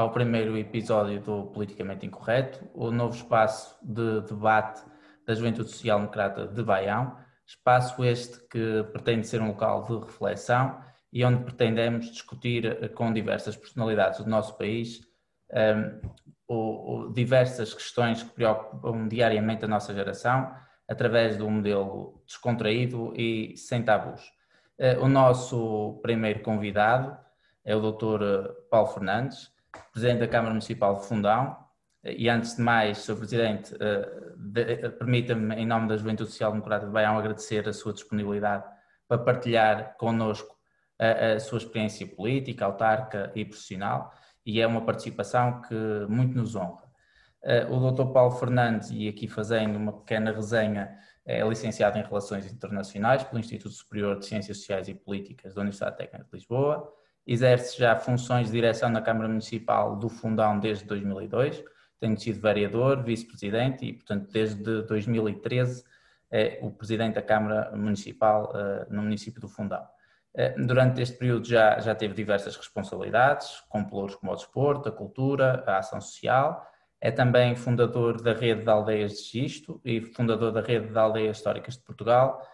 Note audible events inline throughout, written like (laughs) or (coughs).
ao primeiro episódio do Politicamente Incorreto, o novo espaço de debate da Juventude Social Democrata de Baião, espaço este que pretende ser um local de reflexão e onde pretendemos discutir eh, com diversas personalidades do nosso país um, ehm, diversas questões que preocupam diariamente a nossa geração, através de um modelo descontraído e sem tabus. Uh, o nosso primeiro convidado é o Dr. Eh, Paulo Fernandes, Presidente da Câmara Municipal de Fundão, e antes de mais, Sr. Presidente, uh, permita-me, em nome da Juventude Social Democrata de Baião, agradecer a sua disponibilidade para partilhar connosco a, a sua experiência política, autarca e profissional, e é uma participação que muito nos honra. O Dr. Paulo Fernandes, e aqui fazendo uma pequena resenha, é licenciado em Relações Internacionais pelo Instituto Superior de Ciências Sociais e Políticas da Universidade Técnica de Lisboa, exerce já funções de direção na Câmara Municipal do Fundão desde 2002, tem sido vereador, vice-presidente e, portanto, desde 2013 é o presidente da Câmara Municipal uh, no município do Fundão. Eh, durante este período já, já teve diversas responsabilidades, com pelouros como o desporto, a cultura, a ação social. É também fundador da Rede de Aldeias de Gisto e fundador da Rede de Aldeias Históricas de Portugal, eh,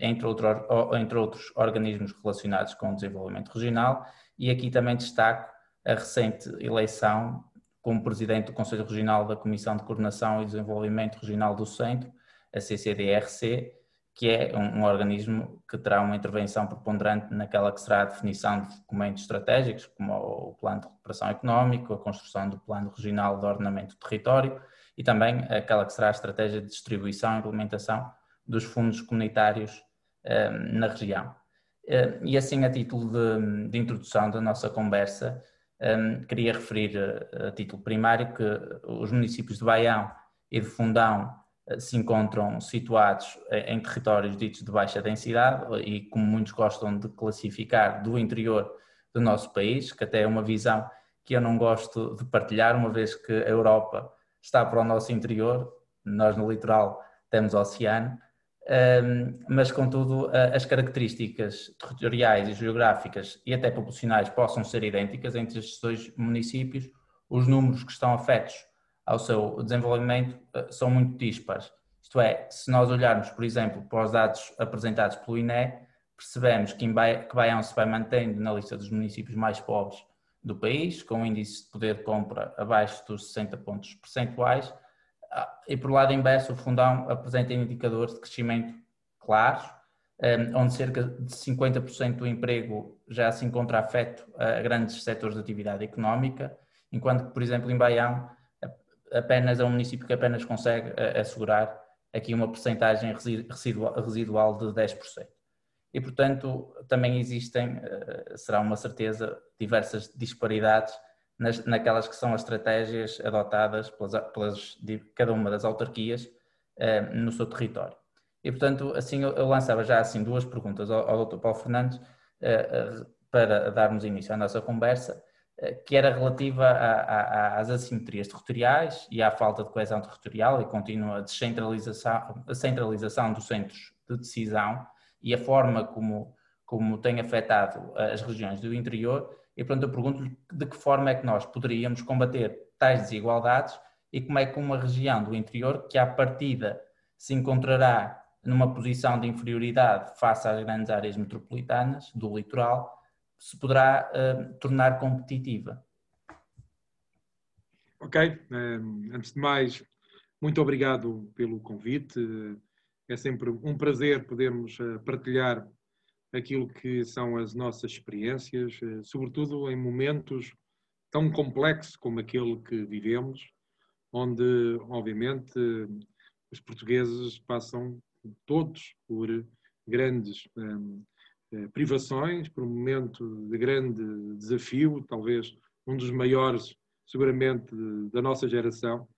entre, outro, entre outros organismos relacionados com o desenvolvimento regional. E aqui também destaco a recente eleição como presidente do Conselho Regional da Comissão de Coordenação e Desenvolvimento Regional do Centro, a CCDRC, que é um, um, organismo que terá uma intervenção preponderante naquela que será a definição de documentos estratégicos, como o Plano de Recuperação Económico, a construção do Plano Regional de Ordenamento do Território e também aquela que será a estratégia de distribuição e implementação dos fundos comunitários eh, na região. Eh, e assim, a título de, de introdução da nossa conversa, eh, queria referir a título primário que os municípios de Baião e de Fundão se encontram situados em territórios ditos de baixa densidade e, como muitos gostam de classificar, do interior do nosso país, que até é uma visão que eu não gosto de partilhar, uma vez que a Europa está para o nosso interior, nós no litoral temos o oceano, mas contudo as características territoriais e geográficas e até populacionais possam ser idênticas entre estes dois municípios, os números que estão afetos ao seu desenvolvimento eh, são muito dispares. Isto é, se nós olharmos, por exemplo, para os dados apresentados pelo INE, percebemos que, que Baião se vai mantendo na lista dos municípios mais pobres do país, com índice de poder de compra abaixo dos 60 pontos percentuais, ah, e por lado inverso, o Fundão apresenta indicadores de crescimento claros, eh, onde cerca de 50% do emprego já se encontra afeto a grandes setores de atividade económica, enquanto que, por exemplo, em Baião, apenas é um município que apenas consegue eh, assegurar aqui uma porcentagem residual, residual de 10%. E, portanto, também existem, eh, será uma certeza, diversas disparidades nas, naquelas que são as estratégias adotadas pelas, pelas de cada uma das autarquias eh, no seu território. E, portanto, assim, eu, eu lançava já assim duas perguntas ao, ao Dr. Paulo Fernandes para darmos início à nossa conversa que era relativa a, a, às assimetrias territoriais e à falta de coesão territorial e contínua descentralização, a centralização dos centros de decisão e a forma como, como tem afetado as regiões do interior. E, portanto, eu pergunto-lhe de que forma é que nós poderíamos combater tais desigualdades e como é que uma região do interior, que à partida se encontrará numa posição de inferioridade face às grandes áreas metropolitanas do litoral, se poderá uh, tornar competitiva. Ok, uh, antes de mais, muito obrigado pelo convite. É sempre um prazer podermos partilhar aquilo que são as nossas experiências, sobretudo em momentos tão complexos como aquele que vivemos, onde, obviamente, os portugueses passam todos por grandes um, eh, privações, por um momento de grande desafio, talvez um dos maiores, seguramente, da nossa geração,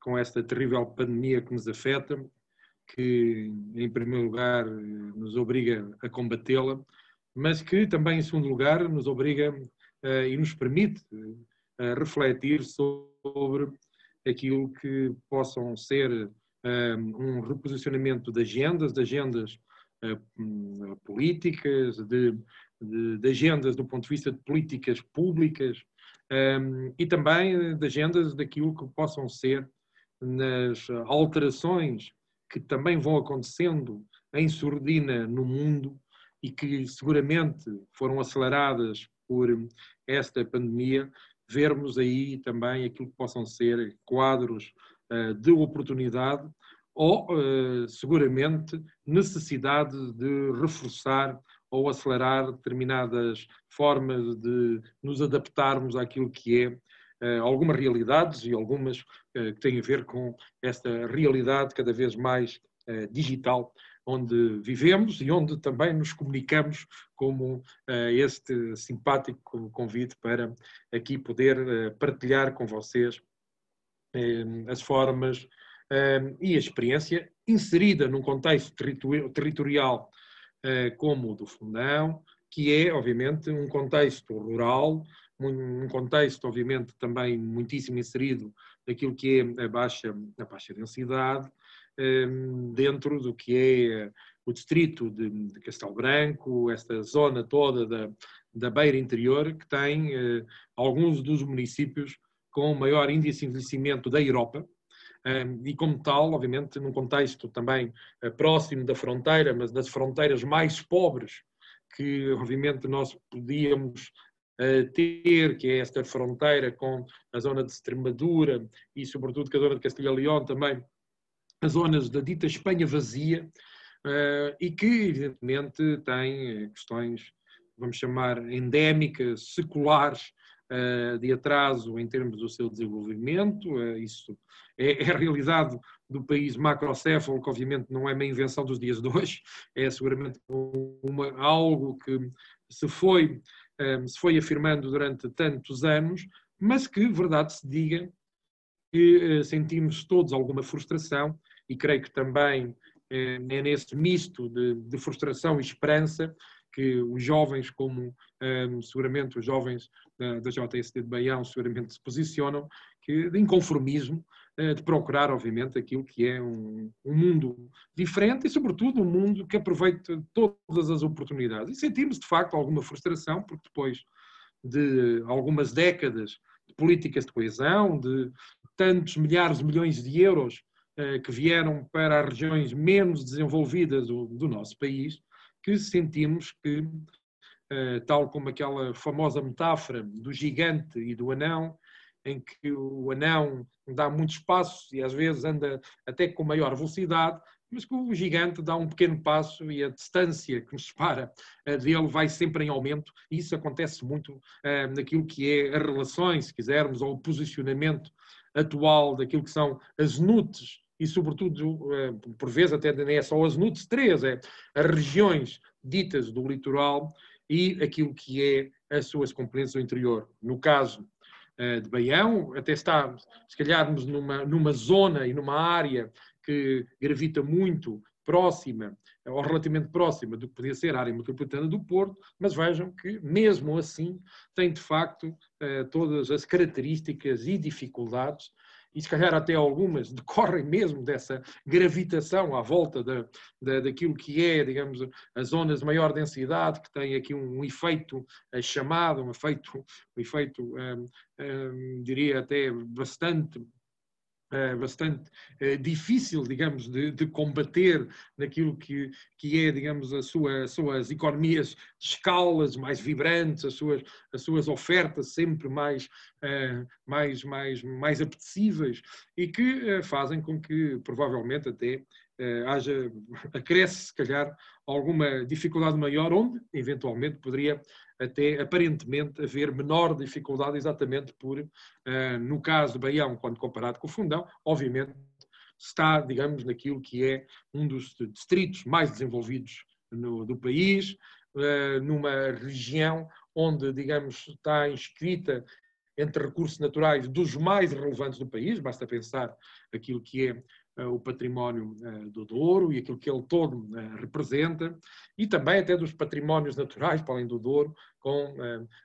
com esta terrível pandemia que nos afeta, que, em primeiro lugar, nos obriga a combatê-la, mas que também, em segundo lugar, nos obriga uh, e nos permite uh, refletir sobre aquilo que possam ser um reposicionamento de agendas, de agendas eh, hum, políticas, de, de, de, agendas do ponto de vista de políticas públicas um, e também de agendas daquilo que possam ser nas alterações que também vão acontecendo em surdina no mundo e que seguramente foram aceleradas por esta pandemia, vermos aí também aquilo que possam ser quadros uh, de oportunidade ou, uh, seguramente, necessidade de reforçar ou acelerar determinadas formas de nos adaptarmos àquilo que é algumas realidades e algumas uh, que têm a ver com esta realidade cada vez mais uh, digital onde vivemos e onde também nos comunicamos como este simpático convite para aqui poder partilhar com vocês as formas e a experiência inserida num contexto territorial eh, como o do Fundão, que é, obviamente, um contexto rural, um contexto, obviamente, também muitíssimo inserido naquilo que é a baixa, a baixa densidade, ehm, dentro do que é o distrito de, de Castelo Branco, esta zona toda da, da beira interior, que tem eh, alguns dos municípios com o maior índice de envelhecimento da Europa, e como tal, obviamente, num contexto também eh, próximo da fronteira, mas das fronteiras mais pobres que, obviamente, nós podíamos eh, ter, que é esta fronteira com a zona de Extremadura e, sobretudo, com a zona de Castilha e León também, as zonas da dita Espanha vazia, eh, e que, evidentemente, tem questões, vamos chamar, endémicas, seculares, eh, de atraso em termos do seu desenvolvimento. Eh, isso é, é a realidade do país macrocéfalo, que obviamente não é uma invenção dos dias de hoje, é seguramente uma, algo que se foi, eh, se foi afirmando durante tantos anos, mas que, verdade se diga, que sentimos todos alguma frustração e creio que também é nesse misto de, de frustração e esperança que os jovens, como um, seguramente os jovens da, da JSD de Baião, seguramente se posicionam, que, de inconformismo, de procurar, obviamente, aquilo que é um, um, mundo diferente e, sobretudo, um mundo que aproveite todas as oportunidades. E sentimos, de facto, alguma frustração, porque depois de algumas décadas de políticas de coesão, de tantos milhares de milhões de euros uh, que vieram para as regiões menos desenvolvidas do, do nosso país, que sentimos que, eh, tal como aquela famosa metáfora do gigante e do anão, em que o anão dá muitos passos e às vezes anda até com maior velocidade, mas que o gigante dá um pequeno passo e a distância que nos separa eh, dele vai sempre em aumento, e isso acontece muito eh, naquilo que é as relações, se quisermos, ou o posicionamento atual daquilo que são as NUTs e, sobretudo, eh, por vezes até nem é só as NUTS 3, é as regiões ditas do litoral e aquilo que é as suas competências do interior. No caso de Baião, até está, se calharmos, numa, numa zona e numa área que gravita muito próxima, ou relativamente próxima do que podia ser a área metropolitana do Porto, mas vejam que, mesmo assim, tem de facto eh, todas as características e dificuldades e se calhar até algumas decorrem mesmo dessa gravitação à volta da, da, daquilo que é, digamos, as zonas de maior densidade, que tem aqui um, um efeito chamado, um efeito, um efeito um, um, diria até bastante bastante eh, difícil, digamos, de, de, combater naquilo que, que é, digamos, a sua, as suas economias de escalas mais vibrantes, as suas, as suas ofertas sempre mais, uh, mais, mais, mais apetecíveis e que fazem com que, provavelmente, até haja, acresce, se calhar, alguma dificuldade maior, onde, eventualmente, poderia até aparentemente haver menor dificuldade, exatamente por, uh, no caso do Baião, quando comparado com o Fundão, obviamente está, digamos, naquilo que é um dos distritos mais desenvolvidos no, do país, uh, numa região onde, digamos, está inscrita entre recursos naturais dos mais relevantes do país, basta pensar aquilo que é eh, o património eh, do Douro e aquilo que ele todo eh, representa, e também até dos patrimónios naturais, para além do Douro, com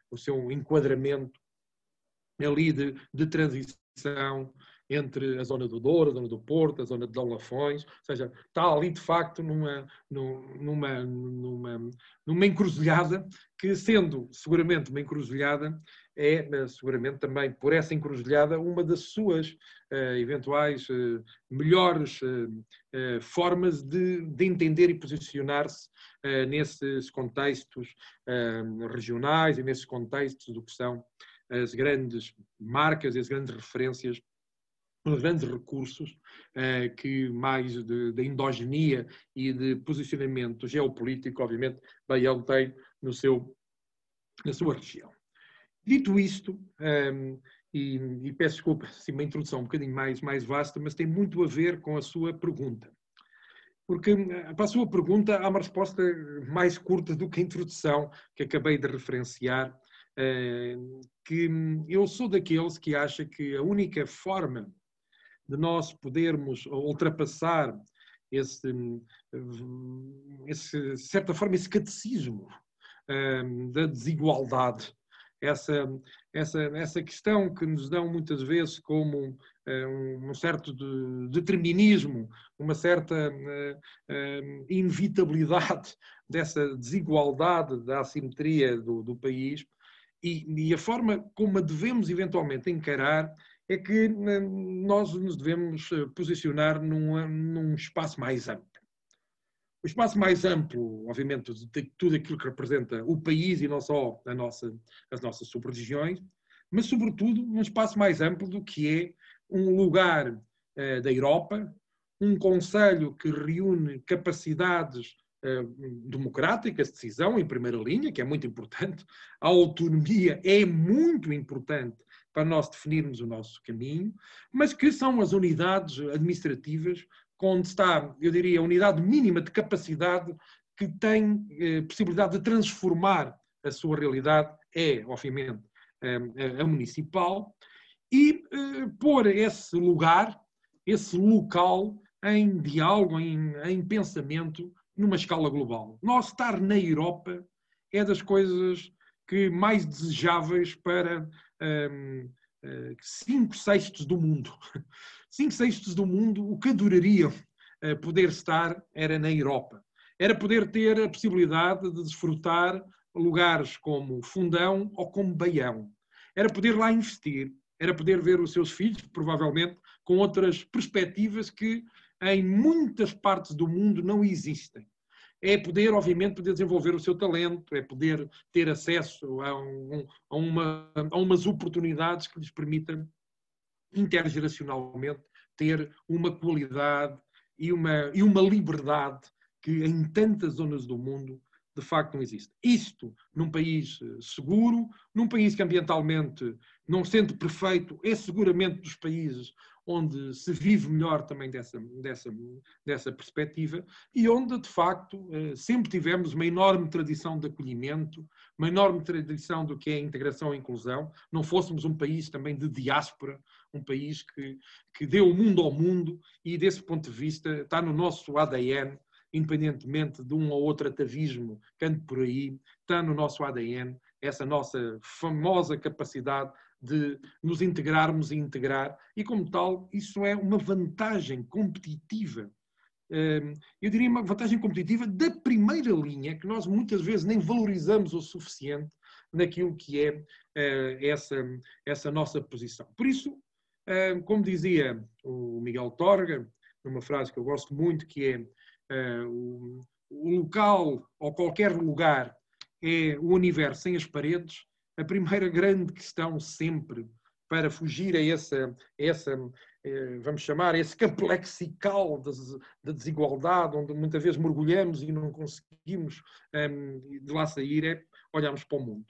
o seu enquadramento ali de, de transição entre a zona do Douro, a zona do Porto, a zona de Dão Lafões, ou seja, está ali de facto numa, numa, numa, numa encruzilhada que, sendo seguramente uma encruzilhada, é seguramente também por essa encruzilhada uma das suas eventuais melhores formas de, de entender e posicionar-se nesses contextos regionais e nesses contextos do que são as grandes marcas e as grandes referências os grandes recursos uh, que mais de, endogenia e de posicionamento geopolítico, obviamente, bem, ele tem no seu, na sua região. Dito isto, um, ehm, e, e, peço desculpa, assim, uma introdução um bocadinho mais, mais vasta, mas tem muito a ver com a sua pergunta. Porque eh, para a sua pergunta há uma resposta mais curta do que a introdução que acabei de referenciar, uh, que eu sou daqueles que acha que a única forma de nós podermos ultrapassar esse, esse certa forma, esse catecismo um, da desigualdade, essa, essa, essa questão que nos dão muitas vezes como um, um certo de, determinismo, uma certa uh, inevitabilidade (laughs) dessa desigualdade, da assimetria do, do país, e, e, a forma como a devemos eventualmente encarar é que nós nos devemos eh, posicionar num, num espaço mais amplo. O espaço mais amplo, obviamente, de tudo aquilo que representa o país e não só nossa, as nossas sub-regiões, mas, sobretudo, um espaço mais amplo do que é um lugar uh, da Europa, um Conselho que reúne capacidades uh, democráticas de decisão, em primeira linha, que é muito importante, a autonomia é muito importante para nós definirmos o nosso caminho, mas que são as unidades administrativas onde está, eu diria, a unidade mínima de capacidade que tem eh, possibilidade de transformar a sua realidade, é, obviamente, a, a municipal, e eh, pôr esse lugar, esse local, em diálogo, em, em pensamento, numa escala global. Nós estar na Europa é das coisas que mais desejáveis para um, uh, cinco sextos do mundo. (laughs) Cinco sextos do mundo, o que adorariam uh, poder estar era na Europa. Era poder ter a possibilidade de desfrutar lugares como Fundão ou como Baião. Era poder lá investir, era poder ver os seus filhos, provavelmente, com outras perspectivas que em muitas partes do mundo não existem é poder, obviamente, poder desenvolver o seu talento, é poder ter acesso a, um, a, uma, a umas oportunidades que lhes permitam intergeracionalmente ter uma qualidade e uma, e uma liberdade que em tantas zonas do mundo de facto não existe. Isto num país eh, seguro, num país que ambientalmente não sendo perfeito, é seguramente dos países onde se vive melhor também dessa, dessa, dessa perspectiva e onde, de facto, eh, sempre tivemos uma enorme tradição de acolhimento, uma enorme tradição do que é integração e inclusão. Não fôssemos um país também de diáspora, um país que, que deu o mundo ao mundo e, desse ponto de vista, está no nosso ADN, independentemente de um ou outro atavismo que ande por aí, está no nosso ADN essa nossa famosa capacidade de nos integrarmos e integrar, e como tal, isso é uma vantagem competitiva. Hum, eu diria uma vantagem competitiva da primeira linha, que nós muitas vezes nem valorizamos o suficiente naquilo que é eh, essa, essa nossa posição. Por isso, hum, como dizia o Miguel Torga, numa frase que eu gosto muito, que é eh, o local ou qualquer lugar é o universo sem as paredes, a primeira grande questão sempre para fugir a essa, essa eh, vamos chamar, esse campo lexical da desigualdade, onde muitas vezes mergulhamos e não conseguimos um, de lá sair, é olharmos para o mundo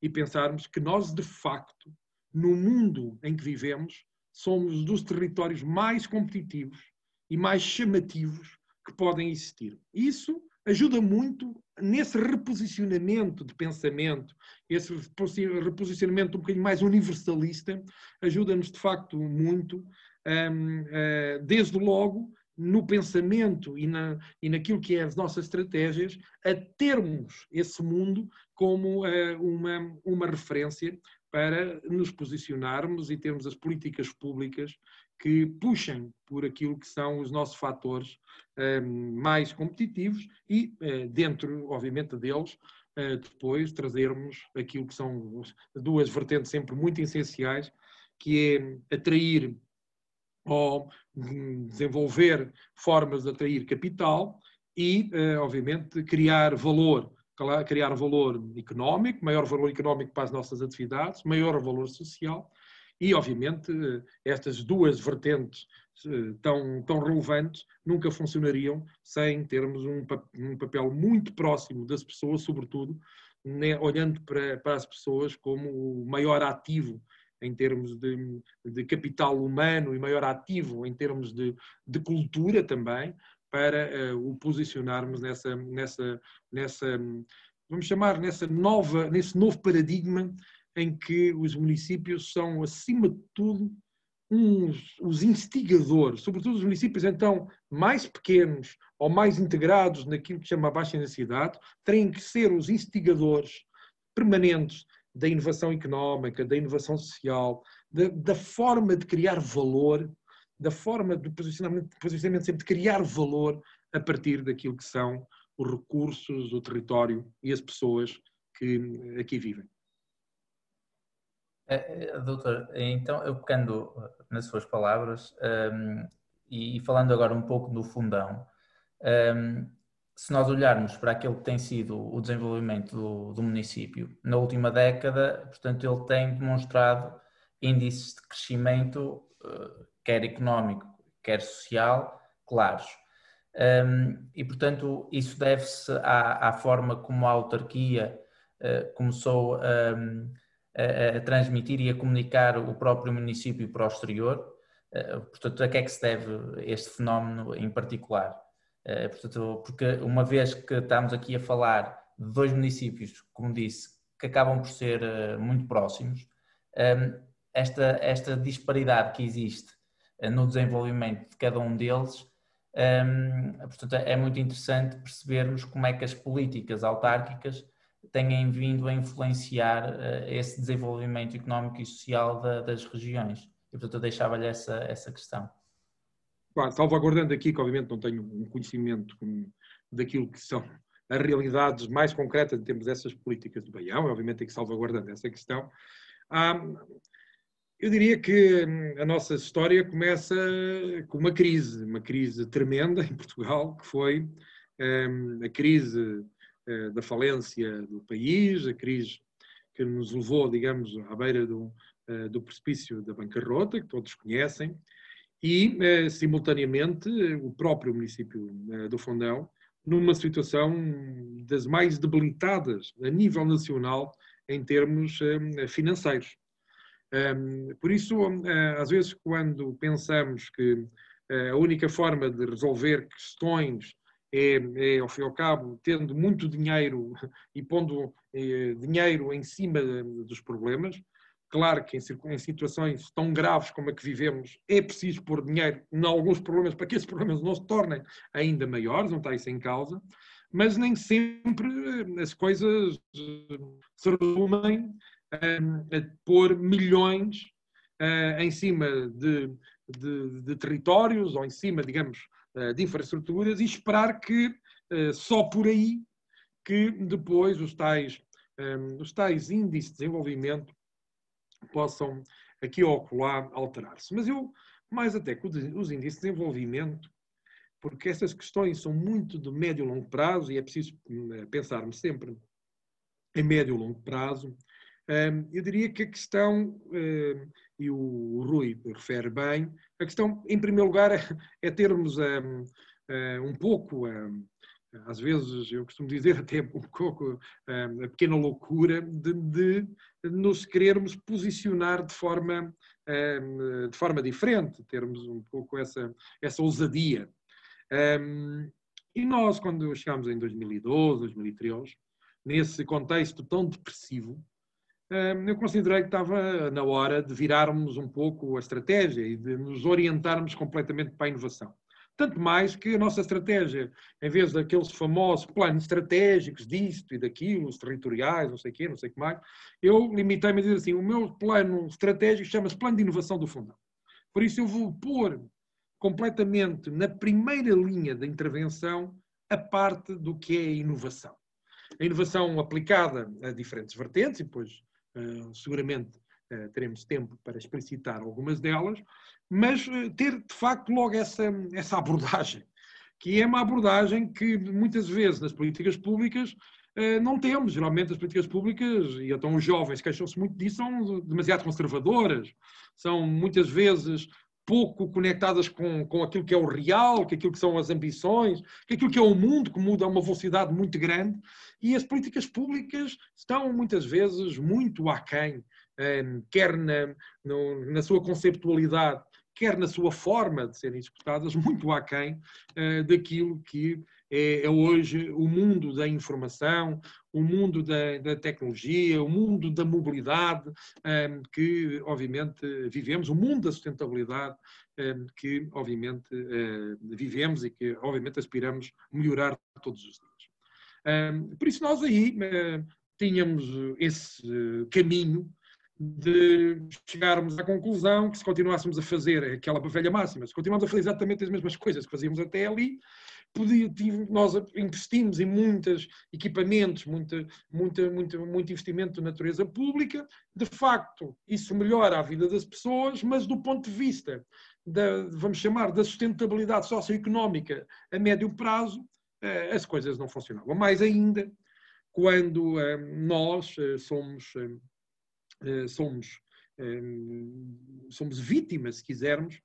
e pensarmos que nós, de facto, no mundo em que vivemos, somos dos territórios mais competitivos e mais chamativos que podem existir. Isso ajuda muito nesse reposicionamento de pensamento, esse reposicionamento um bocadinho mais universalista, ajuda-nos de facto muito, hum, eh, desde logo no pensamento e, na, e naquilo que é as nossas estratégias, a termos esse mundo como eh, uma, uma referência para nos posicionarmos e termos as políticas públicas que puxem por aquilo que são os nossos fatores um, mais competitivos e, uh, dentro, obviamente, deles, depois trazermos aquilo que são duas vertentes sempre muito essenciais, que é atrair ou desenvolver formas de atrair capital e, obviamente, criar valor criar valor económico, maior valor económico para as nossas atividades, maior valor social e, obviamente, estas duas vertentes eh, tão, tão relevantes nunca funcionariam sem termos um, um papel muito próximo das pessoas, sobretudo né, olhando para, para as pessoas como o maior ativo em termos de, de, capital humano e maior ativo em termos de, de cultura também, para uh, o posicionarmos nessa, nessa, nessa, vamos chamar, nessa nova, nesse novo paradigma em que os municípios são, acima de tudo, uns, os instigadores, sobretudo os municípios então mais pequenos ou mais integrados naquilo que chama a baixa densidade, têm que ser os instigadores permanentes da inovação económica, da inovação social, da, da forma de criar valor da forma do posicionamento, posicionamento sempre de criar valor a partir daquilo que são os recursos, o território e as pessoas que aqui vivem. É, doutor, então eu pegando nas suas palavras um, e falando agora um pouco do fundão, um, se nós olharmos para aquilo que tem sido o desenvolvimento do, do, município na última década, portanto ele tem demonstrado índices de crescimento quer económico, quer social, claros. Um, e, portanto, isso deve-se à, à, forma como a autarquia uh, começou um, a, transmitir e a comunicar o próprio município para o exterior. Uh, portanto, a que é que se deve este fenómeno em particular? Uh, portanto, porque uma vez que estamos aqui a falar de dois municípios, como disse, que acabam por ser muito próximos, um, esta, esta disparidade que existe eh, no desenvolvimento de cada um deles. Um, portanto, é muito interessante percebermos como é que as políticas autárquicas têm vindo a influenciar uh, esse desenvolvimento económico e social da, das regiões. E, portanto, eu deixava-lhe essa, essa questão. Claro, salvaguardando aqui, que obviamente não tenho um conhecimento daquilo que são as realidades mais concretas em termos dessas políticas do Baião, obviamente tem que salvaguardando essa questão. Há, eu diria que hum, a nossa história começa com uma crise, uma crise tremenda em Portugal, que foi um, a crise da falência do país, a crise que nos levou, digamos, à beira do, uh, do precipício da bancarrota, que todos conhecem, e, uh, simultaneamente, o próprio município do Fundão, numa situação das mais debilitadas a nível nacional em termos financeiros. Por isso, às vezes, quando pensamos que a única forma de resolver questões é, é, ao fim e ao cabo, tendo muito dinheiro (laughs) e pondo eh, dinheiro em cima dos problemas. Claro que em, situações tão graves como a que vivemos, é preciso pôr dinheiro em alguns problemas para que esses problemas não se tornem ainda maiores, não está isso em causa, mas nem sempre eh, as coisas eh, se resumem a pôr milhões uh, em cima de, de, de, territórios ou em cima, digamos, de infraestruturas e esperar que uh, só por aí que depois os tais, um, os tais índices de desenvolvimento possam aqui ou acolá alterar-se. Mas eu, mais até que os índices de desenvolvimento, porque essas questões são muito de médio e longo prazo e é preciso pensarmos sempre em médio e longo prazo, eu diria que a questão, e o Rui refere bem, a questão, em primeiro lugar, (laughs) é termos um pouco, às vezes eu costumo dizer até um pouco a pequena loucura de, de nos querermos posicionar de forma, de forma diferente, termos um pouco essa, essa ousadia. E nós, quando chegámos em 2012, 2013, nesse contexto tão depressivo, eu considerei que estava na hora de virarmos um pouco a estratégia e de nos orientarmos completamente para a inovação. Tanto mais que a nossa estratégia, em vez daqueles famosos planos estratégicos disto e daquilo, os territoriais, não sei o quê, não sei o que mais, eu limitei-me a dizer assim, o meu plano estratégico chama-se Plano de Inovação do Fundão. Por isso eu vou pôr completamente na primeira linha da intervenção a parte do que é a inovação. a inovação aplicada a diferentes vertentes, e depois seguramente teremos tempo para explicitar algumas delas, mas ter de facto logo essa, essa abordagem, que é uma abordagem que muitas vezes nas políticas públicas não temos. Geralmente as políticas públicas, e então os jovens queixam-se muito disso, são demasiado conservadoras, são muitas vezes pouco conectadas com, com aquilo que é o real, com aquilo que são as ambições, com aquilo que é o mundo, que muda a uma velocidade muito grande, e as políticas públicas estão muitas vezes muito aquém, eh, quer na, no, na sua conceptualidade, quer na sua forma de serem executadas, muito aquém uh, daquilo que é, é, hoje o mundo da informação, o mundo da, da tecnologia, o mundo da mobilidade um, eh, que, obviamente, vivemos, o mundo da sustentabilidade um, eh, que, obviamente, uh, vivemos e que, obviamente, aspiramos melhorar todos os dias. Um, por isso, nós aí uh, tínhamos esse caminho de chegarmos à conclusão que se continuássemos a fazer aquela velha máxima, se continuarmos a fazer exatamente as mesmas coisas que fazíamos até ali, podia, nós investimos em muitos equipamentos, muita, muita, muita, muito investimento de natureza pública, de facto isso melhora a vida das pessoas, mas do ponto de vista da, vamos chamar, da sustentabilidade socioeconómica a médio prazo, eh, as coisas não funcionavam. Mais ainda, quando eh, nós eh, somos somos, somos vítimas, se quisermos,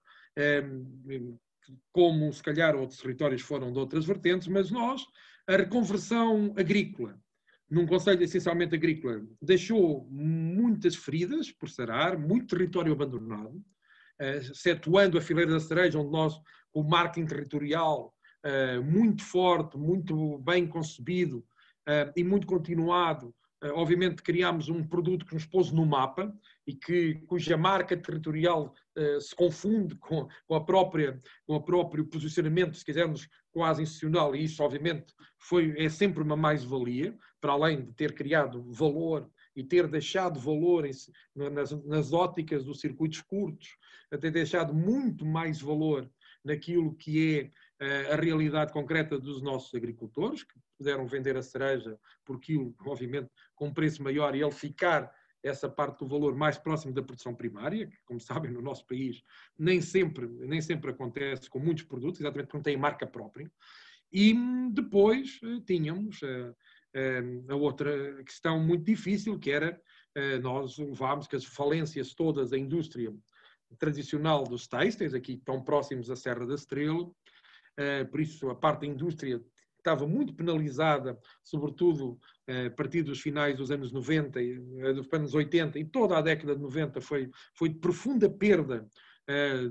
como se calhar outros territórios foram de outras vertentes, mas nós, a reconversão agrícola, num Conselho essencialmente agrícola, deixou muitas feridas por sarar, muito território abandonado, eh, excetuando a fileira da cereja, onde nós, o marketing territorial eh, muito forte, muito bem concebido e muito continuado, eh, obviamente criámos um produto que nos pôs no mapa e que, cuja marca territorial uh, se confunde com, com, a própria, com o próprio posicionamento, se quisermos, quase institucional, e isso obviamente foi, é sempre uma mais-valia, para além de ter criado valor e ter deixado valor em, nas, nas óticas dos circuitos curtos, ter deixado muito mais valor naquilo que é a realidade concreta dos nossos agricultores, que puderam vender a cereja por quilo, obviamente, com um preço maior e ele ficar essa parte do valor mais próximo da produção primária, que, como sabem, no nosso país nem sempre, nem sempre acontece com muitos produtos, exatamente porque não têm marca própria. E depois eh, tínhamos a, eh, eh, a outra questão muito difícil, que era nós levámos que as falências todas da indústria tradicional dos têxteis, aqui tão próximos à Serra da Estrela, por isso a parte da indústria estava muito penalizada, sobretudo eh, a partir dos finais dos anos 90, eh, dos anos 80 e toda a década de 90 foi, foi de profunda perda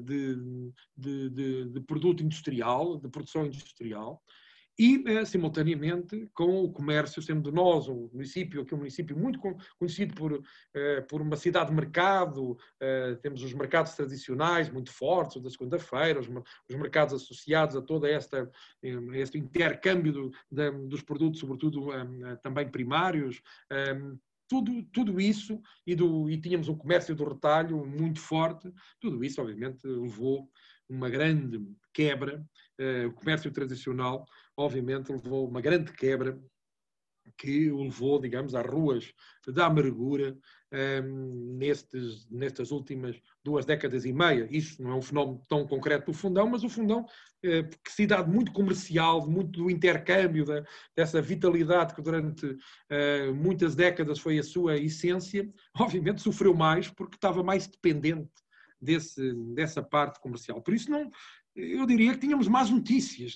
de, de, de, de produto industrial, de produção industrial e, eh, simultaneamente, com o comércio, sendo nós um município, que é um município muito conhecido por, eh, por uma cidade-mercado, eh, temos os mercados tradicionais muito fortes, da segunda-feira, os, os, mercados associados a todo esta, este intercâmbio do, de, dos produtos, sobretudo também primários, tudo, tudo isso, e, do, e tínhamos um comércio do retalho muito forte, tudo isso, obviamente, levou uma grande quebra, o comércio tradicional obviamente levou uma grande quebra que o levou, digamos, às ruas da amargura um, nestes, nestas últimas duas décadas e meia. Isso não é um fenómeno tão concreto do fundão, mas o fundão, eh, que cidade muito comercial, muito do intercâmbio, da, dessa vitalidade que durante eh, muitas décadas foi a sua essência, (laughs) obviamente sofreu mais porque estava mais dependente desse, dessa parte comercial. Por isso não, eu diria que tínhamos más notícias.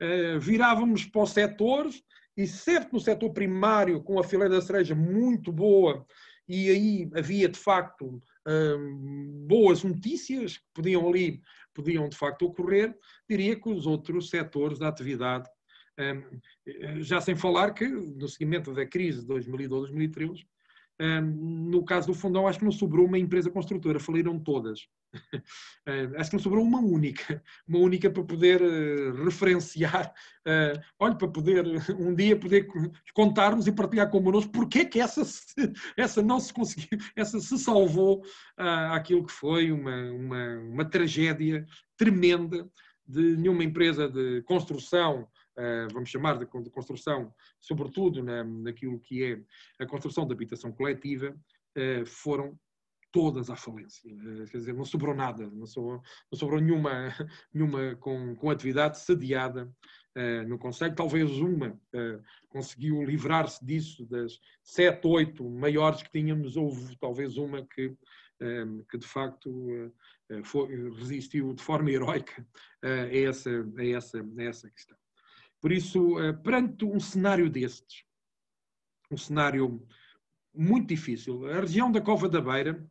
É? Virávamos para os setores, e certo no setor primário, com a fileira da cereja muito boa, e aí havia de facto hum, boas notícias que podiam ali, podiam de facto ocorrer, diria que os outros setores da atividade, hum, já sem falar que no seguimento da crise de 2012, 2013, no caso do Fundão, acho que não sobrou uma empresa construtora, faliram todas. (laughs) acho que não sobrou uma única, uma única para poder uh, referenciar, uh, olha, para poder (laughs) um dia poder contar-nos e partilhar connosco porque é que essa, (laughs) essa não se conseguiu, essa se salvou uh, aquilo que foi uma, uma, uma tragédia tremenda de nenhuma empresa de construção vamos chamar de construção, sobretudo na, naquilo que é a construção de habitação coletiva, foram todas à falência. Quer dizer, não sobrou nada, não sobrou, não sobrou nenhuma, (laughs) nenhuma com, com atividade sediada no Conselho. Talvez uma conseguiu livrar-se disso, das sete, oito maiores que tínhamos, houve talvez uma que, que de facto foi, resistiu de forma heroica a, essa, a, essa, a essa questão. Por isso, perante um cenário destes, um cenário muito difícil, a região da Cova da Beira,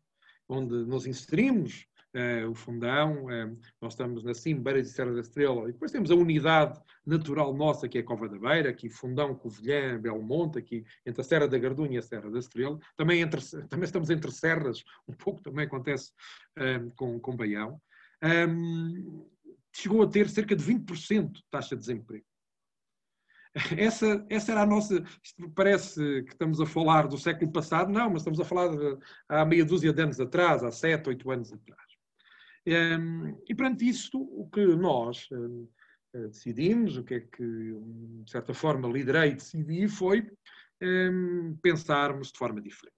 onde nos inserimos, uh, o Fundão, uh, nós estamos na Beira de Serra da Estrela, e depois temos a unidade natural nossa, que é a Cova da Beira, aqui Fundão, Covilhã, Belmonte, aqui entre a Serra da Gardunha e a Serra da Estrela. Também, entre, também estamos entre serras, um pouco também acontece com, com Baião. Um, chegou a ter cerca de 20% de taxa de desemprego. (laughs) Essa, essa era a nossa. Isto parece que estamos a falar do século passado, não, mas estamos a falar de, há meia dúzia de anos atrás, há sete, oito anos atrás. Um, e perante isto, o que nós um, eh, decidimos, o que é que, de certa forma, liderei e decidi foi um, pensarmos de forma diferente.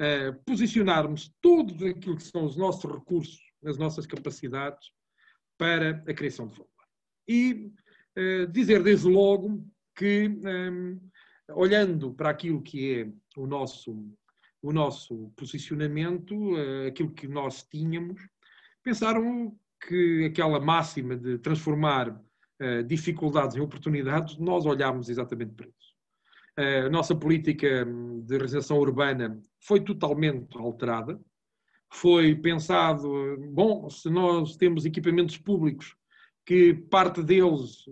Uh, posicionarmos tudo aquilo que são os nossos recursos, as nossas capacidades para a criação de valor. E dizer desde logo que, um, olhando para aquilo que é o nosso, o nosso posicionamento, uh, aquilo que nós tínhamos, pensaram que aquela máxima de transformar uh, dificuldades em oportunidades, nós olhámos exatamente para isso. A nossa política de realização urbana foi totalmente alterada. Foi pensado, bom, se nós temos equipamentos públicos que parte deles,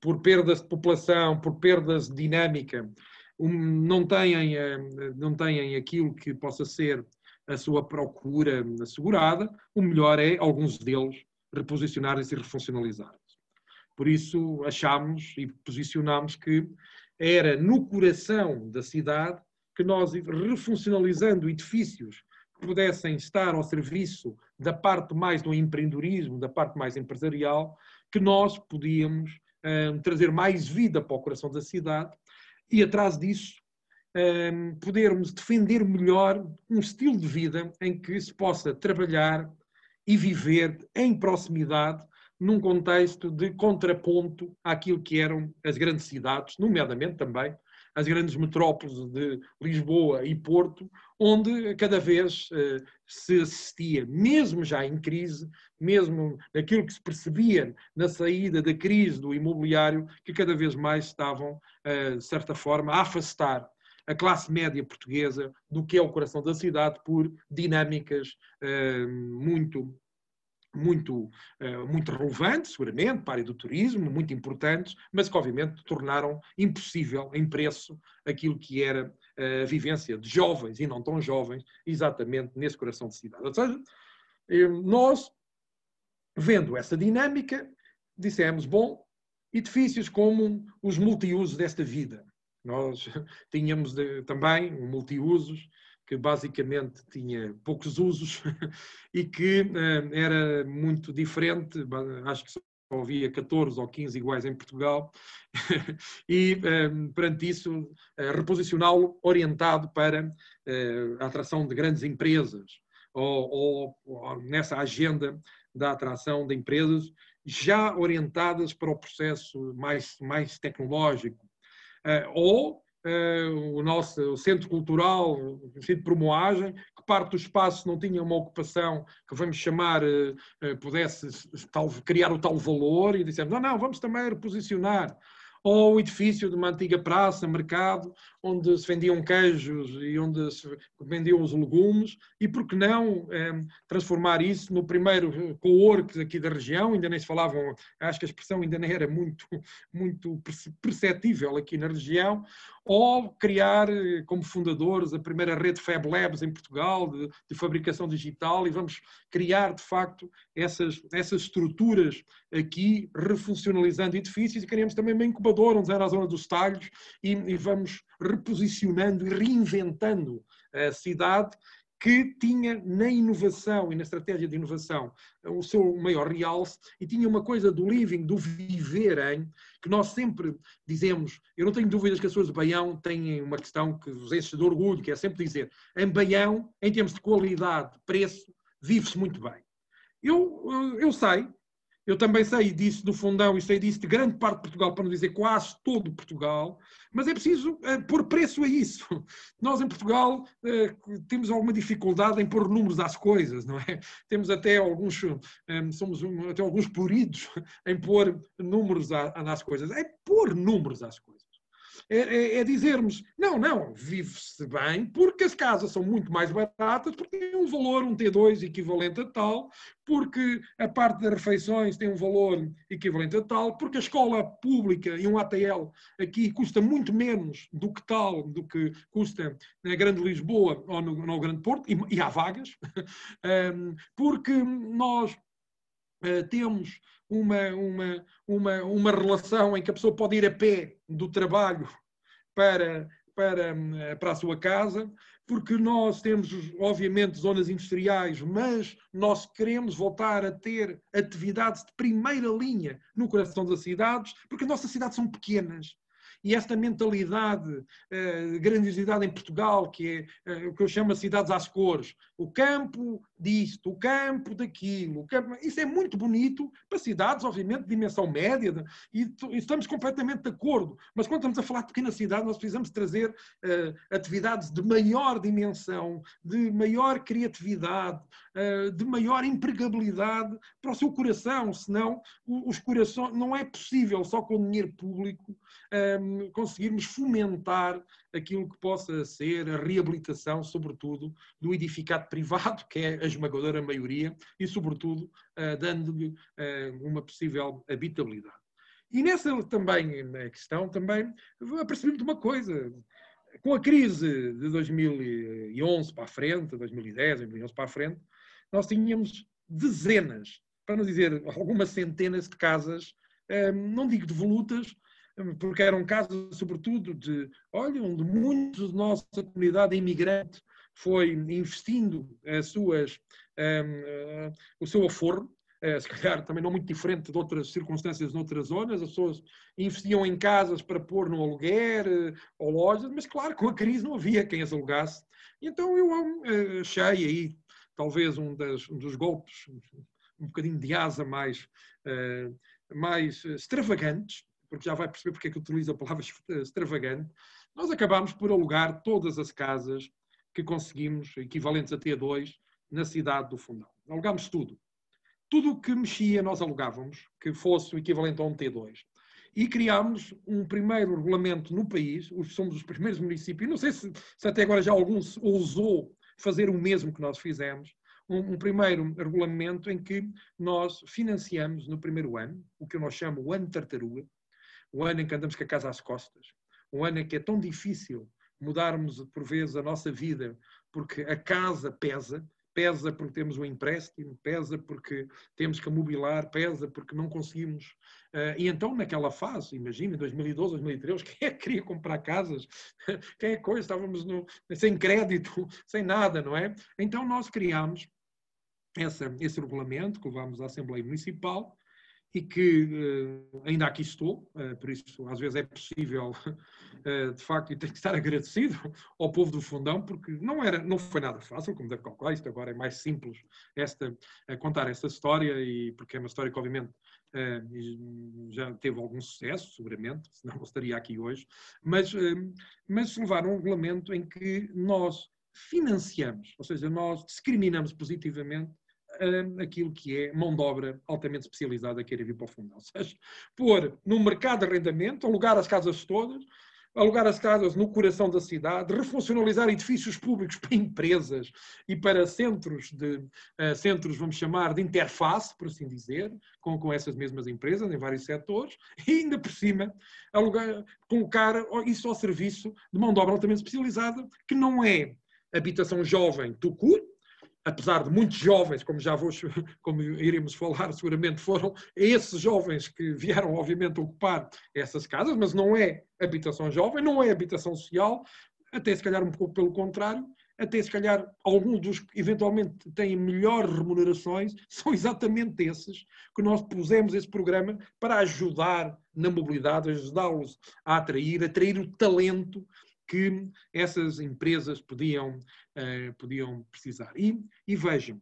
por perdas de população, por perdas de dinâmica, não têm, eh, não têm aquilo que possa ser a sua procura assegurada, o melhor é alguns deles reposicionarem-se e refuncionalizarem-se. Por isso achámos e posicionámos que era no coração da cidade que nós, refuncionalizando edifícios que pudessem estar ao serviço da parte mais do empreendedorismo, da parte mais empresarial, que nós podíamos um, trazer mais vida para o coração da cidade e atrás disso um, podermos defender melhor um estilo de vida em que se possa trabalhar e viver em proximidade num contexto de contraponto àquilo que eram as grandes cidades, nomeadamente também as grandes metrópoles de Lisboa e Porto, onde cada vez uh, se assistia, mesmo já em crise, mesmo naquilo que se percebia na saída da crise do imobiliário, que cada vez mais estavam, uh, de certa forma, a afastar a classe média portuguesa do que é o coração da cidade por dinâmicas uh, muito muito, uh, muito relevantes, seguramente, para a área do turismo, muito importantes, mas que obviamente tornaram impossível em preço aquilo que era a vivência de jovens e não tão jovens, exatamente nesse coração de cidade. Ou seja, eh, nós, vendo essa dinâmica, dissemos, bom, edifícios como os multiusos desta vida, nós (laughs) tínhamos de, também multiusos que basicamente tinha poucos usos (laughs) e que uh, era muito diferente, acho que só havia 14 ou 15 iguais em Portugal, (laughs) e uh, perante isso uh, reposicioná-lo orientado para a atração de grandes empresas ou, ou, ou nessa agenda da atração de empresas já orientadas para o processo mais, mais tecnológico, uh, ou uh, o nosso o centro cultural, centro de moagem, que parte do espaço não tinha uma ocupação que vamos chamar, uh, pudesse tal, criar o tal valor, e dissemos, não, não, vamos também reposicionar. Ou o edifício de uma antiga praça, mercado, onde se vendiam queijos e onde se vendiam os legumes, e por que não eh, transformar isso no primeiro co-work aqui da região, ainda nem se falavam, acho que a expressão ainda nem era muito, (laughs) muito perceptível aqui na região, ou criar eh, como fundadores a primeira rede Fab Labs em Portugal de, de, fabricação digital e vamos criar de facto essas, essas estruturas aqui, refuncionalizando edifícios e queremos também uma incubadora onde era a zona dos talhos e, e vamos reposicionando e reinventando a cidade que tinha na inovação e na estratégia de inovação o seu maior realce e tinha uma coisa do living, do viver em, que nós sempre dizemos, eu não tenho dúvidas que as pessoas de Baião têm uma questão que vos enche de orgulho, que é sempre dizer, em Baião, em termos de qualidade, preço, vive-se muito bem. Eu, eu sei, eu também sei disso do fundão e sei disso de grande parte de Portugal, para não dizer quase todo Portugal, mas é preciso uh, pôr preço a isso. (laughs) Nós em Portugal uh, temos alguma dificuldade em pôr números às coisas, não é? (laughs) Temos até alguns, um, eh, somos um, até alguns puridos (laughs) em pôr números às coisas. É pôr números às coisas é, é, é dizermos, não, não, vive-se bem porque as casas são muito mais baratas, porque têm um valor, um T2 equivalente a tal, porque a parte das refeições tem um valor equivalente a tal, porque a escola pública e um ATL aqui custa muito menos do que tal, do que custa na Grande Lisboa ou no, no Grande Porto, e, e há vagas, (laughs) porque nós Uh, temos uma, uma, uma, uma relação em que a pessoa pode ir a pé do trabalho para, para, para a sua casa, porque nós temos, obviamente, zonas industriais, mas nós queremos voltar a ter atividades de primeira linha no coração das cidades, porque as nossas cidades são pequenas e esta mentalidade, uh, grandiosidade em Portugal, que é uh, o que eu chamo de cidades às cores, o campo disto, o campo daquilo, o campo... isso é muito bonito para cidades, obviamente, de dimensão média, e, estamos completamente de acordo, mas quando estamos a falar de pequena cidade, nós precisamos trazer uh, atividades de maior dimensão, de maior criatividade, de maior empregabilidade para o seu coração, senão os corações, não é possível só com dinheiro público um, conseguirmos fomentar aquilo que possa ser a reabilitação, sobretudo, do edificado (laughs) privado, que é a esmagadora maioria, e, sobretudo, uh, dando-lhe uh, uma possível habitabilidade. E nessa também questão, também apercebi-me de uma coisa. Com a crise de 2011 para a frente, 2010, 2011 para a frente, nós tínhamos dezenas, para não dizer algumas centenas de casas, não digo devolutas, porque eram casos, sobretudo, de, olha, onde muitos da nossa comunidade imigrante foi investindo as suas, um, uh, o seu aforro, uh, se calhar também não muito diferente de outras circunstâncias noutras zonas, as pessoas investiam em casas para pôr no aluguer uh, ou lojas, mas claro, com a crise não havia quem as alugasse. Então eu uh, achei aí talvez um, das, um, dos golpes, um bocadinho de asa mais, mais extravagantes, porque já vai perceber porque é que utilizo a palavra (laughs) extravagante, nós acabámos por alugar todas as casas que conseguimos, equivalentes a T2, na cidade do Fundão. Alugámos tudo. Tudo o que mexia nós alugávamos, que fosse o equivalente a um T2. E criámos um primeiro regulamento no país, somos os primeiros municípios, não sei se, se até agora já algum ousou fazer o mesmo que nós fizemos, um, um, primeiro regulamento em que nós financiamos no primeiro ano, o que eu nós chamo o ano tartaruga, um ano em que andamos com a casa às costas, um ano em que é tão difícil mudarmos por vezes a nossa vida, porque a casa pesa, pesa porque temos um empréstimo, pesa porque temos que amobilar, pesa porque não conseguimos. Uh, e então, naquela fase, imagina, 2012, 2013, (laughs) quem é que queria comprar casas? (laughs) Quem é coisa? Estávamos no, sem crédito, (laughs) sem nada, não é? Então, nós criámos essa, esse regulamento que levámos à Assembleia Municipal e que uh, ainda aqui estou, uh, por isso às vezes é possível, uh, (laughs) de facto, e tenho que estar agradecido ao povo do Fundão, porque não, era, não foi nada fácil, como deve calcular, isto agora é mais simples esta, contar esta história, e porque é uma história que obviamente já teve algum sucesso, seguramente, (laughs) senão não estaria aqui hoje, mas, mas levar um regulamento em que nós financiamos, ou seja, nós discriminamos positivamente aquilo que é mão de obra altamente especializada a querer vir para o fundo. Ou seja, pôr no mercado de arrendamento, alugar as casas todas, alugar as casas no coração da cidade, refuncionalizar edifícios públicos para empresas e para centros de uh, centros, vamos chamar, de interface, por assim dizer, com, com essas mesmas empresas em vários setores, e ainda por cima alugar, colocar isso ao serviço de mão de obra altamente especializada, que não é habitação jovem CUR, apesar de muitos jovens, como já vou, (laughs) como iremos falar (laughs) seguramente, foram esses jovens que vieram, obviamente, ocupar essas casas, mas não é habitação jovem, não é habitação social, até se calhar um pouco pelo contrário, até se calhar alguns dos que eventualmente têm melhores remunerações, (laughs) são exatamente esses que nós pusemos esse programa para ajudar na mobilidade, ajudá-los a atrair, atrair o talento que essas empresas podiam, uh, podiam precisar. E, e vejam,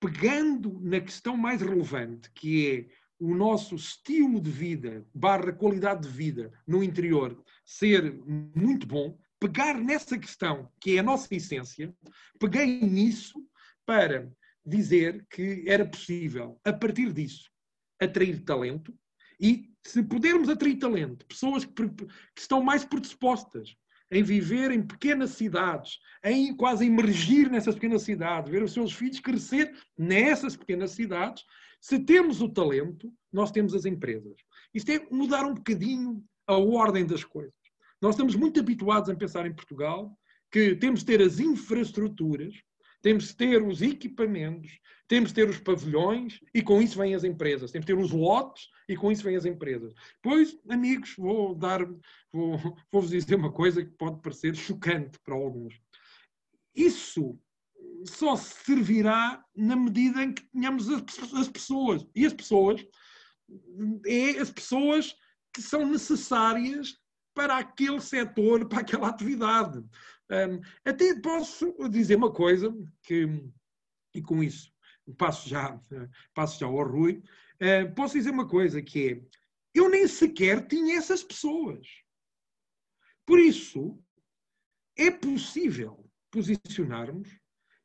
pegando na questão mais relevante, que é o nosso estilo de vida, barra qualidade de vida no interior ser muito bom, pegar nessa questão, que é a nossa essência, peguei nisso para dizer que era possível, a partir disso, atrair talento e, se pudermos atrair talento, pessoas que, que estão mais predispostas em viver em pequenas cidades, em quase emergir nessas pequenas cidades, ver os seus filhos crescer nessas pequenas cidades. Se temos o talento, nós temos as empresas. Isto é mudar um bocadinho a ordem das coisas. Nós estamos muito habituados a pensar em Portugal que temos de ter as infraestruturas, temos de ter os equipamentos, temos de ter os pavilhões e com isso vêm as empresas. Temos de ter os lotes e com isso vêm as empresas. Pois, amigos, vou dar, vou, vou-vos dizer uma coisa que pode parecer chocante para alguns. Isso só servirá na medida em que tenhamos as pessoas. E as pessoas é as pessoas que são necessárias para aquele setor, para aquela atividade. Um, até posso dizer uma coisa que, e com isso passo já, passo já ao Rui, uh, posso dizer uma coisa que é, eu nem sequer tinha essas pessoas. Por isso, é possível posicionarmos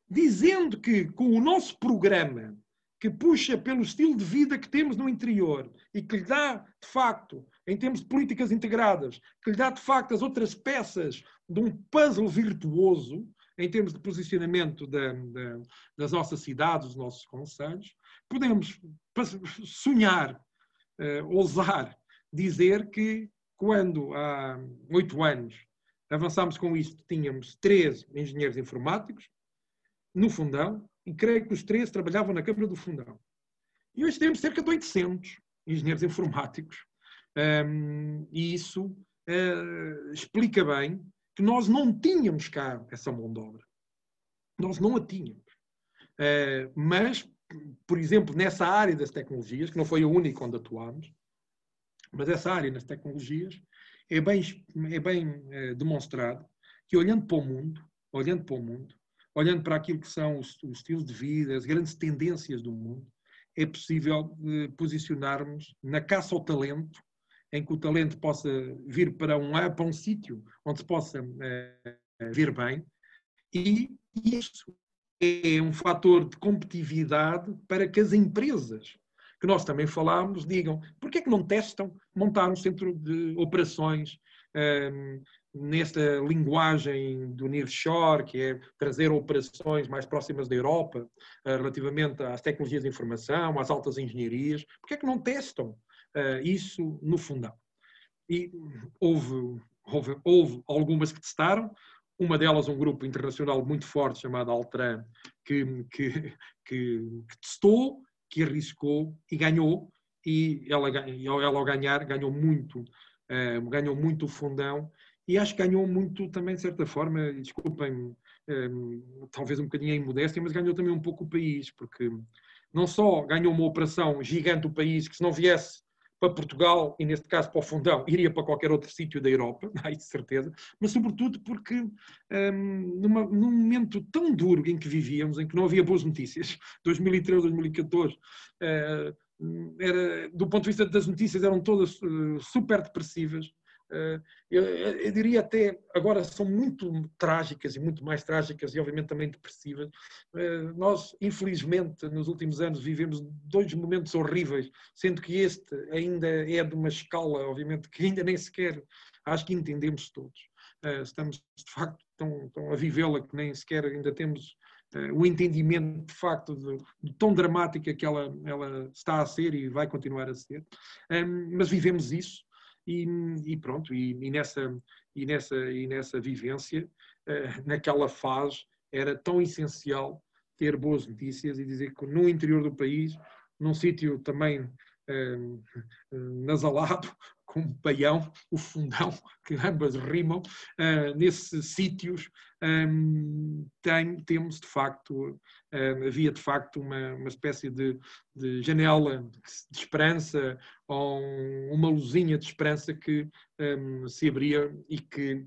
dizendo que com o nosso programa que puxa pelo estilo de vida que temos no interior e que lhe dá, de facto, em termos de políticas integradas, que lhe dá, de facto, as outras peças de um puzzle virtuoso, em termos de posicionamento da, da, das nossas cidades, dos nossos conselhos, podemos sonhar, uh, ousar dizer que quando há oito anos avançámos com isto, tínhamos três engenheiros informáticos no fundão, e creio que os três trabalhavam na Câmara do Fundão. E hoje temos cerca de 800 engenheiros informáticos. Um, e isso uh, explica bem que nós não tínhamos cá essa mão de obra. Nós não a tínhamos. Uh, mas, por exemplo, nessa área das tecnologias, que não foi a única onde atuámos, mas essa área nas tecnologias, é bem, é bem uh, demonstrado que olhando para o mundo, olhando para o mundo, olhando para aquilo que são os, os estilos de vida, as grandes tendências do mundo, é possível eh, posicionarmos na caça ao talento, em que o talento possa vir para um, para um sítio onde se possa eh, ver bem, e isso é um fator de competitividade para que as empresas, que nós também falámos, digam por que é que não testam montar um centro de operações um, nesta linguagem do nearshore, que é trazer operações mais próximas da Europa, uh, relativamente às tecnologias de informação, às altas engenharias, porque é que não testam uh, isso no fundão? E houve, houve, houve algumas que testaram, uma delas um grupo internacional muito forte chamado Altran, que, que, que, que testou, que arriscou e ganhou, e ela, ela ao ganhar ganhou muito uh, ganhou muito o fundão. E acho que ganhou muito também, de certa forma, desculpem, eh, talvez um bocadinho em modéstia, mas ganhou também um pouco o país, porque não só ganhou uma operação gigante o país, que se não viesse para Portugal, e neste caso para o Fundão, iria para qualquer outro sítio da Europa, (laughs) aí de certeza, mas sobretudo porque um, numa, num momento tão duro em que vivíamos, em que não havia boas notícias, 2013, 2014, uh, era, do ponto de vista das notícias, eram todas uh, super depressivas. Uh, eu, eu, diria até, agora são muito trágicas e muito mais trágicas e obviamente também depressivas. Uh, nós, infelizmente, nos últimos anos vivemos dois momentos horríveis, sendo que este ainda é de uma escala, obviamente, que ainda nem sequer acho que entendemos todos. estamos, de facto, tão, tão a vivê-la que nem sequer ainda temos o entendimento de facto de, de, tão dramática que ela, ela está a ser e vai continuar a ser. Um, mas vivemos isso e, e pronto, e, e, nessa, e, nessa, e nessa vivência, uh, naquela fase, era tão essencial ter boas notícias e dizer que no interior do país, num sítio também uh, nasalado, com Baião, o Fundão, (laughs) que ambas rimam, uh, nesses sítios um, tem, temos de facto, um, havia de facto uma, uma espécie de, de, janela de esperança ou uma luzinha de esperança que um, se abria e que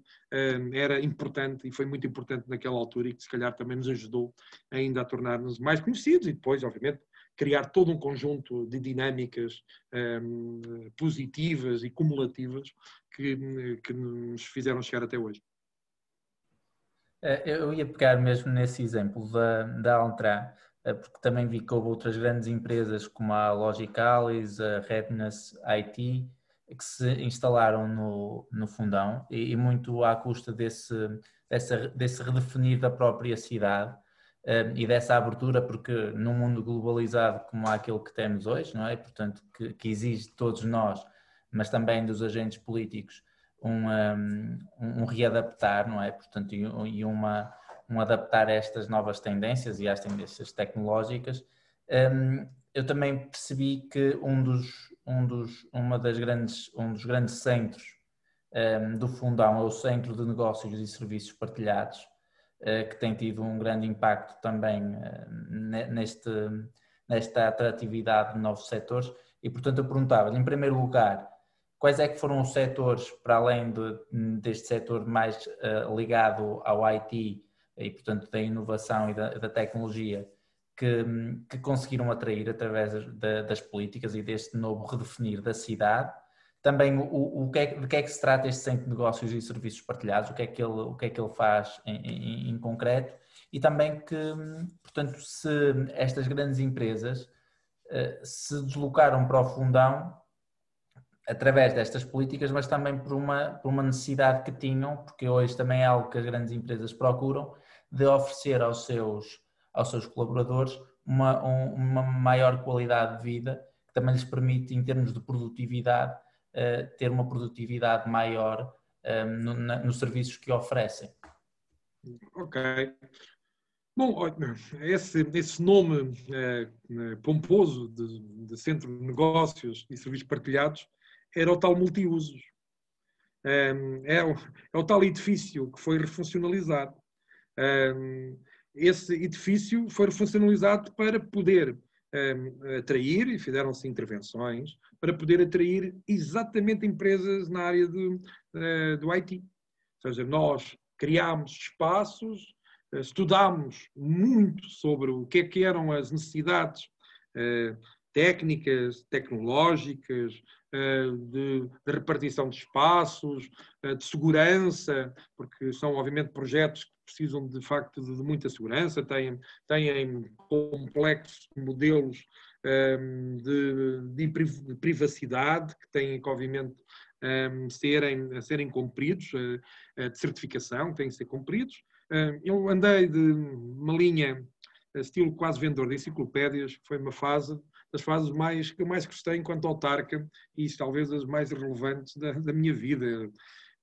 era importante e foi muito importante naquela altura e que se calhar também nos ajudou ainda a tornar-nos mais conhecidos e depois, obviamente, criar todo um conjunto de dinâmicas um, positivas e cumulativas que, que nos fizeram chegar até hoje. Eh, eu ia pegar mesmo nesse exemplo da, da Altran, eh, porque também vi que houve outras grandes empresas como a Logicalis, a Redness IT, que se instalaram no, no fundão e, e muito à custa desse, dessa, desse redefinir da própria cidade e dessa abertura, porque num mundo globalizado como aquele que temos hoje, não é? Portanto, que, que exige de todos nós, mas também dos agentes políticos, um, um, um readaptar, não é? Portanto, e, uma, um adaptar a estas novas tendências e às tendências tecnológicas. Um, eu também percebi que um dos, um dos, uma das grandes, um dos grandes centros um, do Fundão é o Centro de Negócios e Serviços Partilhados, eh, que tem tido um grande impacto também eh, neste, nesta atratividade de novos setores. E, portanto, eu perguntava em primeiro lugar, quais é que foram os setores, para além de, deste setor mais uh, ligado ao IT e, portanto, da inovação e da, da tecnologia, que, que, conseguiram atrair através das políticas e deste novo redefinir da cidade também o, o que é, de que é que se trata este centro de negócios e serviços partilhados, o que é que ele, o que é que ele faz em, em, em concreto? E também que, portanto, se estas grandes empresas uh, se deslocaram para o fundão através destas políticas, mas também por uma, por uma necessidade que tinham, porque hoje também é algo que as grandes empresas procuram, de oferecer aos seus, aos seus colaboradores uma, uma maior qualidade de vida, que também lhes permite, em termos de produtividade, ter uma produtividade maior um, no, na, nos serviços que oferecem. Ok. Bom, esse, esse nome eh, pomposo de, de, Centro de Negócios e Serviços Partilhados era o tal multiusos. Um, é, o, é, o, tal edifício que foi refuncionalizado. Um, esse edifício foi refuncionalizado para poder atrair, e fizeram-se intervenções, para poder atrair exatamente empresas na área do, uh, do IT. Ou seja, nós criámos espaços, uh, estudámos muito sobre o que é que eram as necessidades uh, técnicas, tecnológicas, de, de, repartição de espaços, de segurança, porque são obviamente projetos precisam de facto de, de muita segurança, têm, têm complexos modelos de, de, privacidade que têm que, obviamente, um, serem, serem cumpridos, uh, de certificação, têm que ser cumpridos. Uh, eu andei de uma linha estilo quase vendedor de enciclopédias, foi uma fase das fases mais, que eu mais gostei enquanto autarca e talvez as mais relevantes da, da minha vida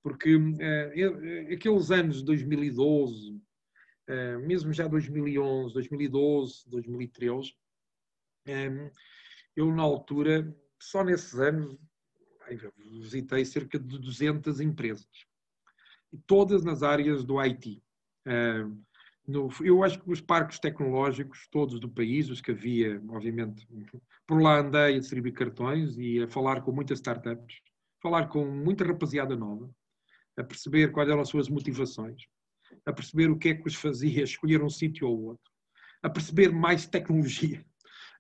porque uh, aqueles anos de 2012, uh, mesmo já 2011, 2012, 2013, um, eu na altura, só nesses anos, visitei cerca de 200 empresas, todas nas áreas do IT. Eu acho que os parques tecnológicos, todos do país, os que havia, obviamente, por lá andei a distribuir cartões e a falar com muitas startups, falar com muita rapaziada nova, a perceber quais eram as suas motivações, a perceber o que é que os fazia (laughs) escolher um sítio ou outro, a perceber mais tecnologia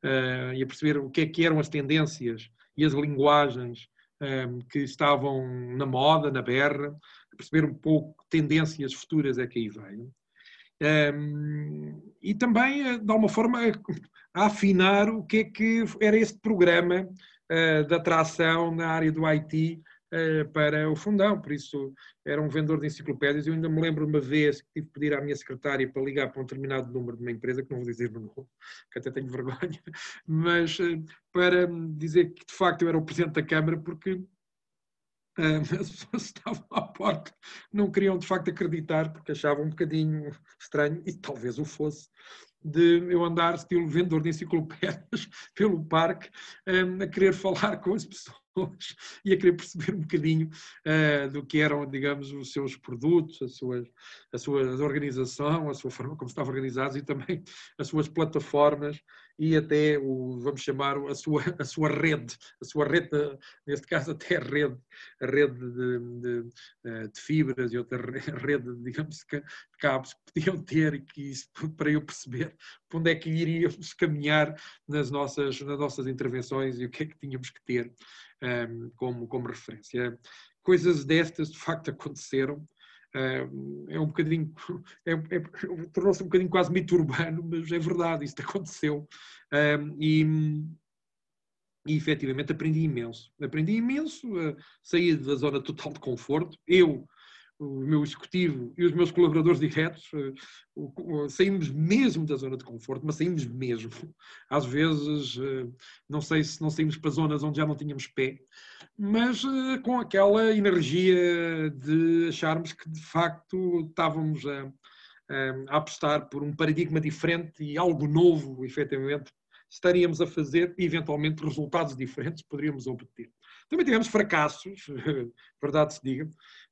uh, e a perceber o que é que eram as tendências e as linguagens um, ehm, que estavam na moda, na berra, a perceber um pouco que tendências futuras é que aí vêm. Um, ehm, e também, eh, de alguma forma, (laughs) a afinar o que é que era este programa uh, de atração na área do IT para o fundão, por isso era um vendedor de enciclopédias. Eu ainda me lembro uma vez que tive que pedir à minha secretária para ligar para um determinado número de uma empresa, que não vou dizer o nome, que até tenho vergonha, (laughs) mas eh, para dizer que de facto eu era o presidente da Câmara, porque eh, (laughs) as pessoas estavam à porta, não queriam de facto acreditar, porque achavam um bocadinho estranho, e talvez o fosse, de eu andar estilo vendedor de enciclopédias (laughs) pelo parque a querer falar com as pessoas pessoas (laughs) e a querer perceber um bocadinho uh, do que eram, digamos, os seus produtos, a sua, a sua organização, a sua forma como estavam organizados e também as suas plataformas e até o, vamos chamar, a sua, a sua rede, a sua rede, neste caso até a rede, a rede de, de, eh, de fibras e outra rede, digamos, de cabos que podiam ter e que isso, (laughs) para eu perceber para onde é que iríamos caminhar nas nossas, nas nossas intervenções e o que é que tínhamos que ter um, ehm, como, como referência. Coisas destas de facto aconteceram é um bocadinho, (laughs) é, é, tornou-se um bocadinho quase mito urbano, mas é verdade, isto (laughs) aconteceu. e, e efetivamente aprendi imenso. Aprendi imenso, saí da zona total de conforto. Eu o meu executivo e os meus colaboradores diretos, eh, saímos mesmo da zona de conforto, mas saímos mesmo. Às vezes, eh, não sei se não saímos para zonas onde já não tínhamos pé, mas eh, com aquela energia de acharmos que de facto estávamos a, a apostar por um paradigma diferente e algo novo, efetivamente, estaríamos a fazer eventualmente resultados diferentes poderíamos obter. Também tivemos fracassos, (laughs) verdade se diga.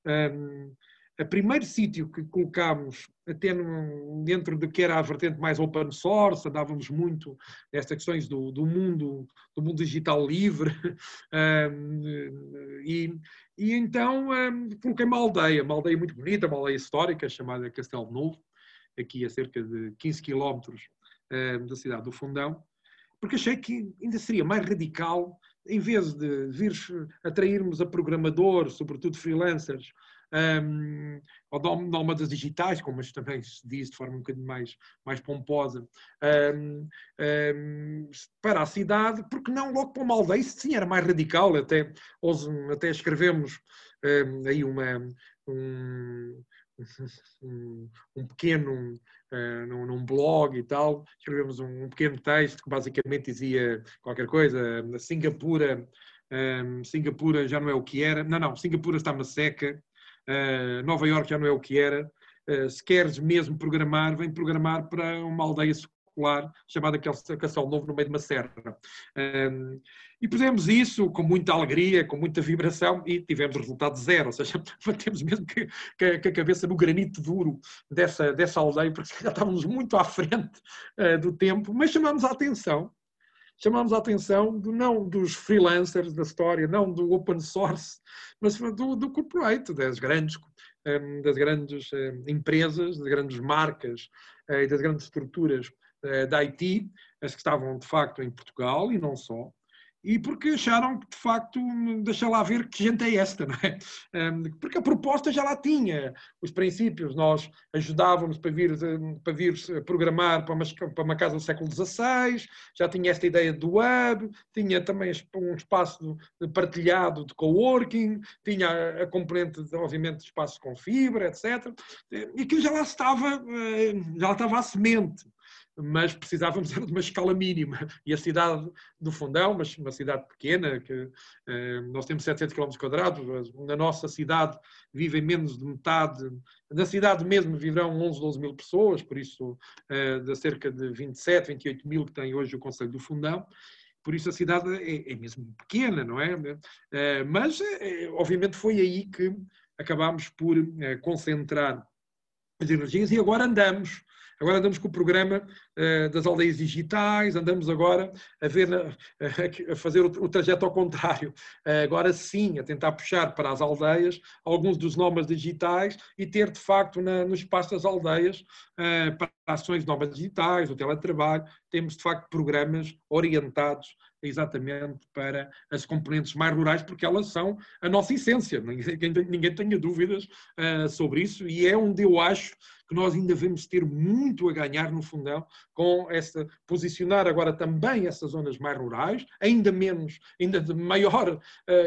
Um, o primeiro sítio que colocámos, até no, dentro de que era a vertente mais open source, andávamos muito nestas questões do, do mundo do mundo digital livre, (laughs) um, e, e, então um, coloquei uma aldeia, uma aldeia muito bonita, uma aldeia histórica chamada Castelo Novo, aqui a cerca de 15 quilómetros um, da cidade do Fundão, porque achei que ainda seria mais radical em vez de vir atrairmos a programadores, sobretudo freelancers, um, ou nómadas digitais, como também se diz de forma um bocadinho mais, mais pomposa, um, um, para a cidade, porque não logo para uma aldeia, isso sim era mais radical, até, até escrevemos aí uma, um, um, pequeno, uh, num, num, blog e tal, escrevemos um, pequeno texto que basicamente dizia qualquer coisa, Singapura, um, Singapura já não é o que era, não, não, Singapura está uma seca, uh, Nova York já não é o que era, uh, se queres mesmo programar, vem programar para uma aldeia secular chamada Castelo Novo no meio de uma serra. E pusemos isso com muita alegria, com muita vibração e tivemos resultado zero, ou seja, (laughs) batemos mesmo que, que, que a cabeça no granito duro dessa, dessa aldeia, porque já estávamos muito à frente uh, do tempo, mas chamamos a atenção chamamos a atenção do, não dos freelancers da história, não do open source, mas do, do corporate, das grandes, das grandes empresas, das grandes marcas uh, e das grandes estruturas da IT, as que estavam de facto em Portugal e não só, e porque acharam que, de facto, deixa lá ver que gente é esta, (laughs) não é? Porque a proposta já lá tinha os princípios, nós ajudávamos para vir, para vir programar para uma, para uma casa do século XVI, já tinha esta ideia do web, tinha também um espaço partilhado de coworking, tinha a componente, obviamente, de espaços com fibra, etc. E aquilo já lá estava, eh, já lá estava a semente mas precisávamos (laughs) de uma escala mínima. E a cidade do Fundão, mas uma cidade pequena, que eh, nós temos 700 km quadrados, na nossa cidade vivem menos de metade, na cidade mesmo viverão 11, 12 mil pessoas, por isso eh, de cerca de 27, 28 mil que tem hoje o Conselho do Fundão, por isso a cidade é, é mesmo pequena, não é? Eh, mas, eh, obviamente, foi aí que acabámos por concentrar as energias e agora andamos Agora andamos com o programa uh, das aldeias digitais, andamos agora a, ver, a, a fazer o, o, trajeto ao contrário. Uh, agora sim, a tentar puxar para as aldeias alguns dos nómadas digitais e ter, de facto, na, no espaço das aldeias, uh, para ações nómadas digitais, o teletrabalho, temos, de facto, programas orientados exatamente para as componentes mais rurais, porque elas são a nossa essência. Ninguém, ninguém tenha dúvidas uh, sobre isso, e é onde eu acho que nós ainda vamos ter muito a ganhar no fundão com essa posicionar agora também essas zonas mais rurais, ainda menos, ainda de maior uh,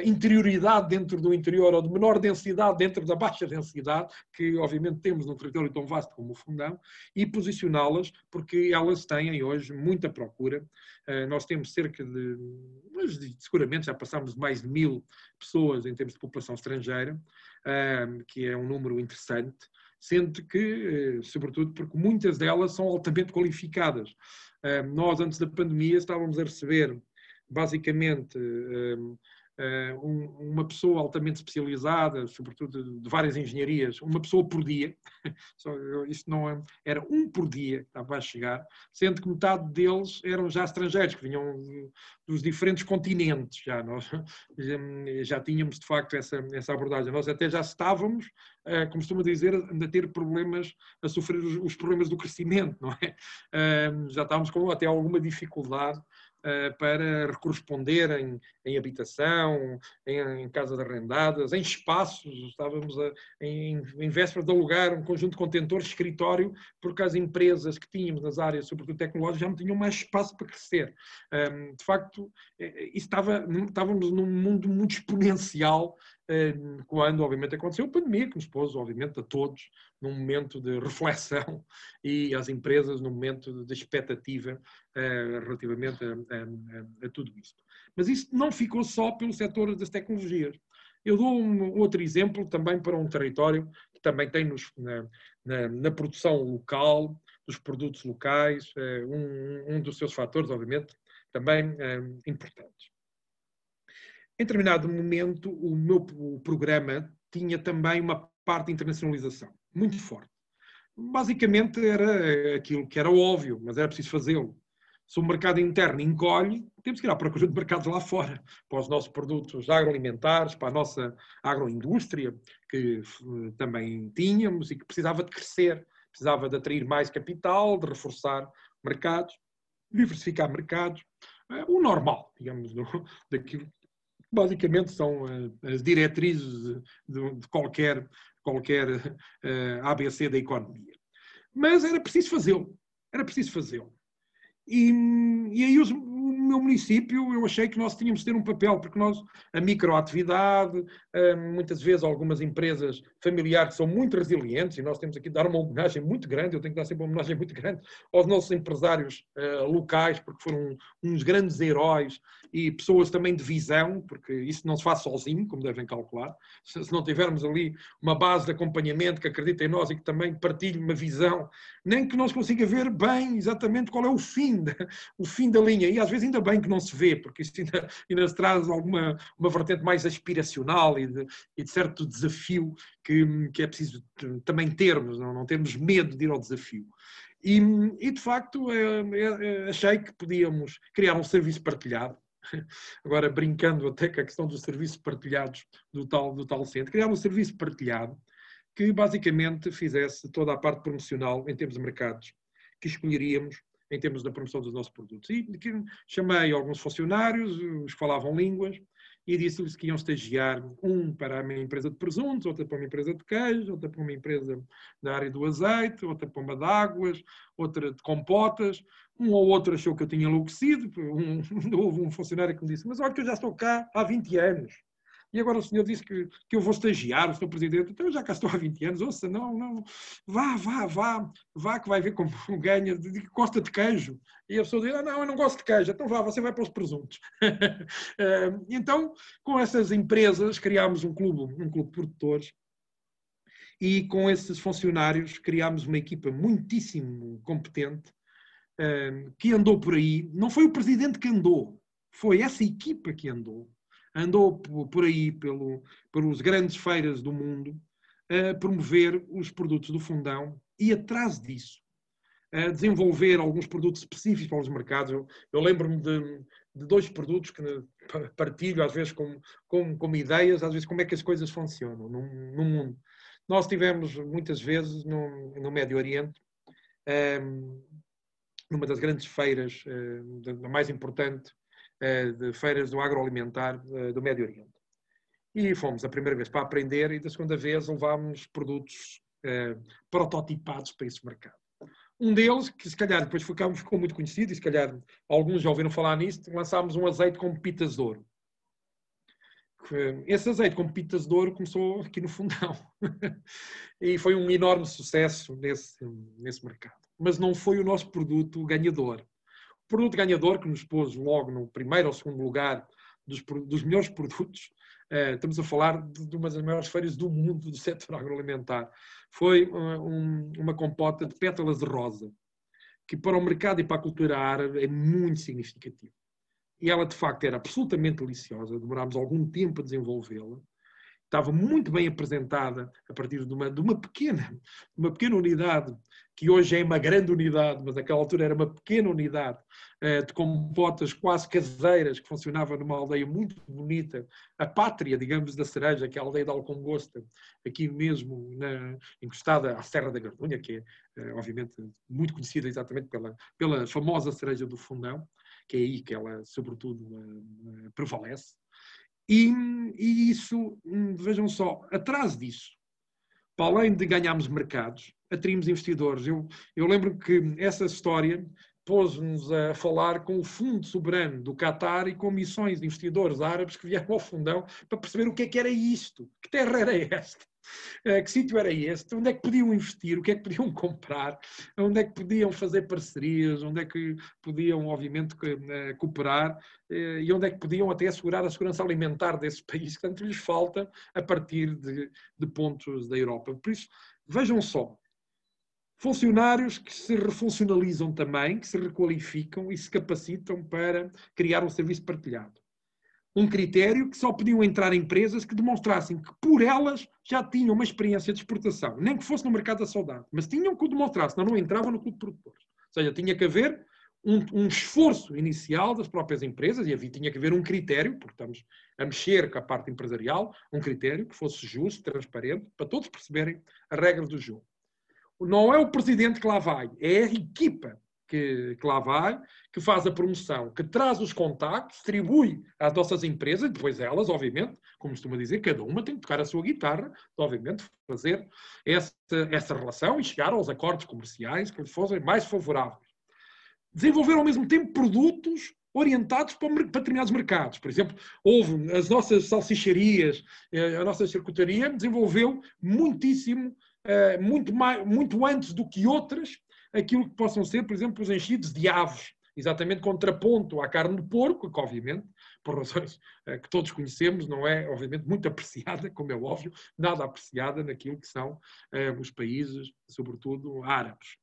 interioridade dentro do interior ou de menor densidade dentro da baixa densidade que obviamente temos num território tão vasto como o fundão e posicioná-las porque elas têm hoje muita procura. Uh, nós temos cerca de, mas seguramente já passamos mais de mil pessoas em termos de população estrangeira, uh, que é um número interessante sendo que, eh, sobretudo, porque muitas delas são altamente qualificadas. Nós, antes da pandemia, estávamos a receber, basicamente, um, uma pessoa altamente especializada, sobretudo de, várias engenharias, uma pessoa por dia, (laughs) Só, isto não é, era um por dia que estava a chegar, sendo que metade deles eram já estrangeiros, que vinham dos diferentes continentes já, nós (laughs) já tínhamos de facto essa, essa abordagem, nós até já estávamos, uh, como costuma dizer, a ter problemas, a sofrer os, problemas do crescimento, não é? Uh, já estávamos com até alguma dificuldade eh, para corresponder em, habitação, em, em, casas arrendadas, em espaços. Estávamos a, em, em vésperas de alugar um conjunto de contentores de escritório, porque as empresas que tínhamos nas áreas, sobretudo tecnológicas, já não tinham mais espaço para crescer. De facto, eh, eh, estava, estávamos num mundo muito exponencial quando, obviamente, aconteceu a pandemia, que nos pôs, obviamente, a todos num momento de reflexão (laughs) e às empresas num momento de expectativa uh, relativamente a, a, a, tudo isto. Mas isso não ficou só pelo setor das tecnologias. Eu dou um outro exemplo também para um território que também tem nos, na, na, na, produção local, dos produtos locais, uh, um, um, dos seus fatores, obviamente, também uh, importantes. Em determinado momento, o meu programa tinha também uma parte de internacionalização muito forte. Basicamente era aquilo que era óbvio, mas era preciso fazê-lo. Se o mercado interno encolhe, temos que ir à procura de mercados lá fora, para os nossos produtos agroalimentares, para a nossa agroindústria, que eh, também tínhamos e que precisava de crescer, precisava de atrair mais capital, de reforçar mercados, diversificar mercados, eh, o normal, digamos, (laughs) daquilo basicamente são eh, as diretrizes de, qualquer, qualquer eh, ABC da economia. Mas era preciso fazê-lo. Era preciso fazê-lo. E, e aí os, meu município, eu achei que nós tínhamos de ter um papel, porque nós, a microatividade, eh, muitas vezes algumas empresas familiares são muito resilientes e nós temos aqui de dar uma homenagem muito grande, eu tenho que dar sempre uma homenagem muito grande aos nossos empresários locais, porque foram uns grandes heróis e pessoas também de visão, porque isso não se faz sozinho, como devem calcular. Se, se não tivermos ali uma base de acompanhamento que acredita em nós e que também partilhe uma visão, nem que nós consiga ver bem exatamente qual é o fim, de, o fim da linha. E às vezes ainda bem que não se vê, porque isso ainda, ainda se traz alguma uma vertente mais aspiracional e de, e de certo desafio que, que, é preciso também termos, não, não termos medo de ir ao desafio. E, e de facto é, é, achei que podíamos criar um serviço partilhado, agora brincando até com a questão dos serviços partilhados do tal, do tal centro, criar um serviço partilhado que basicamente fizesse toda a parte promocional em termos de mercados que escolheríamos em termos da promoção dos nossos produtos. E chamei alguns funcionários, os falavam línguas, e disse-lhes que iam estagiar um para uma empresa de presuntos, outra para uma empresa de queijo, outra para uma empresa da área do azeite, outra para uma de águas, outra de compotas. Um ou outro achou que eu tinha enlouquecido. Um, (laughs) houve um funcionário que me disse: Mas olha, que eu já estou cá há 20 anos. E agora o senhor disse que, que eu vou estagiar, o senhor presidente, então já cá estou há 20 anos, ouça, não, não, vá, vá, vá, vá que vai ver como (laughs) ganha, gosta de queijo. E a pessoa diz, ah, não, eu não gosto de queijo, então vá, você vai para os presuntos. (laughs) Eh, então, com essas empresas, criámos um clube, um clube de produtores, e com esses funcionários criámos uma equipa muitíssimo competente, eh, que andou por aí, não foi o presidente que andou, foi essa equipa que andou andou por aí pelo, pelos grandes feiras do mundo a promover os produtos do fundão e atrás disso a desenvolver alguns produtos específicos para os mercados. Eu, eu lembro-me de, de, dois produtos que partilho às vezes como, como, ideias, às vezes como é que as coisas funcionam no, no mundo. Nós tivemos muitas vezes no, no Médio Oriente, um, ehm, numa das grandes feiras, eh, a mais importante de feiras do agroalimentar eh, do Médio Oriente. E fomos a primeira vez para aprender e da segunda vez levámos produtos eh, prototipados para esse mercado. Um deles, que se calhar depois ficou, ficou muito conhecido, e se calhar alguns já ouviram falar nisso, lançámos um azeite com pitas de ouro. Esse azeite com pitas de ouro começou aqui no fundão. (laughs) e foi um enorme sucesso nesse, nesse mercado. Mas não foi o nosso produto ganhador produto ganhador que nos pôs logo no primeiro ou segundo lugar dos, dos melhores produtos. Uh, estamos a falar de, de, uma das maiores feiras do mundo do setor (laughs) agroalimentar. Foi uh, um, uma compota de pétalas de rosa, que para o mercado e para a cultura árabe é muito significativo. e ela de facto era absolutamente deliciosa, demorámos algum tempo a desenvolvê-la, estava muito bem apresentada a partir de uma, de uma pequena, uma pequena unidade que hoje é uma grande unidade, mas naquela altura era uma pequena unidade uh, de compotas quase caseiras que funcionava numa aldeia muito bonita, a pátria, digamos, da cereja, que é a aldeia de Alcongosta, aqui mesmo na, encostada à Serra da Gardunha, que é, uh, obviamente, muito conhecida exatamente pela, pela famosa cereja do Fundão, que é aí que ela, sobretudo, uh, prevalece. E, e isso, hum, vejam só, atrás disso, para além de ganharmos mercados, atraímos investidores. Eu, eu lembro que essa história pôs-nos a falar com o Fundo Soberano do Qatar e com missões de investidores árabes que vieram ao fundão para perceber o que é que era isto, que terra era esta, eh, que sítio era este, onde é que podiam investir, o que é que podiam (laughs) comprar, onde é que podiam fazer parcerias, onde é que podiam, obviamente, eh, cooperar? Eh, e onde é que podiam até assegurar a segurança alimentar desse (laughs) país, que tanto lhes falta a partir de, de pontos da Europa. Por isso, vejam só, Funcionários que se refuncionalizam também, que se requalificam e se capacitam para criar um serviço partilhado. Um critério que só podiam entrar empresas que demonstrassem que, por elas, já tinham uma experiência de exportação, nem que fosse no mercado da saudade, mas tinham que o demonstrar, senão não entravam no clube de produtores. Ou seja, tinha que haver um, um, esforço inicial das próprias empresas e havia, tinha que haver um critério, porque estamos a mexer com a parte empresarial, um critério que fosse justo, transparente, para todos perceberem as regras do jogo não é o presidente que lá vai, é a equipa que, que, lá vai, que faz a promoção, que traz os contactos, distribui às nossas empresas, depois elas, obviamente, como costuma dizer, cada uma tem que tocar a sua guitarra, obviamente, fazer essa, essa relação e chegar aos acordos comerciais que lhe fossem mais favoráveis. Desenvolver ao mesmo tempo produtos orientados para, determinados mercados. Por exemplo, houve as nossas salsicharias, eh, a nossa circuitaria desenvolveu muitíssimo eh, muito, mais, muito antes do que outras, aquilo que possam ser, por exemplo, os enchidos de aves, exatamente contraponto à carne de porco, que obviamente, por razões uh, que todos conhecemos, não é, obviamente, muito (laughs) apreciada, como é óbvio, nada apreciada naquilo que são uh, os países, sobretudo árabes.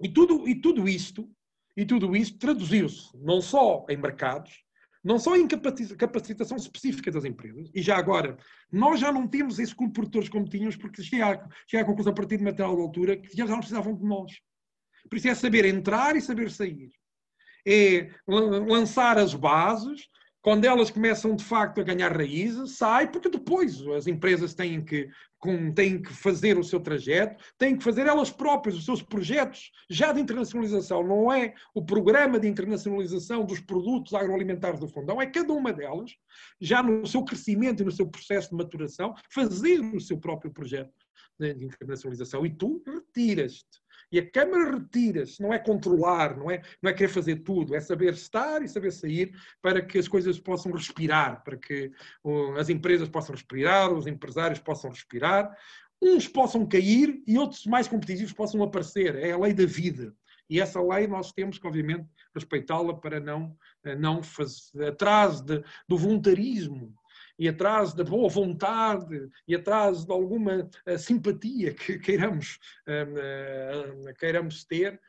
E, tudo, e tudo isto, e tudo isto traduziu-se não só em mercados, não só em capacitação específica das empresas, e já agora, nós já não temos esses produtores como tínhamos, porque cheguei à, conclusão a partir de material de altura que já não precisavam de nós. Por isso é saber entrar e saber sair. É lançar as bases, quando elas começam de facto a ganhar raízes, sai, porque depois as empresas têm que, têm que fazer o seu trajeto, têm que fazer elas próprias os seus projetos já de internacionalização. Não é o programa de internacionalização dos produtos agroalimentares do Fundão, é cada uma delas, já no seu crescimento e no seu processo de maturação, fazer o seu próprio projeto de internacionalização. E tu retiras-te e a Câmara retira-se, não é controlar, não é, não é querer fazer tudo, é saber estar e saber sair para que as coisas possam respirar, para que uh, as empresas possam respirar, os empresários possam respirar, uns possam cair e outros mais competitivos possam aparecer. É a lei da vida. E essa lei nós temos que, obviamente, respeitá-la para não, uh, não fazer atrás de, do voluntarismo e atrás da boa vontade e atrás de alguma uh, simpatia que (laughs) queiramos, uh, uh, queiramos ter,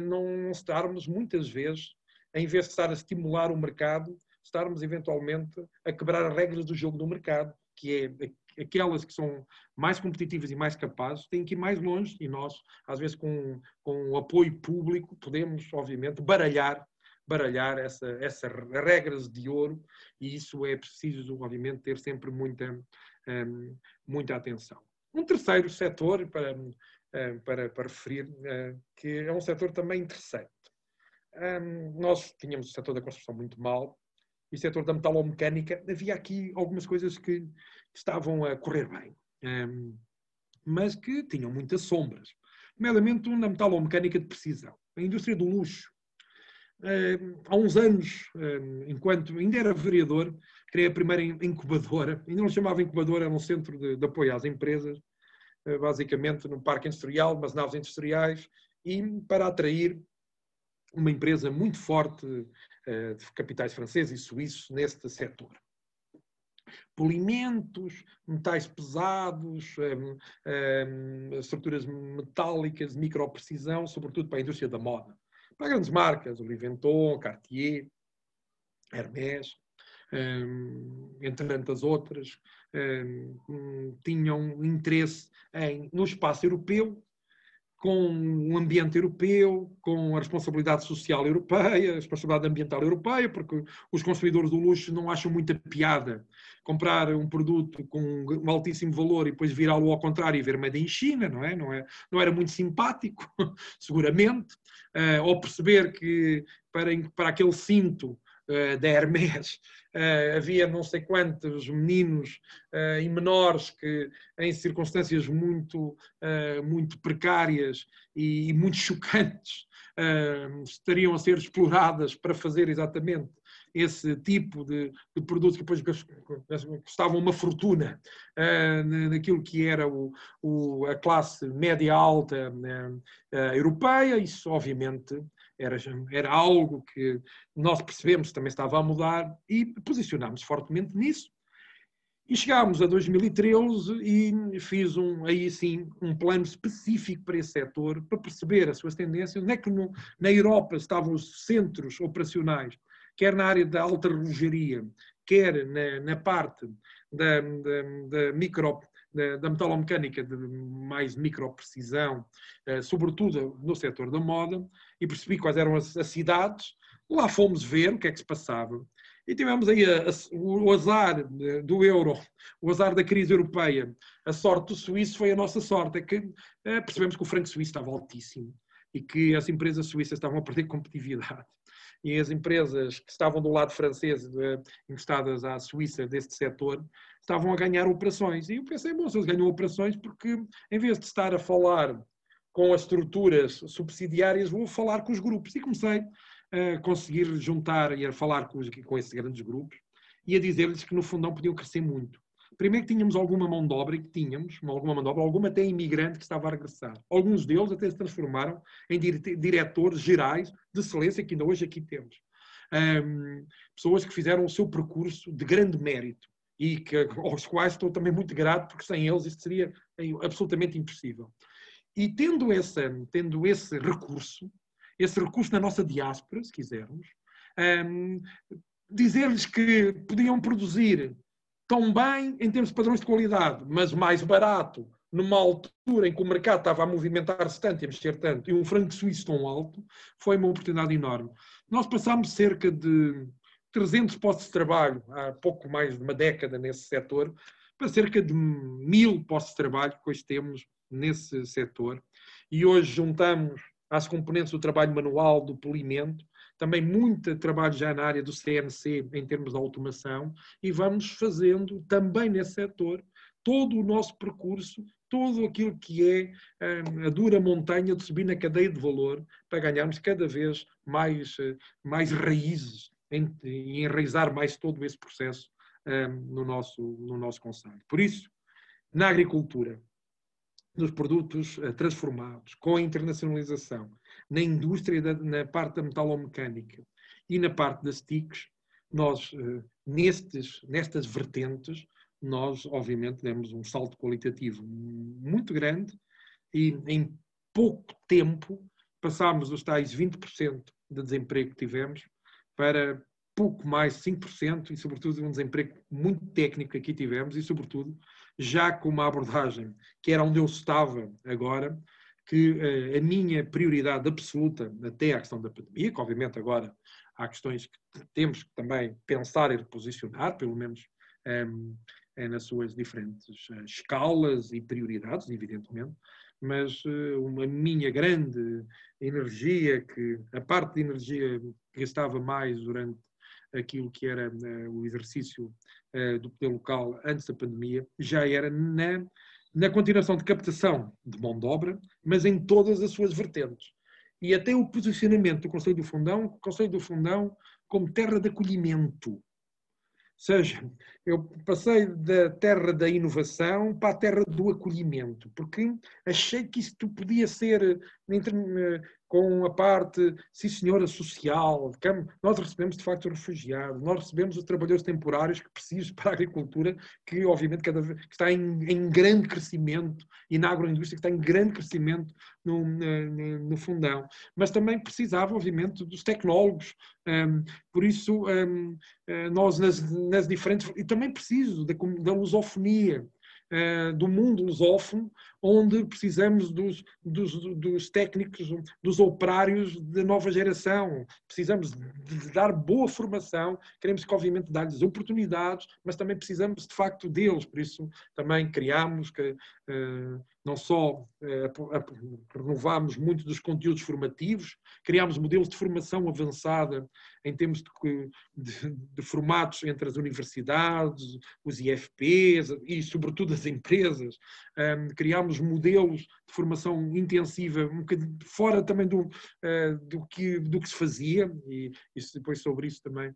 não estarmos muitas vezes, em vez de estar a estimular o mercado, estarmos eventualmente a quebrar as regras do jogo do mercado, que é aquelas que são mais competitivas e mais capazes têm que ir mais longe e nós, às vezes com, com apoio público, podemos, obviamente, baralhar baralhar essa, essas regras de ouro e isso é preciso, obviamente, ter sempre muita, um, muita atenção. Um terceiro setor para, um, para, para referir, uh, que é um setor também interessante. Um, nós tínhamos o setor da construção muito mal e o setor da metalomecânica, havia aqui algumas coisas que, estavam a correr bem, hum, mas que tinham muitas sombras. Nomeadamente na metalomecânica de precisão. A indústria do luxo há uns anos, enquanto ainda era vereador, criei a primeira incubadora, ainda não chamava incubadora, era um centro de, de apoio às empresas, eh, basicamente no parque industrial, mas naves industriais, e para atrair uma empresa muito forte eh, de capitais franceses e suíços neste setor. Polimentos, metais pesados, estruturas metálicas, microprecisão, sobretudo para a indústria da moda para grandes marcas, o Louis Vuitton, Cartier. Hermès, um, entre tantas outras, um, tinham interesse em, no espaço europeu com o ambiente europeu, com a responsabilidade social europeia, a responsabilidade ambiental europeia, porque os consumidores do luxo não acham muita piada comprar um produto com um altíssimo valor e depois virá-lo ao contrário e ver made in China, não é? Não, é, não era muito simpático, (laughs) seguramente, uh, ou perceber que para, para aquele cinto da Hermès Uh, havia não sei quantos meninos uh, e menores que, em circunstâncias muito, muito precárias e, muito chocantes, estariam a ser exploradas para fazer exatamente esse tipo de, de produtos que depois custavam uma fortuna uh, naquilo que era o, o, a classe média alta uh, uh, europeia. Isso, obviamente, era, era algo que nós percebemos também estava a mudar e posicionámos fortemente nisso. E chegámos a 2013 e fiz um, aí sim um plano específico para esse setor, para perceber as suas tendências, onde é que no, na Europa estavam os centros operacionais, quer na área da alta relojaria, quer na, na parte da, da, da micro da, metalomecânica de mais microprecisão, eh, sobretudo no setor da moda, e percebi quais eram as, as, cidades. Lá fomos ver o que é que se passava. E tivemos aí a, a, o azar do euro, o azar da crise europeia. A sorte do suíço foi a nossa sorte. É que eh, percebemos que o franco suíço estava altíssimo e que as empresas suíças estavam a perder (laughs) competitividade e as empresas que estavam do lado francês, de, encostadas à Suíça deste setor, estavam a ganhar operações. E eu pensei, bom, se eles ganham operações, porque em vez de estar a falar com as estruturas subsidiárias, vou falar com os grupos. E comecei a conseguir juntar e a falar com, os, com esses grandes grupos e a dizer-lhes que no fundão podiam crescer muito. Primeiro que tínhamos alguma mão de obra, que tínhamos alguma mão de obra, alguma até imigrante que estava a regressar. Alguns deles até se transformaram em diretores gerais de excelência que ainda hoje aqui temos. Um, pessoas que fizeram o seu percurso de grande mérito e que, aos quais estou também muito grato, porque sem eles isto seria absolutamente impossível. E tendo esse, tendo esse recurso, esse recurso na nossa diáspora, se quisermos, um, dizer-lhes que podiam produzir tão bem em termos de padrões de qualidade, mas mais barato, numa altura em que o mercado estava a movimentar-se tanto e a mexer tanto, e um franco suíço tão alto, foi uma oportunidade enorme. Nós passámos cerca de 300 postos de trabalho, há pouco mais de uma década nesse setor, para cerca de mil postos de trabalho que hoje temos nesse setor. E hoje juntamos às componentes do trabalho manual, do polimento, também muito trabalho já na área do CNC em termos de automação e vamos fazendo também nesse setor todo o nosso percurso, todo aquilo que é hum, a dura montanha de subir na cadeia de valor para ganharmos cada vez mais, eh, mais raízes e enraizar mais todo esse processo hum, no nosso, no nosso conselho. Por isso, na agricultura, nos produtos eh, transformados, com a internacionalização, na indústria, da, na parte da metalomecânica e na parte das TICs, nós, eh, nestes, nestas vertentes, nós, obviamente, demos um salto qualitativo muito grande e em pouco tempo passámos os tais 20% de desemprego que tivemos para pouco mais 5% e, sobretudo, um desemprego muito técnico que aqui tivemos e, sobretudo, já com uma abordagem que era onde eu estava agora, que uh, a minha prioridade absoluta, até à questão da pandemia, que obviamente agora há questões que temos que também pensar e reposicionar, pelo menos ehm, é nas suas diferentes uh, escalas e prioridades, evidentemente, mas uh, uma minha grande energia, que a parte de energia que gastava mais durante aquilo que era uh, o exercício uh, do poder local antes da pandemia, já era na, na continuação de captação de mão de obra, mas em todas as suas vertentes. E até o posicionamento do Conselho do Fundão, Conselho do Fundão como terra de acolhimento seja, eu passei da terra da inovação para a terra do acolhimento, porque achei que isto podia ser com a parte, sim senhora, social. Nós recebemos, de facto, refugiados, nós recebemos os trabalhadores temporários que precisam para a agricultura, que obviamente cada vez, que está em, em grande crescimento e na agroindústria que tem grande crescimento no, no, no fundão. Mas também precisava, obviamente, dos tecnólogos. Um, por isso, um, eh, nós nas, nas, diferentes. E também preciso da, da lusofonia. Uh, do mundo lusófono, onde precisamos dos, dos, dos, técnicos, dos operários da nova geração. Precisamos de dar boa formação, queremos que, obviamente, dar-lhes oportunidades, mas também precisamos, de facto, deles. Por isso, também criámos que. Uh, não só eh, renovámos muito dos conteúdos formativos, criámos modelos de formação avançada em termos de, de, de, formatos entre as universidades, os IFPs e, sobretudo, as empresas. Criámos modelos de formação intensiva, um bocadinho fora também do, uh, do, que, do que se fazia, e, e depois sobre isso também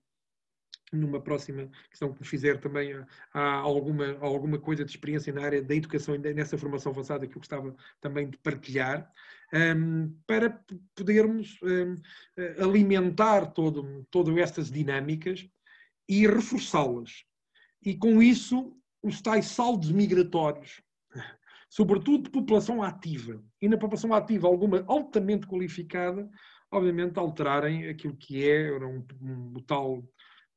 numa próxima questão que me fizer também há alguma, alguma coisa de experiência na área da educação e nessa formação avançada que eu gostava também de partilhar, um, para podermos um, alimentar todo, todas estas dinâmicas e reforçá-las. E com isso, os tais saldos migratórios, sobretudo de população ativa, e na população ativa alguma altamente qualificada, obviamente alterarem aquilo que é um, um, o tal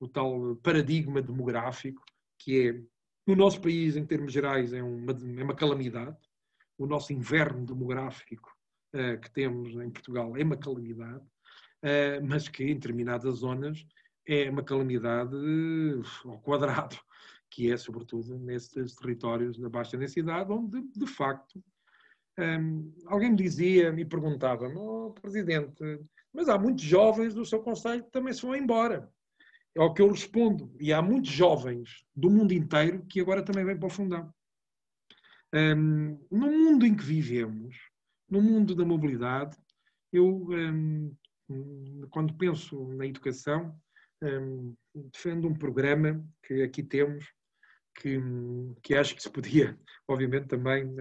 o tal paradigma demográfico, que é, no nosso país, em termos gerais, é uma, é uma calamidade. O nosso inverno demográfico uh, que temos em Portugal é uma calamidade, uh, mas que em determinadas zonas é uma calamidade uh, ao quadrado, que é sobretudo nesses territórios da baixa densidade, onde, de facto, um, alguém me dizia, me perguntava, oh, Presidente, mas há muitos jovens do seu Conselho que também se vão embora. É o que eu respondo. E há muitos jovens do mundo inteiro que agora também vêm para o fundão. Um, no mundo em que vivemos, no mundo da mobilidade, eu, um, quando penso na educação, um, defendo um programa que aqui temos, que, que acho que se podia, (laughs) obviamente, também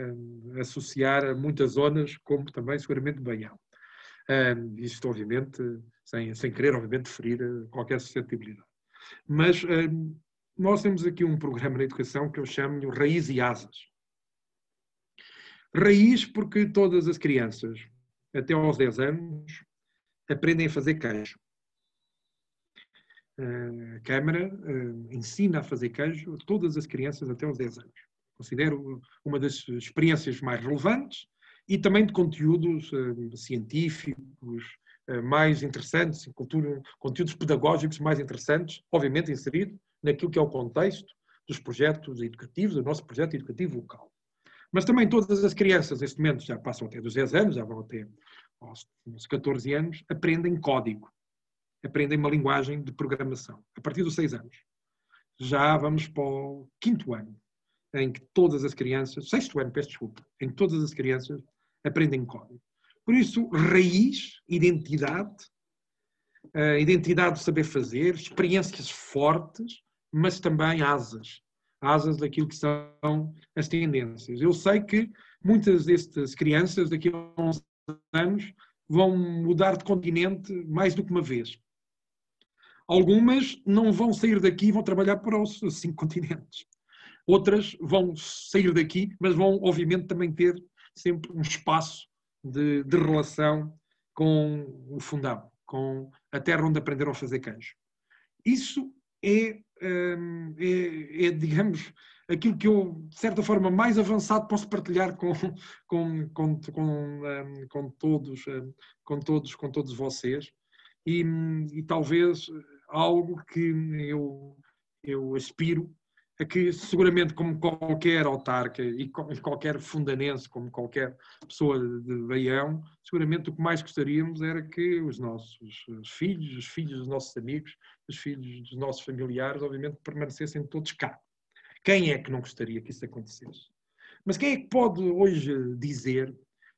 associar a muitas zonas, como também seguramente Baião. Um, isto, obviamente, sem, sem querer, obviamente, ferir eh, qualquer suscetibilidade. Mas um, nós temos aqui um programa na educação que eu chamo Raiz e Asas. Raiz porque todas as crianças, até aos 10 anos, aprendem a fazer queijo. A Câmara uh, ensina a fazer queijo a todas as crianças até aos 10 anos. Considero uma das experiências mais relevantes e também de conteúdos uh, científicos, uh, mais interessantes, cultura, conteúdos pedagógicos mais interessantes, obviamente inserido naquilo que é o contexto dos projetos educativos, do nosso projeto educativo local. Mas também todas as crianças, neste momento, já passam até dos 10 anos, já vão até aos 14 anos, aprendem código, aprendem uma linguagem de programação, a partir dos 6 anos. Já vamos para o quinto ano, em que todas as crianças, sexto ano, peço desculpa, em que todas as crianças aprendem código. Por isso, raiz, identidade, uh, identidade de saber fazer, experiências fortes, mas também asas. Asas daquilo que são as tendências. Eu sei que muitas destas crianças, daqui a uns anos, vão mudar de continente mais do que uma vez. Algumas não vão sair daqui e vão trabalhar para os cinco continentes. Outras vão sair daqui, mas vão, obviamente, também ter sempre um espaço de, de relação com o fundão, com a terra onde aprenderam a fazer queijo. Isso é, hum, é, é, digamos, aquilo que eu, de certa forma, mais avançado posso partilhar com, com, com, com, hum, com todos, hum, com, todos, com todos vocês. E, e talvez algo que eu, eu aspiro é que seguramente como qualquer autarca e qualquer fundanense, como qualquer pessoa de Baião, seguramente o que mais gostaríamos era que os nossos filhos, os filhos dos nossos amigos, os filhos dos nossos familiares, obviamente, permanecessem todos cá. Quem é que não gostaria que isso acontecesse? Mas quem é que pode hoje dizer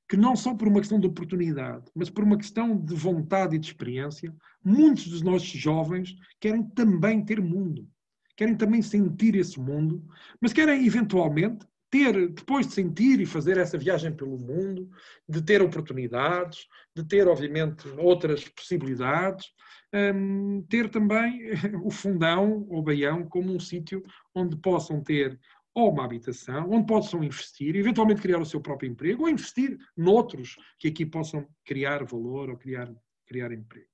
que não só por uma questão de oportunidade, mas por uma questão de vontade e de experiência, muitos dos nossos jovens querem também ter mundo querem também sentir esse mundo, mas querem eventualmente ter, depois de sentir e fazer essa viagem pelo mundo, de ter oportunidades, de ter, obviamente, outras possibilidades, um, ter também (laughs) o Fundão ou Baião como um sítio onde possam ter ou uma habitação, onde possam investir, eventualmente criar o seu próprio emprego, ou investir noutros que aqui possam criar valor ou criar, criar emprego.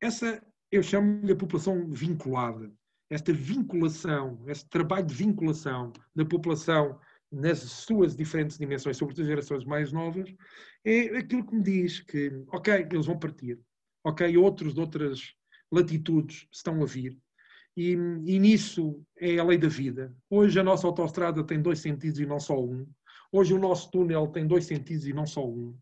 Essa eu chamo-lhe a população vinculada. Esta vinculação, este trabalho de vinculação da população nas suas diferentes dimensões, sobretudo as gerações mais novas, é aquilo que me diz que, ok, eles vão partir, ok, outros de outras latitudes estão a vir, e, e, nisso é a lei da vida. Hoje a nossa autoestrada tem dois sentidos e não só um. Hoje o nosso túnel tem dois sentidos e não só um.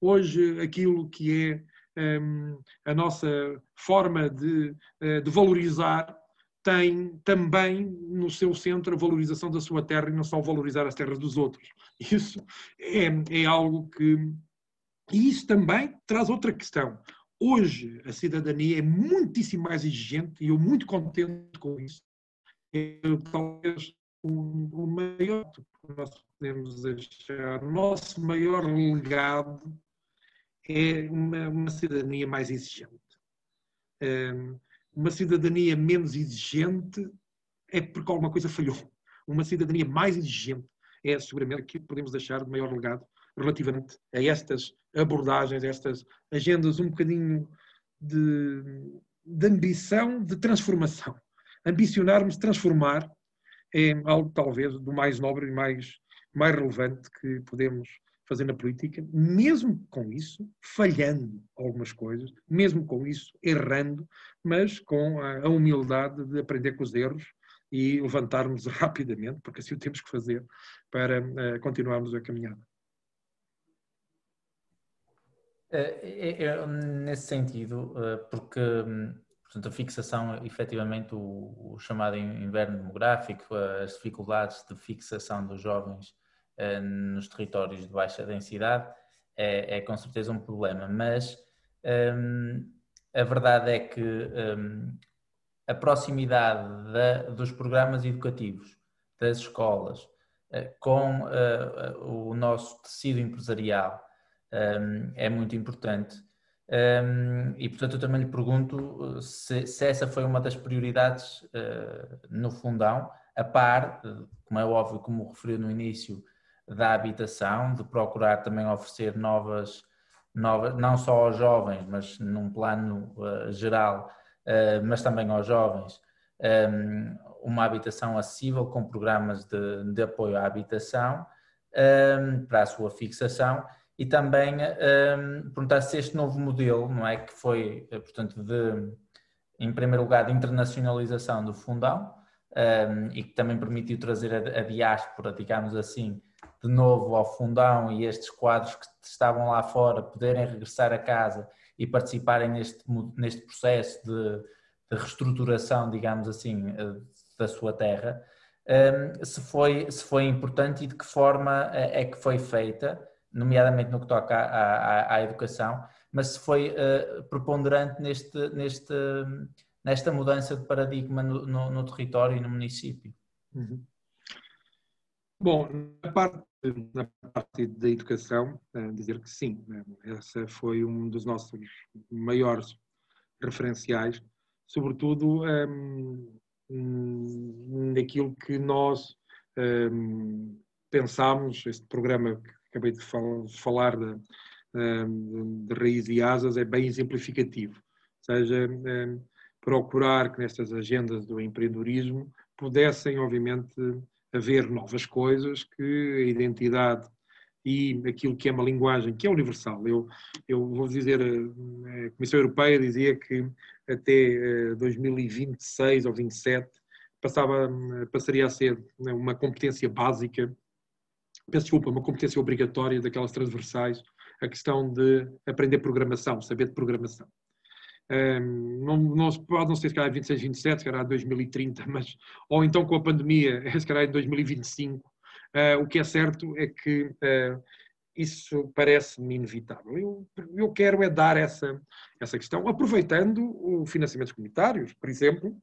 Hoje aquilo que é um, a nossa forma de, eh, de valorizar tem também no seu centro a valorização da sua terra e não só valorizar as terras dos outros. Isso é, é algo que. E isso também traz outra questão. Hoje a cidadania é muitíssimo mais exigente e eu muito contente com isso. É talvez o, o maior que nós podemos deixar, o nosso maior legado é uma, uma cidadania mais exigente. Um, uma cidadania menos exigente é porque alguma coisa falhou. Uma cidadania mais exigente é seguramente que podemos deixar de maior legado relativamente a estas abordagens, estas agendas um bocadinho de, de ambição, de transformação. Ambicionarmos transformar é algo talvez do mais nobre e mais, mais relevante que podemos fazer na política, mesmo com isso, falhando algumas coisas, mesmo com isso, errando, mas com a humildade de aprender com os erros e levantarmos (laughs) rapidamente, porque assim o temos que fazer para uh, continuarmos a caminhada. É, é, é, nesse sentido, eh, porque hum, portanto, a fixação, efetivamente, o, o, chamado inverno demográfico, as dificuldades de fixação dos jovens eh, nos territórios de baixa densidade, é, é com certeza um problema, mas um, a verdade é que um, a proximidade da, dos programas educativos, das escolas, com o nosso tecido empresarial, um, é muito importante. Um, e portanto eu também lhe pergunto se, se, essa foi uma das prioridades uh, no fundão, a par, como é óbvio, como referiu no início, da habitação, de procurar também oferecer novas, novas não só aos jovens, mas num plano uh, geral, uh, mas também aos jovens, um, uma habitação acessível com programas de, de apoio à habitação um, para a sua fixação e também um, perguntar se este novo modelo, não é, que foi, eh, portanto, de, em primeiro lugar, de internacionalização do fundão um, e que também permitiu trazer a, a diáspora, digamos assim, de novo ao fundão e estes quadros que estavam lá fora poderem regressar a casa e participarem neste, neste processo de, de reestruturação, digamos assim, eh, da sua terra, se foi, se foi importante e de que forma é, é que foi feita nomeadamente no que toca à, à, à educação, mas se foi uh, preponderante neste, neste, nesta mudança de paradigma no, no, no território e no município. Uhum. Bom, na parte, na parte da educação, uh, dizer que sim, né? essa foi um dos nossos maiores referenciais, sobretudo um, ehm, naquilo que nós um, ehm, pensámos, este programa que acabei de falar de, de raiz e asas, é bem exemplificativo. Ou seja, procurar que nestas agendas do empreendedorismo pudessem, obviamente, haver novas coisas que a identidade e aquilo que é uma linguagem que é universal. Eu, eu vou dizer, a Comissão Europeia dizia que até 2026 ou 27 passava, passaria a ser uma competência básica peço desculpa, uma competência obrigatória daquelas transversais, a questão de aprender programação, saber de programação. Um, não, não, pode não ser se calhar 26, 27, se calhar 2030, (laughs) mas, ou então com a pandemia, (laughs) se calhar em 2025. Uh, o que é certo é que uh, isso parece-me inevitável. Eu, eu quero é dar essa, essa questão, aproveitando os financiamentos comunitários, por exemplo,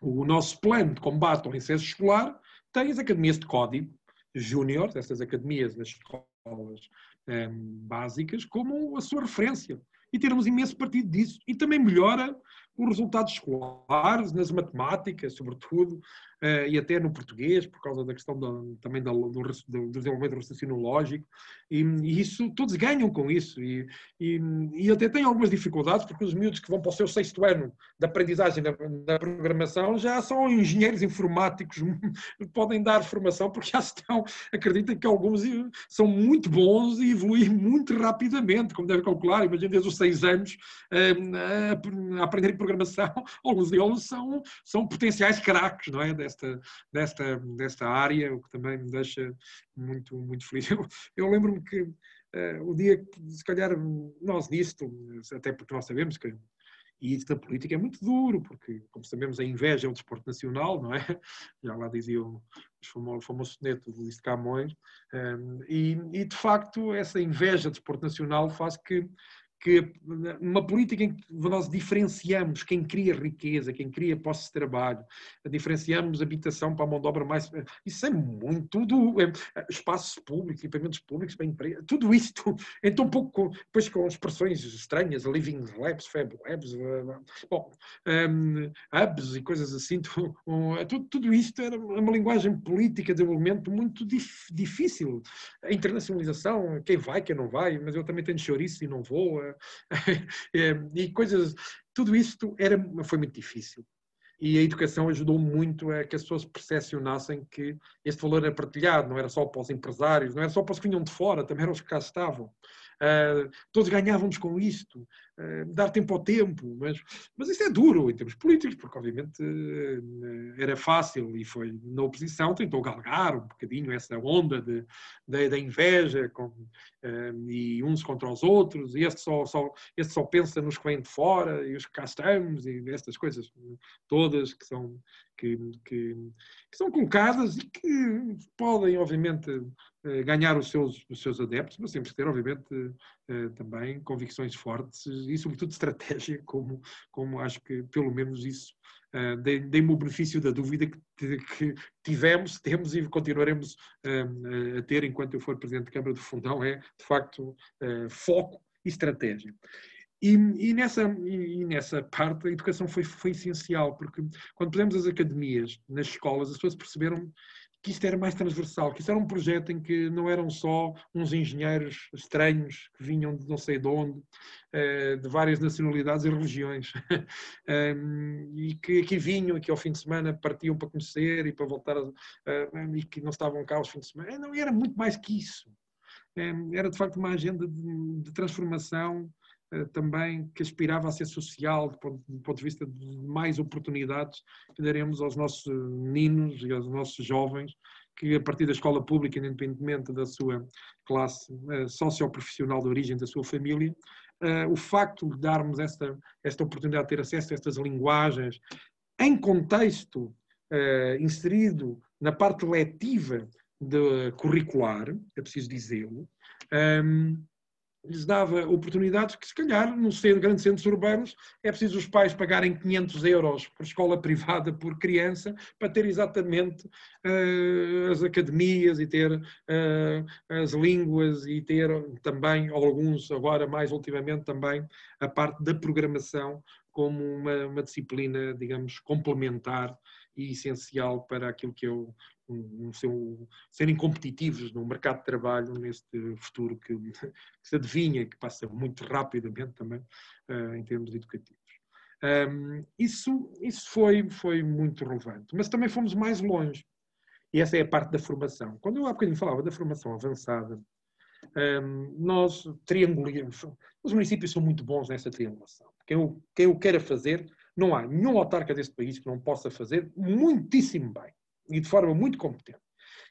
o nosso plano de combate ao incesto escolar tem as academias de código, júnior, dessas academias nas escolas um, ehm, básicas, como a sua referência. E termos imenso partido disso. E também melhora os resultados escolares, nas matemáticas, sobretudo, uh, e até no português, por causa da questão também do, do, do, desenvolvimento do raciocínio lógico, e, e, isso, todos ganham com isso, e, e, e, até têm algumas dificuldades, porque os miúdos que vão para o seu sexto ano da aprendizagem da, da programação já são engenheiros informáticos, (laughs) podem dar formação, porque já estão, acreditem que alguns são muito bons e evoluem muito rapidamente, como deve calcular, imagina desde os seis anos uh, a aprender programação, (laughs) alguns deles são, são potenciais craques, não é? desta, desta, desta área, o que também me deixa muito, muito feliz. (laughs) Eu, eu lembro-me que uh, o dia que, se calhar, nós nisto, até porque nós sabemos que e isso da política é muito duro, porque, como sabemos, a inveja é o desporto nacional, não é? (laughs) Já lá dizia o famoso, famoso soneto do Luís de Camões. Um, ehm, e, e, de facto, essa inveja do desporto nacional faz que que uma política em que nós diferenciamos quem cria riqueza, quem cria posse de trabalho, diferenciamos habitação para a mão de obra mais. Isso é muito, tudo, é, públicos, equipamentos públicos para empresa, tudo isto, então um pouco, depois com expressões estranhas, living labs, fab labs, bom, um, hubs e coisas assim, tudo, tudo isto era uma linguagem política de desenvolvimento muito dif, difícil. A internacionalização, quem vai, quem não vai, mas eu também tenho chouriço e não vou É, (laughs) e coisas, tudo isto era, foi muito difícil. E a educação ajudou muito a que as pessoas percepcionassem que este valor era partilhado, não era só para os empresários, não era só para os que vinham de fora, também eram os que cá estavam. Uh, todos ganhávamos com isto, dar tempo ao tempo, mas, mas isso é duro em termos políticos, porque obviamente uh, era fácil e foi na oposição, tentou galgar um bocadinho essa onda de, de da inveja com, e uns contra os outros, e este só, só, este só pensa nos que vêm de fora e os que cá estamos, e estas coisas todas que são, que, que, que são colocadas e que podem, obviamente, eh, ganhar os seus, os seus adeptos, mas temos que ter, obviamente, eh, também convicções fortes e, sobretudo, estratégia, como, como acho que, pelo menos, isso eh, dei-me o benefício da dúvida que, que, tivemos, temos e continuaremos a ter enquanto eu for Presidente da Câmara do Fundão, é, de facto, foco e estratégia. E, e, nessa, e, nessa parte a educação foi, foi essencial, porque quando pusemos as academias nas escolas, as pessoas perceberam que isto era mais transversal, que isto era um projeto em que não eram só uns engenheiros estranhos que vinham de não sei de onde, eh, de várias nacionalidades e religiões, (laughs) e que aqui vinham, que ao fim de semana partiam para conhecer e para voltar, e que não estavam cá aos fins de semana. Não, era muito mais que isso. Era de facto uma agenda de, transformação eh, também que aspirava a ser social, do ponto, do ponto de vista de mais oportunidades que daremos aos nossos meninos e aos nossos jovens, que a partir da escola pública, independentemente da sua classe uh, socioprofissional de origem da sua família, o facto de darmos esta, esta oportunidade de ter acesso a estas linguagens em contexto inserido na parte letiva de curricular, é preciso dizê-lo, ehm, lhes dava oportunidades que, se calhar, no centro, grandes centros urbanos, é preciso os pais pagarem 500 euros por escola privada por criança para ter exatamente uh, as academias e ter uh, as línguas e ter também, alguns agora mais ultimamente também, a parte da programação como uma, uma disciplina, digamos, complementar e essencial para aquilo que eu um, um, serem competitivos no mercado de trabalho neste futuro que, (laughs) que, se adivinha, que passa muito rapidamente também uh, em termos educativos. Um, isso isso foi, foi muito relevante, mas também fomos mais longe. E essa é a parte da formação. Quando eu há bocadinho falava da formação avançada, nós triangulamos. Os municípios são muito bons nessa triangulação. Quem o, quem o queira fazer, não há nenhum autarca deste país que não possa fazer muitíssimo bem e de forma muito competente,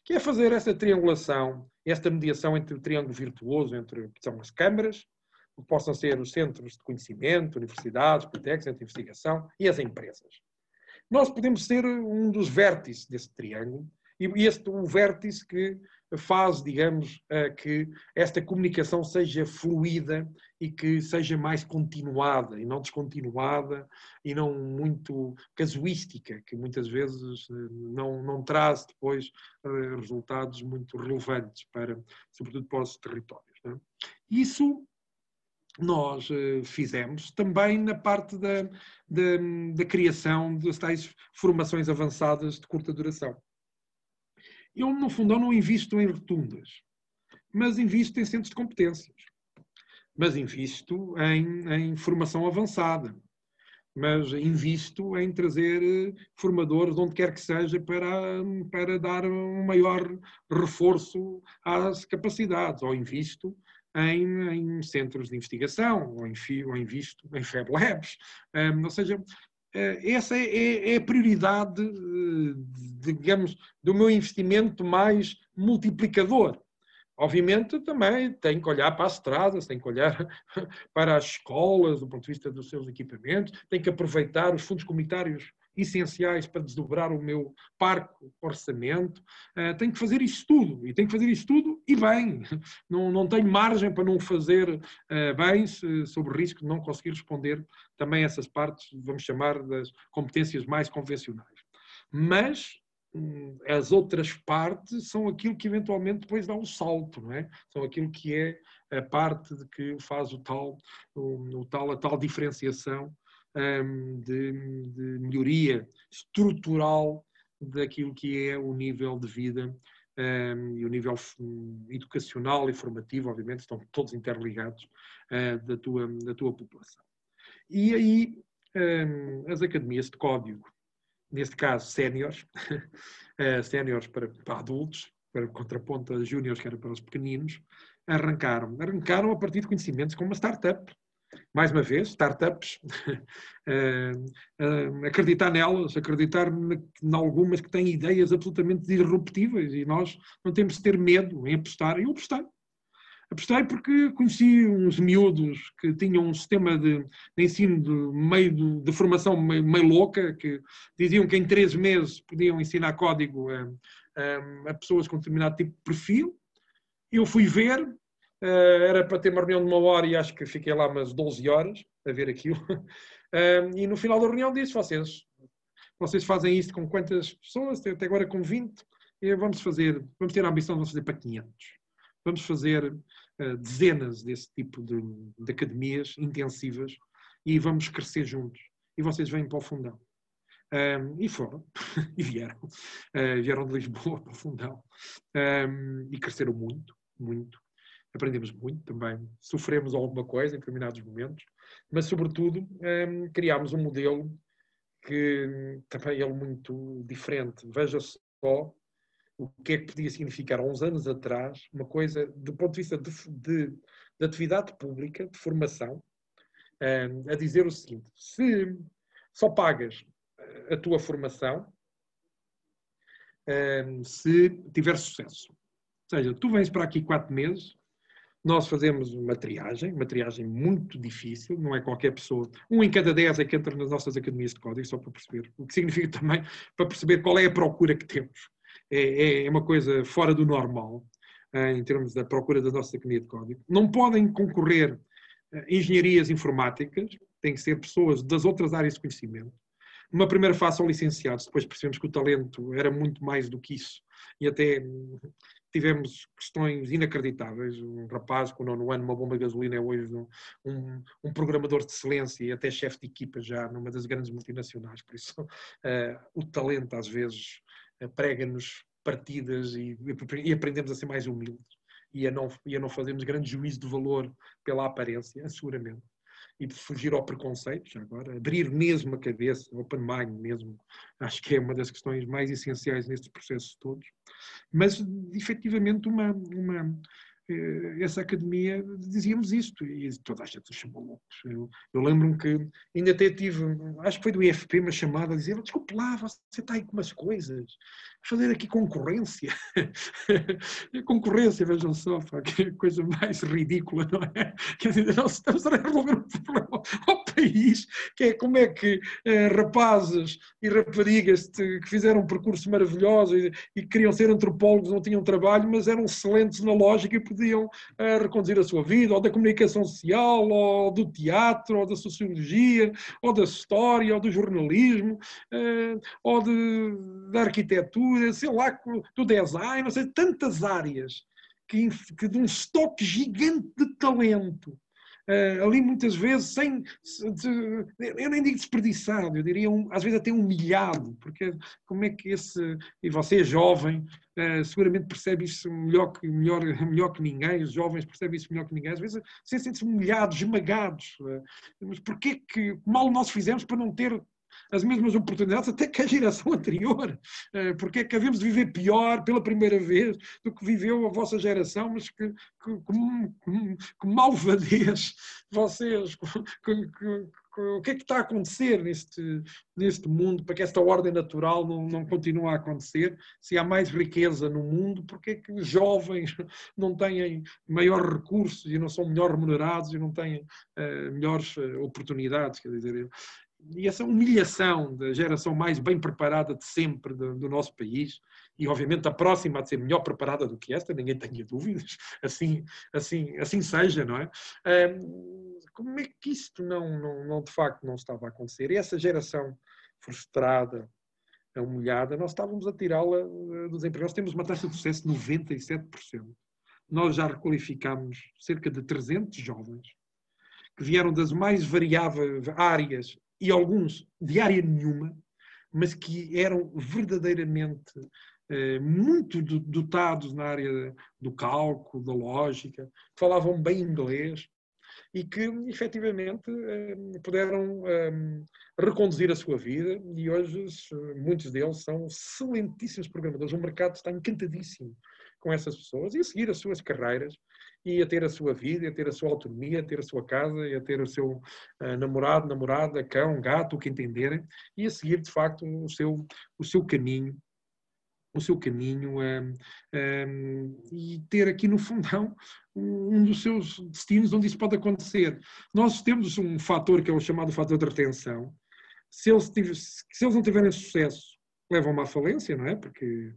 que é fazer essa triangulação, esta mediação entre o triângulo virtuoso, entre que são as câmaras, que possam ser os centros de conhecimento, universidades, bibliotecas, centros de investigação e as empresas. Nós podemos ser um dos vértices desse triângulo e este o vértice que faz, digamos, que esta comunicação seja fluida e que seja mais continuada e não descontinuada e não muito casuística, que muitas vezes eh, não, não traz depois eh, resultados muito relevantes para, sobretudo para os territórios. É? Isso nós fizemos também na parte da, da, da criação das tais formações avançadas de curta duração. Eu, no fundo, não invisto em rotundas, mas invisto em centros de competências, mas invisto em, em formação avançada, mas invisto em trazer eh, formadores, onde quer que seja, para, para dar um maior reforço às capacidades, ou invisto em, em centros de investigação, ou, em, ou invisto em Fab Labs, um, ou seja, essa é, é, é, a prioridade, eh, digamos, do meu investimento mais multiplicador. Obviamente, também tem que olhar para as estradas, tem que olhar (laughs) para as escolas, do ponto de vista dos seus equipamentos, tem que aproveitar os fundos comunitários essenciais para desdobrar o meu parque orçamento. Uh, tenho que fazer isto tudo, e tenho que fazer isto tudo e bem. (laughs) Não, não tenho margem para não fazer uh, bem, sob o risco de não conseguir responder também essas partes, vamos chamar, das competências mais convencionais. Mas hum, as outras partes são aquilo que eventualmente depois dá um salto, não é? São aquilo que é a parte de que faz o tal, o, o tal, a tal diferenciação de, de, melhoria estrutural daquilo que é o nível de vida um, e o nível educacional e formativo, obviamente, estão todos interligados uh, da, tua, da tua população. E aí, um, as academias de código, neste caso séniores, uh, (laughs) séniores para, para adultos, para contraponto a júniores, que era para os pequeninos, arrancaram. Arrancaram a partir de conhecimentos como uma startup, mais uma vez, startups, uh, (laughs) acreditar nelas, acreditar em algumas que têm ideias absolutamente disruptivas e nós não temos de ter medo em apostar. Eu apostei. Apostei porque conheci uns miúdos que tinham um sistema de, de ensino de meio de, de formação meio, meio, louca, que diziam que em três meses podiam ensinar código a, a, a pessoas com determinado tipo de perfil. Eu fui ver, era para ter uma reunião de uma hora e acho que fiquei lá umas 12 horas a ver aquilo. Uh, (laughs) e no final da reunião disse: vocês, vocês fazem isto com quantas pessoas? Até agora com 20. E vamos fazer, vamos ter a ambição de fazer para 500. Vamos fazer uh, dezenas desse tipo de, de, academias intensivas e vamos crescer juntos. E vocês vêm para o fundão. Um, e foram, (laughs) e vieram. vieram de Lisboa (laughs) para o fundão. Um, e cresceram muito, muito aprendemos muito também, sofremos alguma coisa em determinados momentos, mas sobretudo um, criámos um modelo que também é muito diferente. Veja só o que é que podia significar há uns anos atrás uma coisa do ponto de vista de, de, de atividade pública, de formação, um, a dizer o seguinte: se só pagas a tua formação um, se tiver sucesso. Ou seja, tu vens para aqui quatro meses, nós fazemos uma triagem, uma triagem muito difícil, não é qualquer pessoa. Um em cada dez é que entra nas nossas academias de código, só para perceber. O que (laughs) significa também para perceber qual é a procura que temos. É, é uma coisa fora do normal, eh, em termos da procura da nossa academia de código. Não podem concorrer eh, engenharias informáticas, têm que ser pessoas das outras áreas de conhecimento. Numa primeira fase são licenciados, depois percebemos que o talento era muito mais do que isso. E até tivemos questões inacreditáveis. Um rapaz com o nono ano, uma bomba de gasolina, é hoje um, um, um programador de excelência e até chefe de equipa já numa das grandes multinacionais. Por isso, uh, (laughs) o talento às vezes uh, prega-nos partidas e, e, aprendemos a ser mais humildes e a não, e a não fazermos grande juízo de valor pela aparência, seguramente e de fugir ao preconceito, já agora, abrir mesmo a cabeça, open mind mesmo, acho que é uma das questões mais essenciais nestes processos todos. Mas, efetivamente, uma, uma, eh, essa academia dizíamos isto e toda a gente se chamou loucos. Eu, eu lembro-me que ainda até tive, acho que foi do IFP, uma chamada a dizer: desculpe lá, você está aí com umas coisas, fazer aqui concorrência. (laughs) concorrência, vejam só, pá, que coisa mais ridícula, não é? Quer dizer, nós estamos a resolver um problema ao país, que é como é que eh, rapazes e raparigas que fizeram um percurso maravilhoso e, e queriam ser antropólogos, não tinham trabalho, mas eram excelentes na lógica e podiam uh, reconduzir a sua vida, ou da comunicação social, ou do teatro, ou da sociologia, ou da história, ou do jornalismo, uh, ou de, da arquitetura, sei lá, do design, não sei, tantas áreas que, que de um estoque gigante de talento uh, ali muitas vezes sem, de, eu nem digo desperdiçado, eu diria um, às vezes até humilhado, porque como é que esse, e você é jovem, uh, seguramente percebe isso melhor que, melhor, (laughs) melhor que ninguém, os jovens percebem isso melhor que ninguém, às vezes sentem-se humilhados, esmagados, uh, mas porquê que mal nós fizemos para não ter as mesmas oportunidades até que a geração (laughs) anterior. Eh, porque é que havemos de viver pior pela primeira vez do que viveu a vossa geração, mas que, que, com, com malvadez vocês. (laughs) Que, o que é que está a acontecer neste, neste mundo para que esta ordem natural não, não continue a acontecer? Se há mais riqueza no mundo, porque é que jovens (laughs) não têm maior recursos e não são melhor remunerados e não têm uh, melhores uh, oportunidades? Quer dizer, e essa humilhação da geração mais bem preparada de sempre do, do, nosso país, e obviamente a próxima a ser melhor preparada do que esta, ninguém tenha (laughs) dúvidas, assim, assim, assim seja, não é? Um, como é que isto não, não, não, de facto não estava a acontecer? E essa geração frustrada, humilhada, nós estávamos a tirá-la eh, dos empregos. Nós temos uma taxa de sucesso de 97%. Nós já requalificámos cerca de 300 jovens que vieram das mais variáveis áreas e alguns de área nenhuma, mas que eram verdadeiramente eh, muito dotados na área do cálculo, da lógica, falavam bem inglês e que efetivamente eh, puderam eh, reconduzir a sua vida e hoje muitos deles são excelentíssimos programadores. O mercado está encantadíssimo com essas pessoas e a seguir as suas carreiras e a ter a sua vida, a ter a sua autonomia, a ter a sua casa, a ter o seu uh, namorado, namorada, cão, gato, o que entenderem, e a seguir, de facto, o seu, o seu caminho, o seu caminho um, um, e ter aqui no fundão um dos seus destinos onde isso pode acontecer. Nós temos um fator que é o chamado fator de retenção. Se eles, se eles não tiverem sucesso, levam-me à falência, não é? Porque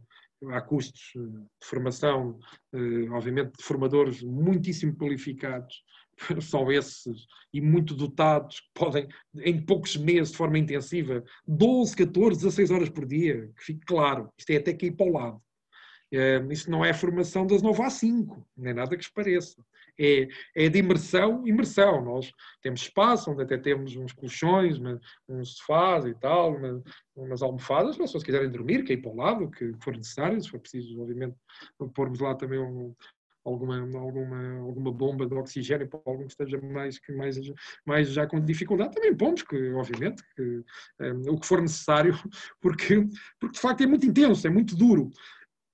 há custos eh, de formação, eh, obviamente, de formadores muitíssimo qualificados, (laughs) só esses, e muito dotados, que podem, em poucos meses, de forma intensiva, 12, 14, 16 horas por dia, que fique claro, isto é até que ir para o lado. Eh, isso não é formação das 9 às 5, nem nada que se pareça é, é de imersão, imersão. Nós temos espaço onde até temos uns colchões, uns sofás e tal, umas, almofadas, se as pessoas quiserem dormir, que é ir para o lado, que for necessário, se for preciso, obviamente, pormos lá também um, alguma, alguma, alguma bomba de oxigênio para algum que esteja mais, que mais, mais já com dificuldade, também pomos, que obviamente, que, um, eh, o que for necessário, (laughs) porque, porque de facto é muito intenso, é muito duro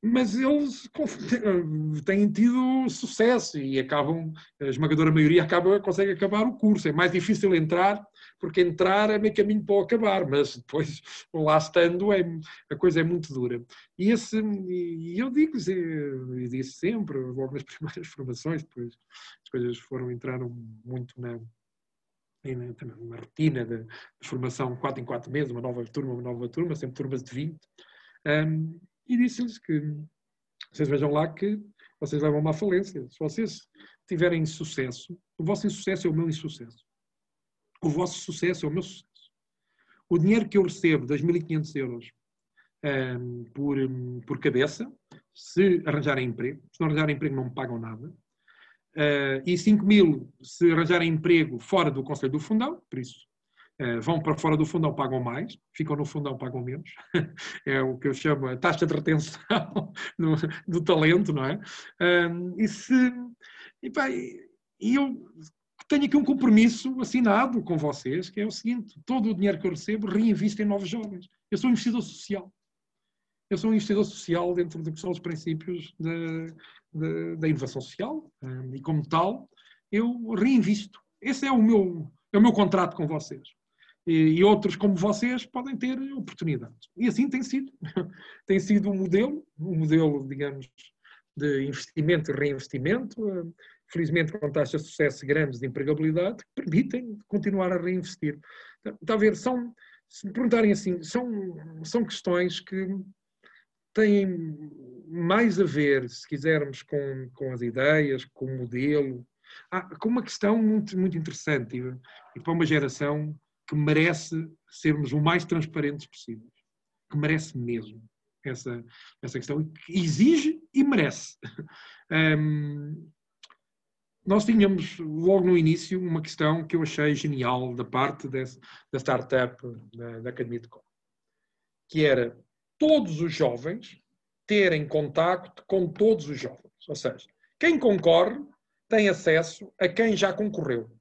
mas eles (laughs) têm tido sucesso e acabam, a esmagadora maioria acaba, consegue acabar o curso. É mais difícil entrar, porque entrar é meio caminho para o acabar, mas depois, (laughs) lá estando, é, a coisa é muito dura. E, esse, e eu digo, e disse sempre, logo nas (laughs) primeiras formações, depois as coisas foram, entraram muito na, uma rotina de, de, formação 4 em 4 meses, uma nova turma, uma nova turma, sempre turmas de 20. Um, e disse-lhes que vocês vejam lá que vocês levam uma falência. Se vocês tiverem sucesso, o vosso insucesso é o meu insucesso. O vosso sucesso é o meu sucesso. O dinheiro que eu recebo, 2.500 euros um, por, um, por cabeça, se arranjarem emprego, se não arranjarem emprego não me pagam nada, uh, e 5 mil se arranjarem emprego fora do Conselho do Fundão, por isso vão para fora do fundão, pagam mais, ficam no fundão, pagam menos. (laughs) é o que eu chamo a taxa de retenção (laughs) do, do talento, não é? e se. E, e eu tenho aqui um compromisso assinado com vocês, que é o seguinte: todo o dinheiro que eu recebo reinvisto em novos jovens. Eu sou um investidor social. Eu sou um investidor social dentro do que são os princípios da inovação social e, como tal, eu reinvisto. Esse é o meu, é o meu contrato com vocês e outros como vocês podem ter oportunidades. E assim tem sido. (laughs) tem sido um modelo, um modelo, digamos, de investimento e reinvestimento, felizmente com taxas de sucesso grandes de empregabilidade, que permitem continuar a reinvestir. A ver, são, se me perguntarem assim, são, são questões que têm mais a ver, se quisermos, com, com as ideias, com o modelo, ah, com uma questão muito, muito interessante e para uma geração que merece sermos o mais transparentes possíveis. Que merece mesmo essa, essa questão. Que exige e merece. (laughs) Um, nós tínhamos logo no início uma questão que eu achei genial da parte desse, da startup da, da Academia de Com, que era todos os jovens terem contacto com todos os jovens. Ou seja, quem concorre tem acesso a quem já concorreu.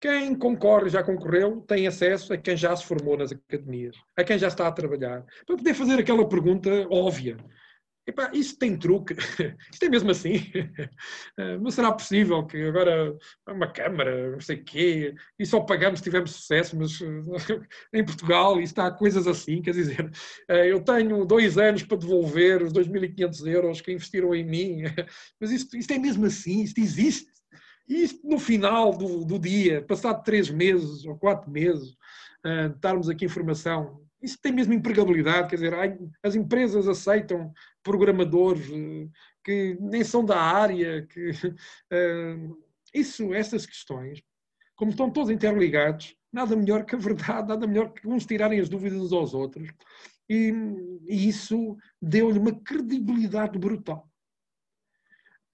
Quem concorre, já concorreu, tem acesso a quem já se formou nas academias, a quem já está a trabalhar, para poder fazer aquela pergunta óbvia. Epá, isso tem truque? (laughs) Isto é mesmo assim? (laughs) Não será possível que agora uma Câmara, não sei o quê, e só pagamos se tivermos sucesso, mas (laughs) em Portugal isto há coisas assim, quer dizer, eh, eu tenho dois anos para devolver os 2.500 euros que investiram em mim, mas isto, isto é mesmo assim, isto existe. E no final do, do dia, passado três meses ou quatro meses, uh, darmos aqui informação, isso tem mesmo empregabilidade, quer dizer, as empresas aceitam programadores uh, que nem são da área, que uh, (laughs) isso, essas questões, como estão todos interligados, nada melhor que a verdade, nada melhor que uns tirarem as dúvidas uns aos outros. E, e isso deu-lhe uma credibilidade brutal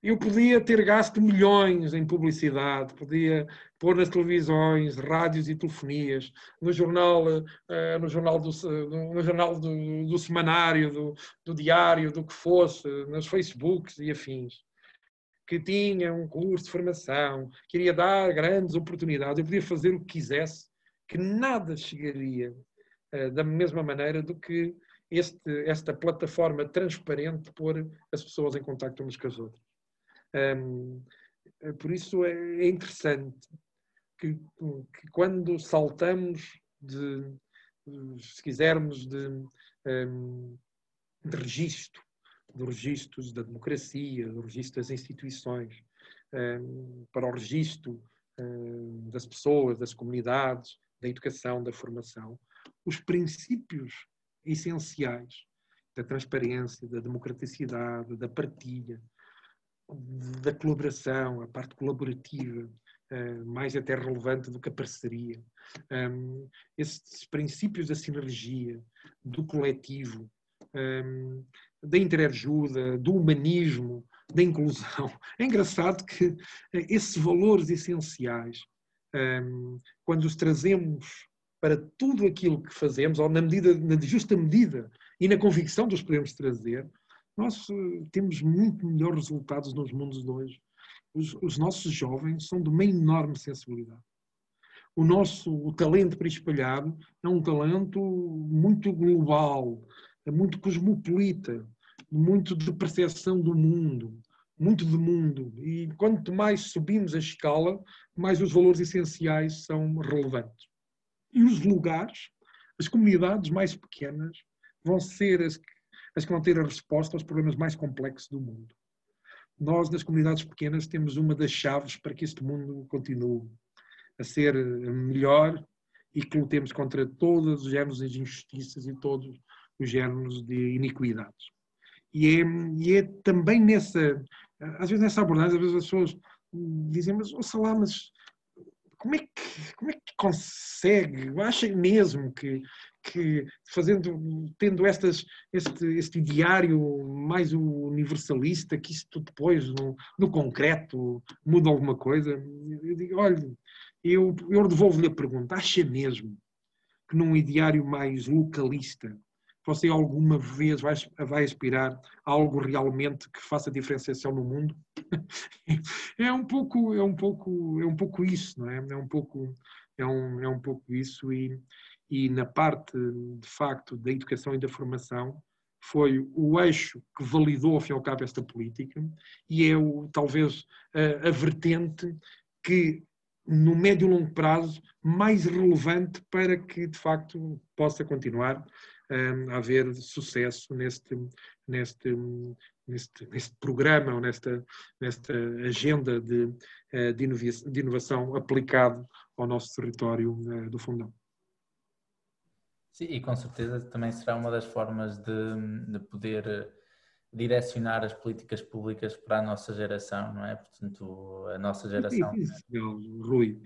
eu podia ter gasto milhões em publicidade, podia pôr nas televisões, rádios e telefonias, no jornal, uh, no jornal, do, no jornal do, do semanário, do, do, diário, do que fosse, nos Facebooks e afins, que tinha um curso de formação, que iria dar grandes oportunidades, eu podia fazer o que quisesse, que nada chegaria uh, da mesma maneira do que este, esta plataforma transparente pôr as pessoas em contato umas com as outras. Um, por isso é, é interessante que, que, quando saltamos de, se quisermos, de, um, de registro, de registros da democracia, do registro das instituições, um, para o registro um, das pessoas, das comunidades, da educação, da formação, os princípios essenciais da transparência, da democraticidade, da partilha, da colaboração, a parte colaborativa, uh, mais até relevante do que a parceria. Um, esses princípios da sinergia, do coletivo, um, da interajuda, do humanismo, da inclusão. (laughs) É engraçado que uh, esses valores essenciais, um, quando os trazemos para tudo aquilo que fazemos, ou na, medida, na justa medida e na convicção de os podemos trazer, nós eh, temos muito melhores resultados nos mundos de hoje. Os, os, nossos jovens são de uma enorme sensibilidade. O nosso o talento para espalhar é um talento muito global, é muito cosmopolita, muito de percepção do mundo, muito de mundo. E quanto mais subimos a escala, mais os valores essenciais são relevantes. E os lugares, as comunidades mais pequenas, vão ser as que as que vão ter a resposta aos problemas mais complexos do mundo. Nós, nas comunidades pequenas, temos uma das chaves para que este mundo continue a ser melhor e que lutemos contra todos os géneros de injustiças e todos os géneros de iniquidades. E é, e é também nessa, às vezes nessa abordagem, às vezes as pessoas dizem, mas, ouça lá, mas como é que, como é que consegue? Acha mesmo que, que fazendo, tendo estas, este, este diário mais universalista, que isto depois, no, no concreto, muda alguma coisa? Eu digo, olha, eu, eu devolvo-lhe a pergunta, acha mesmo que num ideário mais localista você alguma vez vai, vai aspirar a algo realmente que faça diferenciação no mundo? (laughs) é um pouco, é um pouco, é um pouco isso, não é? É um pouco, é um, é um pouco isso e, e na parte, de facto, da educação e da formação, foi o eixo que validou, ao fim e ao cabo, esta política e é o, talvez a, a vertente que, no médio e longo prazo, mais relevante para que, de facto, possa continuar um, a haver sucesso neste, neste, neste, neste programa ou nesta, nesta agenda de, eh, de, inovação, aplicado ao nosso território uh, do Fundão. Sim, e com certeza também será uma das formas de, de poder eh, direcionar as políticas públicas para a nossa geração, não é? Portanto, a nossa geração. Isso, isso, Rui.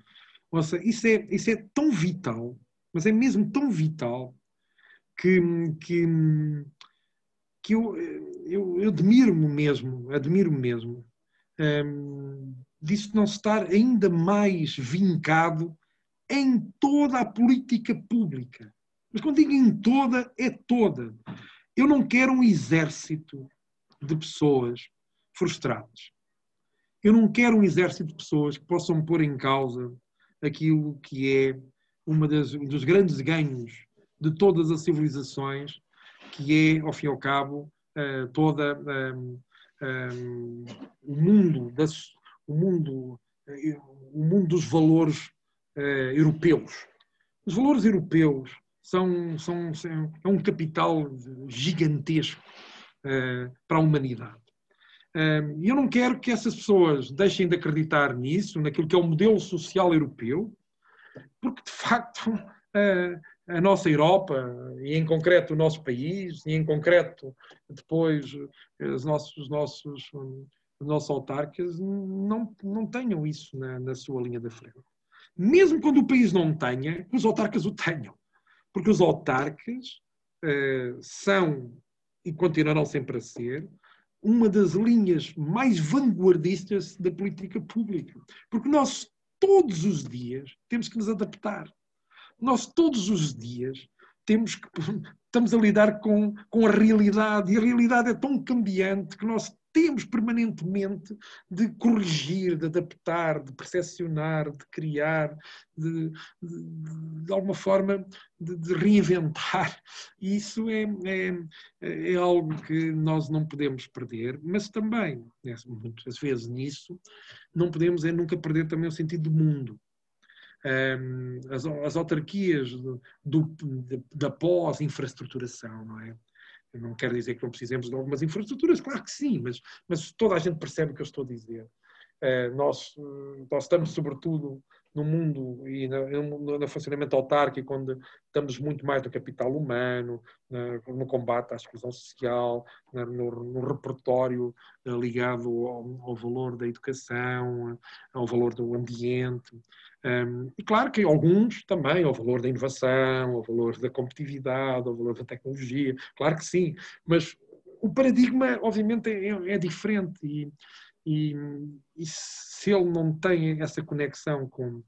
Ouça, isso é, isso é tão vital, mas é mesmo tão vital que, que, que eu, eu, eu admiro-me mesmo, admiro-me mesmo um, disso não estar ainda mais vincado em toda a política pública. Mas quando digo em toda, é toda. Eu não quero um exército de pessoas frustradas. Eu não quero um exército de pessoas que possam pôr em causa aquilo que é uma das, um dos grandes ganhos de todas as civilizações, que é, ao fim e ao cabo, uh, toda um, um, o mundo das, o mundo o mundo dos valores uh, europeus. Os valores europeus são, são, são é um capital gigantesco uh, para a humanidade. E eu não quero que essas pessoas deixem de acreditar nisso, naquilo que é o modelo social europeu, porque de facto (laughs) a nossa Europa, e em concreto o nosso país, e em concreto depois os nossos, os nossos, os nossos autarcas, não, não tenham isso na, na sua linha da frente. Mesmo quando o país não tenha, os autarcas o tenham. Porque os autarcas uh, são, e continuarão sempre a ser, uma das linhas mais vanguardistas da política pública. Porque nós, todos os dias, temos que nos adaptar. Nós, todos os dias, temos que, (laughs) estamos a lidar com, com a realidade e a realidade é tão cambiante que nós temos permanentemente de corrigir, de adaptar, de percepcionar, de criar, de, de, de alguma forma de, de, reinventar. E isso é, é, é, algo que nós não podemos perder, mas também, né, muitas vezes nisso, não podemos é nunca perder também o sentido do mundo. as, as autarquias do, da pós-infraestruturação, não é? Não quero dizer que não precisemos de algumas infraestruturas, claro que sim, mas, mas toda a gente percebe o que eu estou a dizer. Uh, nós, nós estamos, sobretudo, no mundo e no, no, funcionamento autárquico, onde estamos muito mais no capital humano, no, combate à exclusão social, no, no repertório uh, ligado ao, ao, valor da educação, ao valor do ambiente. E claro que alguns também, ao valor da inovação, ao valor da competitividade, ao valor da tecnologia, claro que sim, mas o paradigma, obviamente, é, é diferente e, e, e, se ele não tem essa conexão com,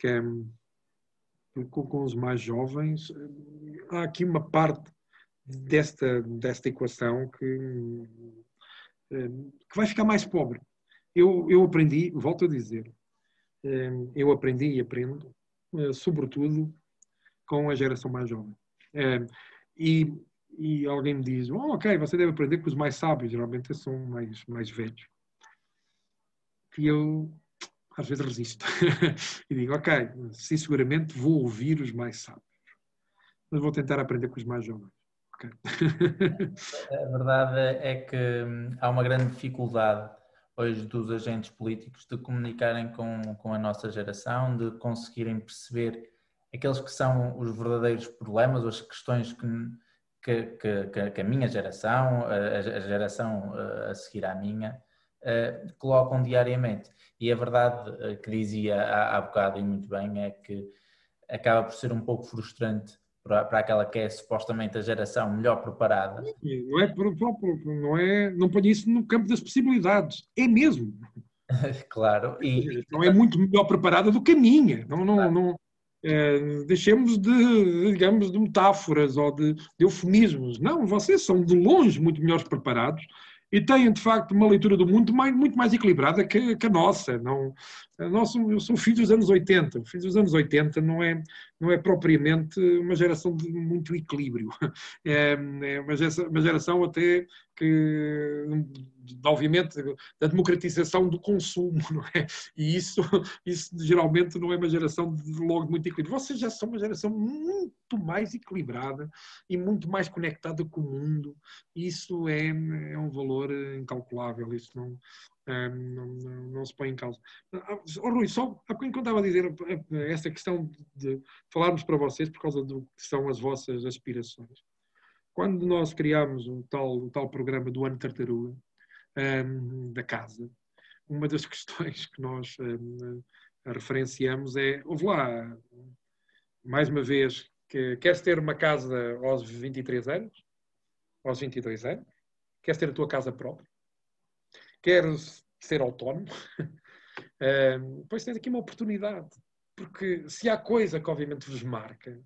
com, com os mais jovens, há aqui uma parte desta, desta equação que, que vai ficar mais pobre. Eu, eu aprendi, volto a dizer, eu aprendi e aprendo, eh, sobretudo, com a geração mais jovem. E, e alguém me diz, oh, ok, você deve aprender com os mais sábios, geralmente são mais, mais velhos. E eu, às vezes, resisto. (laughs) e digo, ok, sim, seguramente vou ouvir os mais sábios, mas vou tentar aprender com os mais jovens. Okay. (laughs) a verdade é que hum, há uma grande dificuldade hoje dos agentes políticos de comunicarem com, com a nossa geração, de conseguirem perceber aqueles que são os verdadeiros problemas, as questões que, que, que, que a minha geração, a, a geração eh, a seguir à minha, uh, colocam diariamente. E a verdade uh, que dizia há, há bocado e muito bem é que acaba por ser um pouco frustrante para, para aquela que é supostamente a geração melhor preparada. Não é, não é, não põe isso no campo das possibilidades, é mesmo. (laughs) claro. E, não é muito melhor preparada do que a minha. Não, não, claro. não, é, deixemos de, digamos, de metáforas ou de, de eufemismos. Não, vocês são de longe muito melhores preparados e têm, de facto, uma leitura do mundo muito mais equilibrada que, que a nossa. Não, nossa. Eu sou filho dos anos 80. O filho dos anos 80 não é, não é propriamente uma geração de muito equilíbrio. (laughs) É, é uma, geração, uma geração até que, obviamente, da democratização do consumo, (laughs) não é? E isso, isso geralmente não é uma geração de logo muito equilíbrio. Vocês já são uma geração muito mais equilibrada e muito mais conectada com o mundo. Isso é, é um valor incalculável. Isso não, não, não, não, se põe em causa. Oh, Rui, só enquanto estava a dizer essa questão de falarmos para vocês por causa do que são as vossas aspirações. Quando nós criámos o tal, o tal programa do Ano Tartaruga, um, da casa, uma das (laughs) questões que nós um, referenciamos é, houve lá, mais uma vez, que queres ter uma casa aos 23 anos? Aos 22 anos? Queres ter a tua casa própria? Queres ser autónomo, uh, (laughs) pois tens aqui uma oportunidade. Porque se há coisa que obviamente vos marca,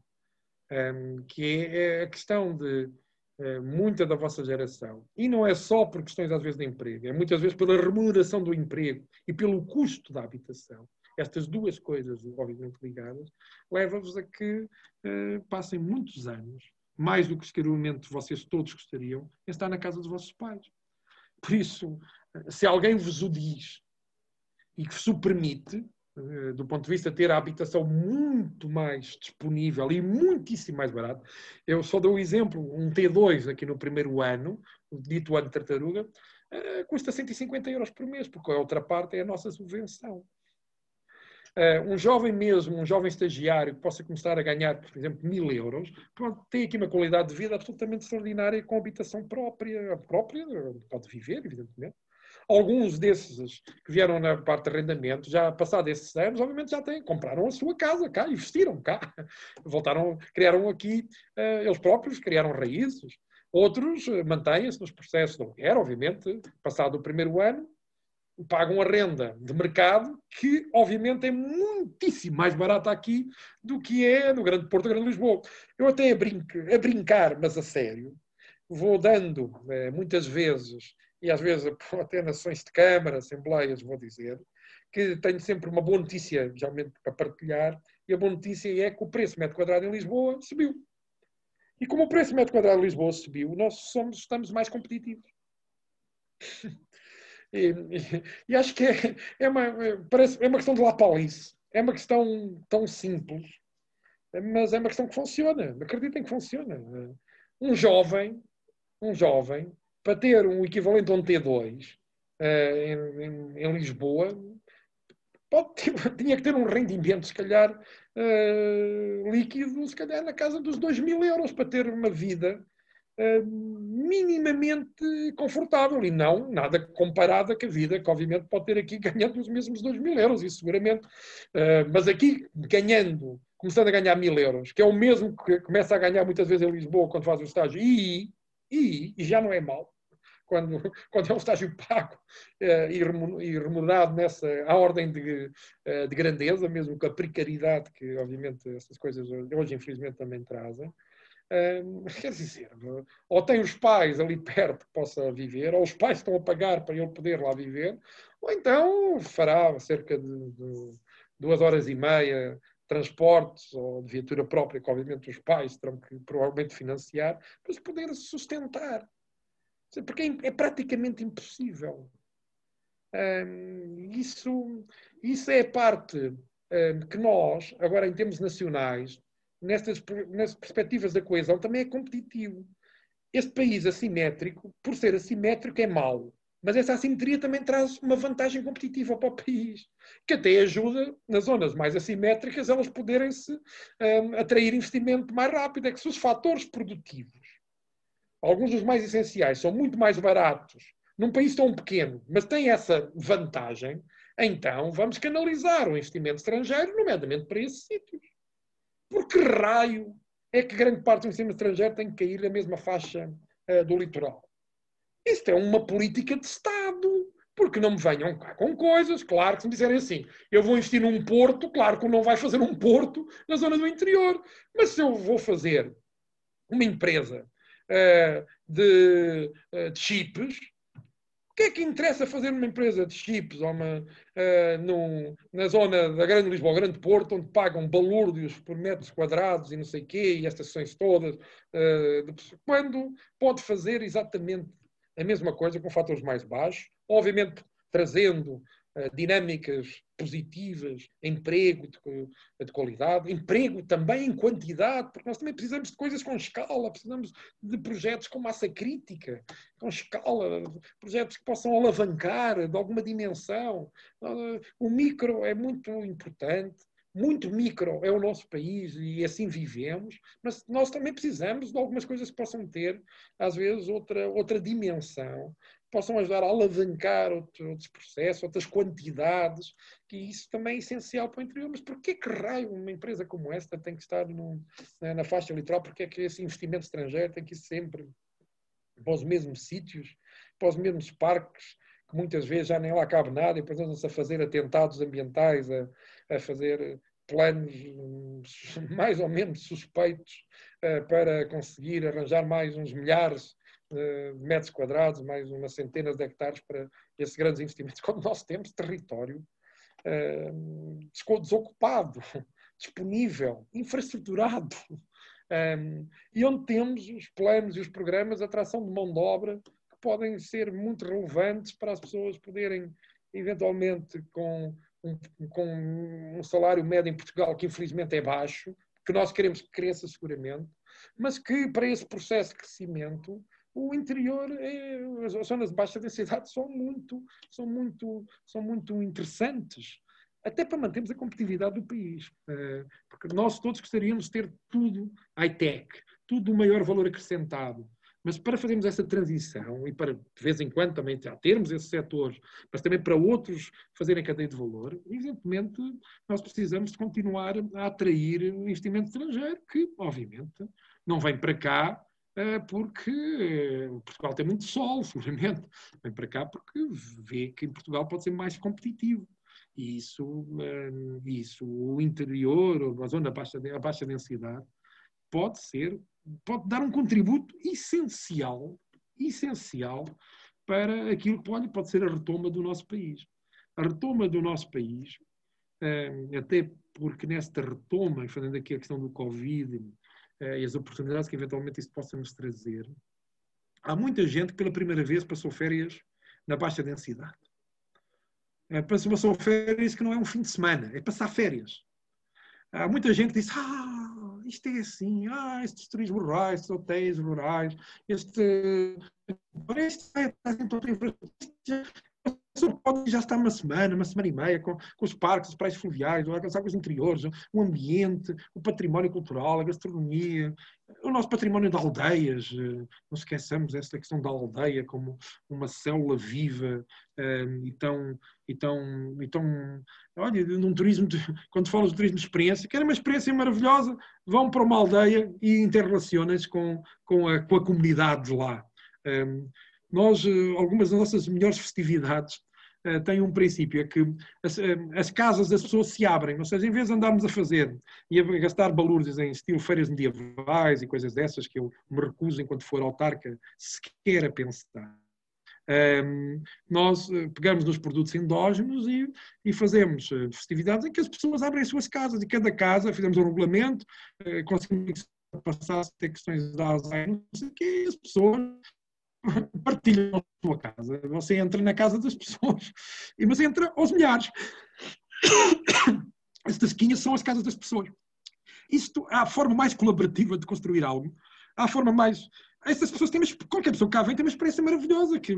um, que é, é a questão de uh, muita da vossa geração, e não é só por questões às vezes de emprego, é muitas vezes pela remuneração do emprego e pelo custo da habitação. Estas duas coisas, obviamente ligadas, leva-vos a que uh, passem muitos anos, mais do que seguramente vocês todos gostariam, em estar na casa dos vossos pais. Por isso, se alguém vos o diz e que vos o permite, eh, do ponto de vista de ter a habitação muito mais disponível e muitíssimo mais barato. Eu só dou um exemplo, um T2 aqui no primeiro ano, o dito ano de tartaruga, uh, custa 150 euros por mês, porque a outra parte é a nossa subvenção. Uh, um jovem mesmo, um jovem estagiário que possa começar a ganhar, por exemplo, mil euros, pronto, tem aqui uma qualidade de vida absolutamente extraordinária com habitação própria, própria, pode viver, evidentemente, Alguns desses que vieram na parte de arrendamento, já passados esses anos, obviamente já têm, compraram a sua casa cá, investiram cá, voltaram, criaram aqui, uh, eles próprios criaram raízes. Outros uh, mantêm-se nos processos de aluguer, obviamente, passado o primeiro ano, pagam a renda de mercado, que obviamente é muitíssimo mais barata aqui do que é no Grande Porto, Grande Lisboa. Eu até a, a brincar, mas a sério, vou dando eh, muitas vezes e às vezes (laughs) até nações de Câmara, Assembleias, vou dizer, que tenho sempre uma boa notícia, geralmente, para partilhar, e a boa notícia é que o preço metro quadrado em Lisboa subiu. E como o preço metro quadrado em Lisboa subiu, nós somos, estamos mais competitivos. e, (laughs) e, e, acho que é, é, uma, parece, é uma questão de lapalice. É uma questão tão simples, mas é uma questão que funciona. Acreditem que funciona. Um jovem, um jovem para ter um equivalente a um T2 uh, eh, em, em, em, Lisboa, pode ter, (laughs) tinha que ter um rendimento, se calhar, uh, líquido, se calhar na casa dos 2 mil euros, para ter uma vida uh, minimamente confortável e não nada comparada com a vida que, obviamente, pode ter aqui (laughs) ganhando os mesmos 2 mil euros, isso seguramente. mas aqui, ganhando, começando a ganhar mil euros, que é o mesmo que começa a ganhar muitas vezes em Lisboa quando faz o estágio, e, e, e já não é mau, quando, (laughs) quando é um estágio pago uh, e remunerado nessa à ordem de, uh, de, grandeza, mesmo com a precariedade que, obviamente, essas coisas hoje, infelizmente, também trazem. Uh, quer dizer, ou tem os pais ali perto que possa viver, ou os pais estão a pagar para ele poder lá viver, ou então fará cerca de, de duas horas e meia transportes ou de viatura própria, que obviamente os pais terão que provavelmente financiar, para se poder sustentar. Porque é, é praticamente impossível. Isso, isso é a parte que nós, agora em termos nacionais, nestas, nestas perspectivas da coesão, também é competitivo. Este país assimétrico, por ser assimétrico, é mau. Mas essa assimetria também traz uma vantagem competitiva para o país, que até ajuda, nas zonas mais assimétricas, elas poderem-se um, atrair investimento mais rápido. É que se os fatores produtivos alguns dos mais essenciais são muito mais baratos num país tão pequeno, mas tem essa vantagem, então vamos canalizar o investimento estrangeiro, nomeadamente para esses sítios. Por que raio é que grande parte do investimento estrangeiro tem que cair na mesma faixa uh, do litoral? Isto é uma política de Estado. Porque não me venham cá com coisas, claro que se me disserem assim, eu vou investir num porto, claro que não vai fazer um porto na zona do interior. Mas se eu vou fazer uma empresa uh, de, uh, de, chips, o que é que interessa fazer uma empresa de chips ou uma, uh, num, na zona da Grande Lisboa, Grande Porto, onde pagam balúrdios por metros quadrados e não sei o quê, e estas sessões todas, de, quando pode fazer exatamente a mesma coisa com fatores mais baixos, obviamente trazendo dinâmicas positivas, emprego de, de, qualidade, emprego também em quantidade, porque nós também precisamos de coisas com escala, precisamos de projetos com massa crítica, com escala, projetos que possam alavancar de alguma dimensão. O micro é muito importante, muito micro é o nosso país e assim vivemos, mas nós também precisamos de algumas coisas que possam ter, às vezes, outra, outra dimensão possam ajudar a alavancar outros processos, outras quantidades, que isso também é essencial para o interior. Mas porquê que raio uma empresa como esta tem que estar no, na faixa litoral? Porquê é que esse investimento estrangeiro tem que ir sempre para os mesmos sítios, para os mesmos parques, que muitas vezes já nem lá cabe nada e depois andam-se a fazer atentados ambientais, a, a fazer planos (laughs) mais ou menos suspeitos uh, para conseguir arranjar mais uns milhares uh, de metros quadrados, mais umas centenas de hectares para esses grandes investimentos, (laughs) quando nós temos território uh, desocupado, (laughs) disponível, infraestruturado, e onde temos os planos e os programas de atração de mão de obra que podem ser muito relevantes para as pessoas poderem, eventualmente, com um, com um salário médio em Portugal que infelizmente é baixo, que nós queremos que cresça seguramente, mas que para esse processo de crescimento o interior, é, as zonas de baixa densidade são muito, são muito, são muito interessantes, até para mantermos a competitividade do país. Eh, porque nós todos gostaríamos de ter tudo high-tech, tudo do maior valor acrescentado. Mas para fazermos essa transição e para, de vez em quando, também já termos esses setores, mas também para outros fazerem cadeia de valor, evidentemente, nós precisamos de continuar a atrair investimento estrangeiro, que, obviamente, não vem para cá eh, porque eh, Portugal tem muito sol, (laughs) seguramente. Vem para cá porque vê que em Portugal pode ser mais competitivo. E isso, eh, isso o interior, a zona baixa, a baixa densidade, pode ser pode dar um contributo essencial, essencial para aquilo que pode, ser a retoma do nosso país. A retoma do nosso país, eh, até porque nesta retoma, fazendo aqui a questão do Covid eh, e as oportunidades que eventualmente isso possa nos trazer, há muita gente que pela primeira vez passou férias na baixa densidade. Eh, passou férias que não é um fim de semana, é passar férias. Há muita gente que diz, ah, isto é assim, ah, estes turismos rurais, estes hotéis rurais. Este só pode já estar uma semana, uma semana e meia, com, com os parques, os praias fluviais, as águas interiores, o ambiente, o património cultural, a gastronomia, o nosso património de aldeias. Eh, não esqueçamos esta questão da aldeia como uma célula viva eh, e tão, e tão, e tão olha, num turismo, de, quando falas de turismo de experiência, que era uma experiência maravilhosa, vão para uma aldeia e interrelacionam-se com, com, a, com a comunidade de lá. Eh, nós, algumas das nossas melhores festividades uh, têm um princípio, é que as, uh, as, casas das pessoas se abrem, ou seja, em vez de andarmos a fazer e a gastar balúrdios em estilo feiras medievais e coisas dessas, que eu me recuso, enquanto for autarca, sequer a pensar. Um, ehm, nós eh, pegamos nos produtos endógenos e, e, fazemos festividades em que as pessoas abrem as suas casas e cada casa, fizemos um regulamento, conseguimos passar a ter questões de Alzheimer, que, as pessoas (laughs) partilham a sua casa. Você entra na casa das pessoas, mas entra aos milhares. (coughs) As tasquinhas são as casas das pessoas. Isto é a forma mais colaborativa de construir algo. Há a forma mais. Essas pessoas têm, qualquer pessoa que cá vem tem uma experiência maravilhosa. Que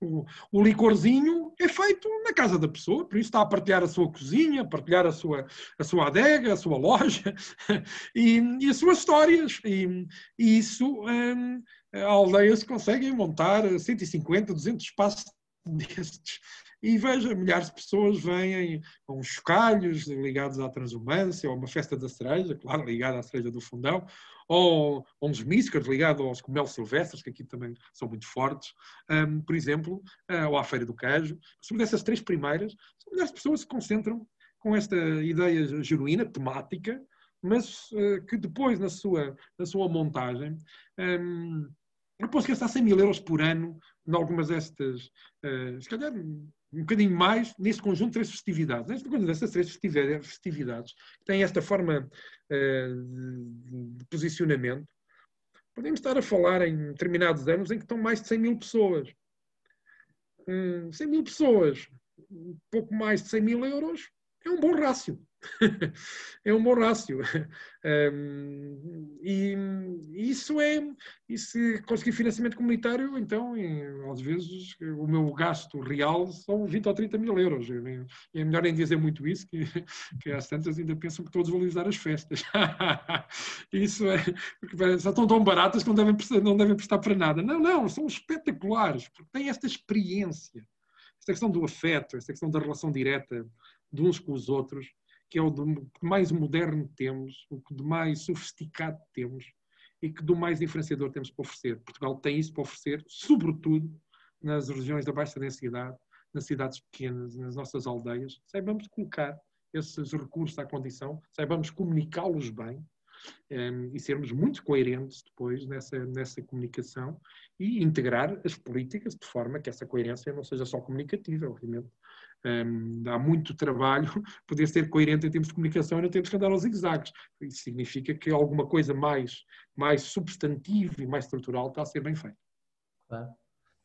o, o, licorzinho é feito na casa da pessoa, por isso está a partilhar a sua cozinha, a partilhar a sua, a sua adega, a sua loja (laughs) e, e as suas histórias. E, e isso hum, aldeias conseguem montar 150, 200 espaços (laughs) destes. E veja, milhares de pessoas vêm com chocalhos ligados à transumância, ou uma festa da cereja, claro, ligada à cereja do fundão, ou, uns míscaros ligados aos cogumelos silvestres, que aqui também são muito fortes, um, por exemplo, ou à Feira do Queijo. Sobre essas três primeiras, são milhares de pessoas que se concentram com esta ideia genuína, temática, mas uh, que depois, na sua, na sua montagem, um, posso gastar 100 mil euros por ano em algumas destas, uh, se calhar um bocadinho mais, nesse conjunto de três festividades. Neste conjunto destas três festividades, que têm esta forma uh, de posicionamento, podemos estar a falar em determinados anos em que estão mais de 100 mil pessoas. Uh, 100 mil pessoas, pouco mais de 100 mil euros, é um bom rácio. (laughs) é um bom rácio. Um, e isso é, e se conseguir financiamento comunitário, então, às vezes, o meu gasto real são 20 ou 30 mil euros. É melhor nem dizer muito isso, que, (laughs) que às tantas ainda pensam que vão lhes dar as festas. (laughs) isso é, porque são tão, tão baratas que não devem, não devem prestar para nada. Não, não, são espetaculares, porque têm esta experiência, esta questão do afeto, esta questão da relação direta de uns com os outros, que é o de mais moderno temos, o de mais sofisticado temos e que do mais diferenciador temos para oferecer. Portugal tem isso para oferecer, sobretudo nas regiões da baixa densidade, nas cidades pequenas, nas nossas aldeias, saibamos colocar esses recursos à condição, saibamos comunicá-los bem um, ehm, e sermos muito coerentes depois nessa, nessa comunicação e integrar as políticas de forma que essa coerência não seja só comunicativa, obviamente. Dá muito trabalho (laughs) poder ser coerente em termos de comunicação e não termos que andar aos zigue-zagues. Isso significa que alguma coisa mais, mais substantiva e mais estrutural está a ser bem feita. Claro.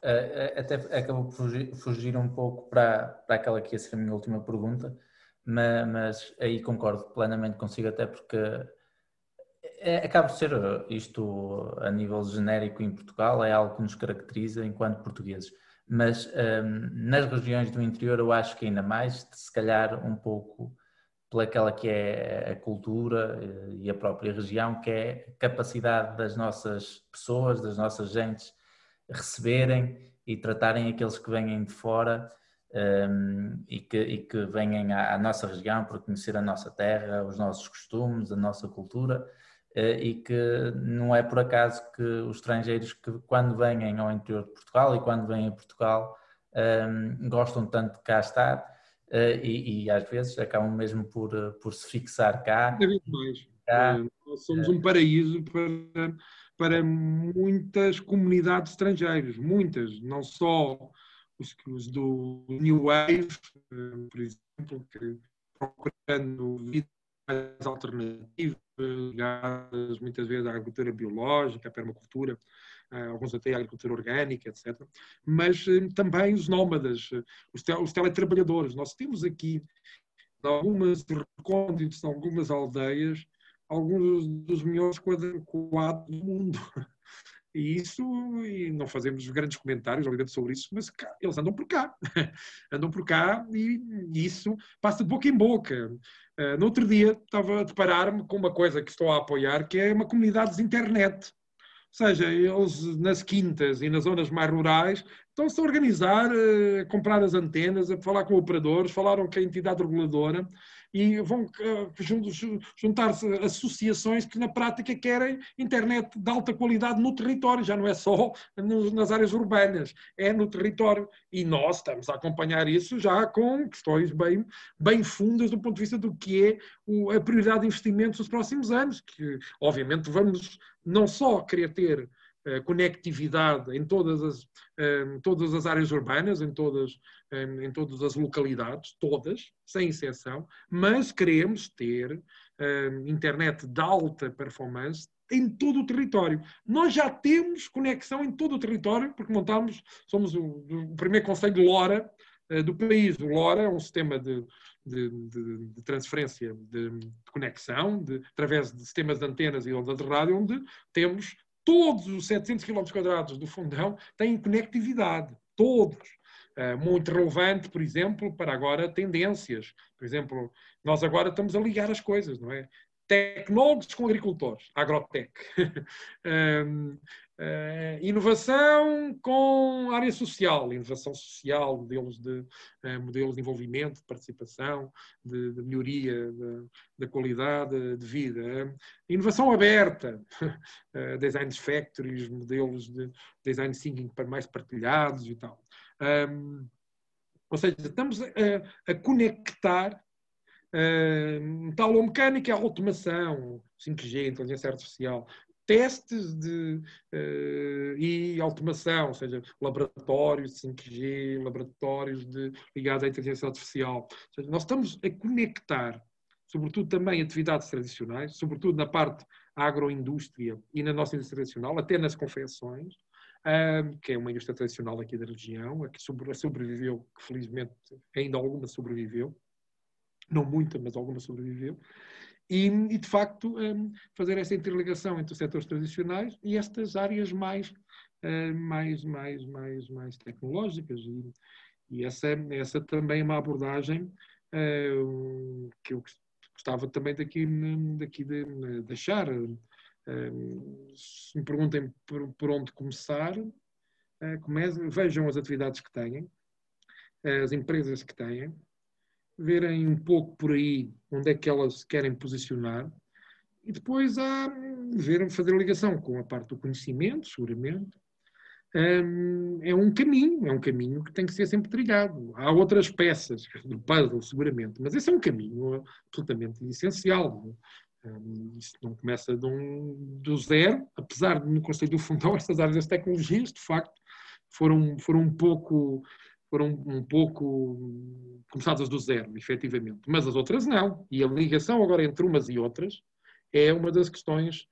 Uh, até acabou por fugir, fugir, um pouco para, para aquela que ia ser a minha última pergunta, mas, mas aí concordo plenamente consigo, até porque é, acaba por ser isto a nível genérico em Portugal, é algo que nos caracteriza enquanto portugueses. Mas um, nas regiões do interior eu acho que ainda mais, se calhar um pouco pelaquela que é a cultura eh, e a própria região, que é a capacidade das nossas pessoas, das nossas gentes receberem e tratarem aqueles que vêm de fora um, e, que, e que venham à, à, nossa região para conhecer a nossa terra, os nossos costumes, a nossa cultura e que não é por acaso que os estrangeiros que quando vêm ao interior de Portugal e quando vêm a Portugal um, gostam tanto de cá estar uh, e, e, às vezes acabam mesmo por, por se fixar cá. Cada vez mais. Cá, Nós somos um paraíso para, para muitas comunidades estrangeiras, muitas, não só os, os do New Wave, eh, por exemplo, que procurando vidas mais alternativas, ligadas muitas vezes à agricultura biológica, à permacultura, eh, alguns até à agricultura orgânica, etc. Mas eh, também os nómadas, os, te, os teletrabalhadores. Nós temos aqui, em algumas recônditos, algumas aldeias, alguns dos melhores quadros do mundo. (laughs) E isso, e não fazemos grandes comentários, obviamente, sobre isso, mas cá, eles andam por cá. (laughs) andam por cá e isso passa de boca em boca. Uh, no outro dia estava a deparar-me com uma coisa que estou a apoiar, que é uma comunidade de internet. Ou seja, eles nas quintas e nas zonas mais rurais estão-se a organizar, a comprar as antenas, a falar com operadores, falaram com a entidade reguladora e vão uh, juntar-se associações que na prática querem internet de alta qualidade no território, já não é só nas áreas urbanas, é no território. E nós estamos a acompanhar isso já com questões bem, bem fundas do ponto de vista do que é a prioridade de investimentos nos próximos anos, que obviamente vamos não só querer ter eh, conectividade em todas as, em todas as áreas urbanas, em todas, em todas as localidades, todas, sem exceção, mas queremos ter internet de alta performance em todo o território. Nós já temos conexão em todo o território, porque montamos, somos o, o primeiro conselho LoRa uh, do país. O LoRa é um sistema de, de, de, de transferência de, de conexão, através de sistemas de antenas e ondas de rádio, onde temos todos os 700 km quadrados do fundão têm conectividade, todos. Uh, muito relevante, por exemplo, para agora tendências. Por exemplo, nós agora estamos a ligar as coisas, não é? Tecnólogos com agricultores, agrotec. (laughs) Uh, inovação com área social, inovação social, modelos de, uh, modelos de envolvimento, de participação, de, de melhoria da qualidade de vida. Inovação aberta, (laughs) design factories, modelos de design thinking mais partilhados e tal. Um, ou seja, estamos a, a conectar uh, metalomecânica, a automação, 5G, inteligência artificial, testes de, uh, e automação, ou seja, laboratórios de 5G, laboratórios de, ligados à inteligência artificial. Ou seja, nós estamos a conectar, sobretudo também atividades tradicionais, sobretudo na parte agroindústria e na nossa indústria tradicional, até nas confecções, que é uma indústria tradicional aqui da região, a que sobreviveu, que felizmente ainda alguma sobreviveu, não muita, mas alguma sobreviveu e, e de facto, fazer essa interligação entre os setores tradicionais e estas áreas mais, mais, mais, mais, mais tecnológicas. E, e essa, essa também é uma abordagem que eu gostava também daqui, daqui de deixar. Uh, se me perguntem por, por onde começar, comece, vejam as atividades que têm, as empresas que têm, verem um pouco por aí onde é que elas querem posicionar e depois há ver, fazer ligação com a parte do conhecimento, seguramente, é um caminho, é um caminho que tem que ser sempre trilhado. Há outras peças do puzzle, seguramente, mas esse é um caminho absolutamente essencial. Isso não começa de um, do zero, apesar de no Conselho do Fundão (laughs) estas áreas das tecnologias, de facto, foram, foram um pouco foram um pouco começadas do zero, efetivamente, mas as outras não. E a ligação agora entre umas e outras é uma das questões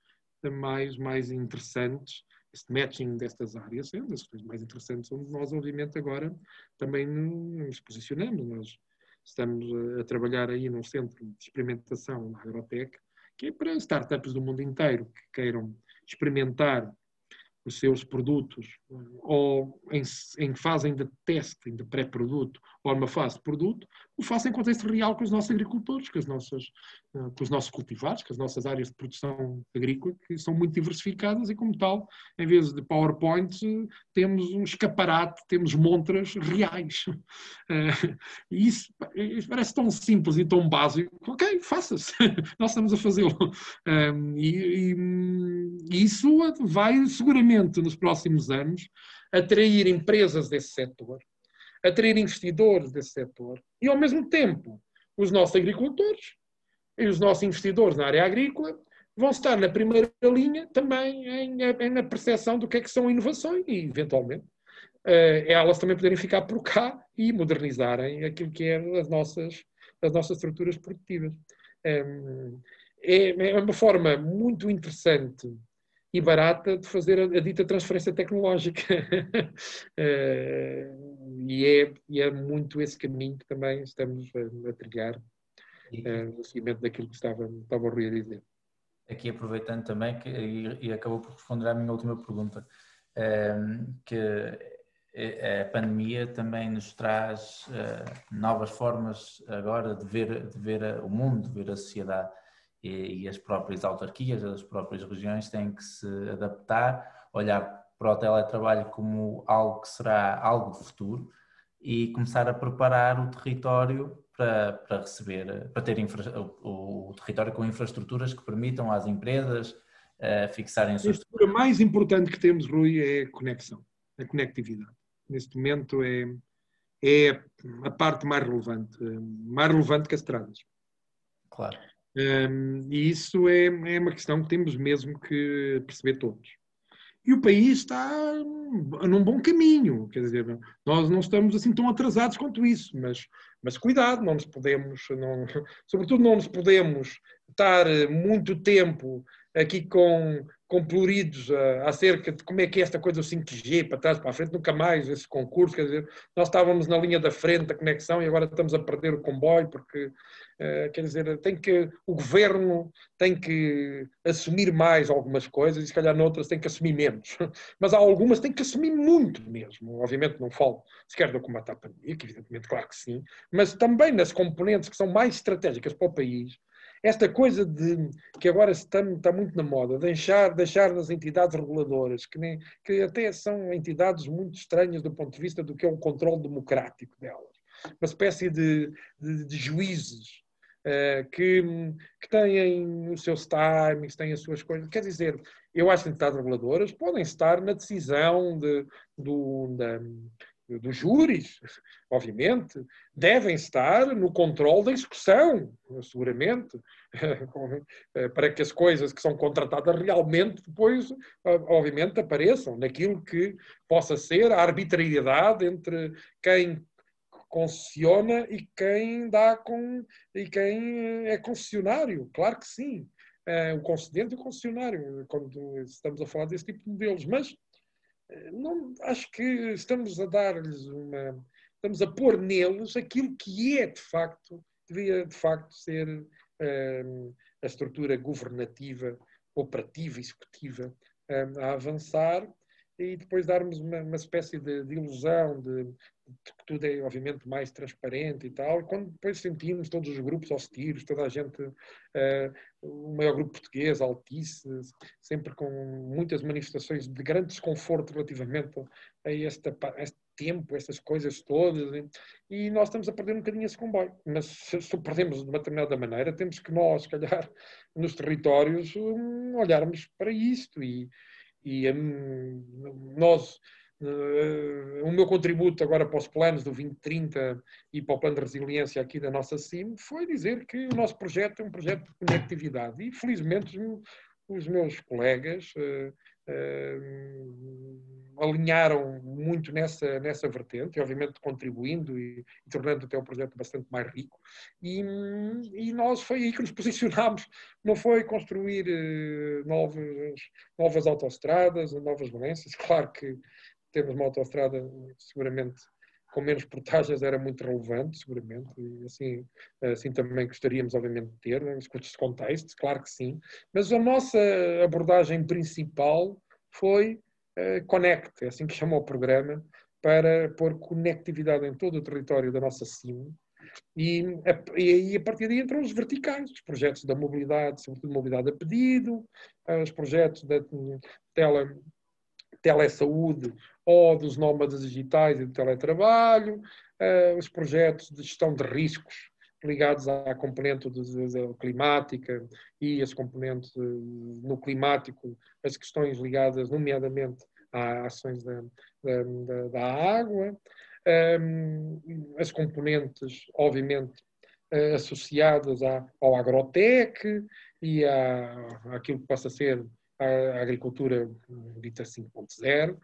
mais, mais interessantes, este matching destas áreas, é uma das questões mais interessantes, onde nós, obviamente, agora também nos posicionamos. Nós estamos a, trabalhar aí num centro de experimentação na Agrotec, que é para startups do mundo inteiro que queiram experimentar os seus produtos, ou em, em fase ainda de teste, ainda pré-produto, numa fase de produto, o façam em contexto real com os nossos agricultores, com, as nossas, eh, com os nossos cultivares, com as nossas áreas de produção agrícola, que são muito diversificadas e, como tal, em vez de PowerPoint, temos um escaparate, temos montras reais. (laughs) Eh, e isso, isso parece tão simples e tão básico. Ok, faça-se. (laughs) Nós estamos a fazê-lo. E, e, e isso vai seguramente nos próximos anos atrair empresas desse setor atrair investidores desse setor e, ao mesmo tempo, os nossos agricultores e os nossos investidores na área agrícola vão estar na primeira linha também em, em, na percepção do que é que são inovações e, eventualmente, uh, elas também poderem ficar por cá e modernizarem aquilo que é as nossas, as nossas estruturas produtivas. Um, é, é uma forma muito interessante e barata de fazer a, a dita transferência tecnológica. (laughs) uh, e, é, e é muito esse caminho que também estamos a, a trilhar uh, no seguimento daquilo que estava, estava a Rui a dizer. Aqui aproveitando também, que, e, e, acabou por responder à minha última pergunta, uh, que a pandemia também nos traz novas formas agora de ver, de ver o mundo, de ver a sociedade e, e as próprias autarquias, as próprias regiões têm que se adaptar, olhar para o teletrabalho como algo que será algo de futuro e começar a preparar o território para, para receber, para ter infra, o, o, território com infraestruturas que permitam às empresas uh, fixarem o seu... A estrutura mais importante que temos, Rui, é a conexão, a conectividade. Neste momento é, é a parte mais relevante, mais relevante que as estradas. Claro. Um, e isso é, é uma questão que temos mesmo que perceber todos. E o país está num bom caminho, quer dizer, nós não estamos assim tão atrasados quanto isso, mas, mas cuidado, não nos podemos, não, sobretudo não nos podemos estar muito tempo aqui com, com pluridos uh, acerca de como é que é esta coisa do 5G, para trás, para a frente, nunca mais esse concurso, quer dizer, nós estávamos na linha da frente da conexão e agora estamos a perder o comboio, porque, uh, quer dizer, tem que, o governo tem que assumir mais algumas coisas e se calhar noutras tem que assumir menos, (laughs) mas há algumas tem que assumir muito mesmo, obviamente não falo sequer do combate à pandemia, que evidentemente, claro que sim, mas também nas componentes que são mais estratégicas para o país, esta coisa de que agora está, está muito na moda, deixar, deixar nas entidades reguladoras, que, nem, que até são entidades muito estranhas do ponto de vista do que é o controle democrático delas. Uma espécie de, de, de juízes uh, que, que têm os seus timings, têm as suas coisas. Quer dizer, eu acho que entidades reguladoras podem estar na decisão de, do, da, dos júris, obviamente, devem estar no controle da execução, seguramente, (laughs) para que as coisas que são contratadas realmente depois, obviamente, apareçam naquilo que possa ser a arbitrariedade entre quem concessiona e quem dá com e quem é concessionário, claro que sim. Eh, o concedente e o concessionário, quando estamos a falar desse tipo de modelos, mas não, acho que estamos a dar-lhes uma. Estamos a pôr neles aquilo que é de facto, devia de facto ser um, a estrutura governativa, operativa, executiva um, a avançar e depois darmos uma, uma espécie de, de ilusão de, de, que tudo é obviamente mais transparente e tal, quando depois sentimos todos os grupos aos tiros, toda a gente, uh, o maior grupo português, Altice, sempre com muitas manifestações de grande desconforto relativamente a este, a este tempo, estas coisas todas, e nós estamos a perder um bocadinho esse comboio. Mas se, se perdemos de uma determinada maneira, temos que nós, se calhar, (laughs) nos territórios, um, olharmos para isto e, e um, nós o meu contributo agora para os planos do 2030 e para o plano de resiliência aqui da nossa CIM foi dizer que o nosso projeto é um projeto de conectividade. E felizmente os meus colegas uh, uh, alinharam muito nessa, nessa vertente, obviamente contribuindo e, e, tornando até o projeto bastante mais rico. E, e, nós foi aí que nos (laughs) posicionámos, não foi construir uh, novas, novas autoestradas, novas valências, claro que termos uma autoestrada seguramente com menos portagens era muito relevante, seguramente, e assim, assim também gostaríamos, obviamente, de ter, né? esses contextos, claro que sim, mas a nossa abordagem principal foi uh, Connect, é assim que chama o programa, para pôr conectividade em todo o território da nossa CIM, e, e, a partir daí entram os verticais, os projetos da mobilidade, sobretudo mobilidade a pedido, os projetos da tele, telesaúde ou dos nómadas digitais e do teletrabalho, uh, os projetos de gestão de riscos ligados à componente climática e as componentes no climático, as questões ligadas nomeadamente às ações da, da, da água, ehm, as componentes, obviamente, uh, associadas ao agrotec e à, àquilo que possa ser a agricultura dita 5.0.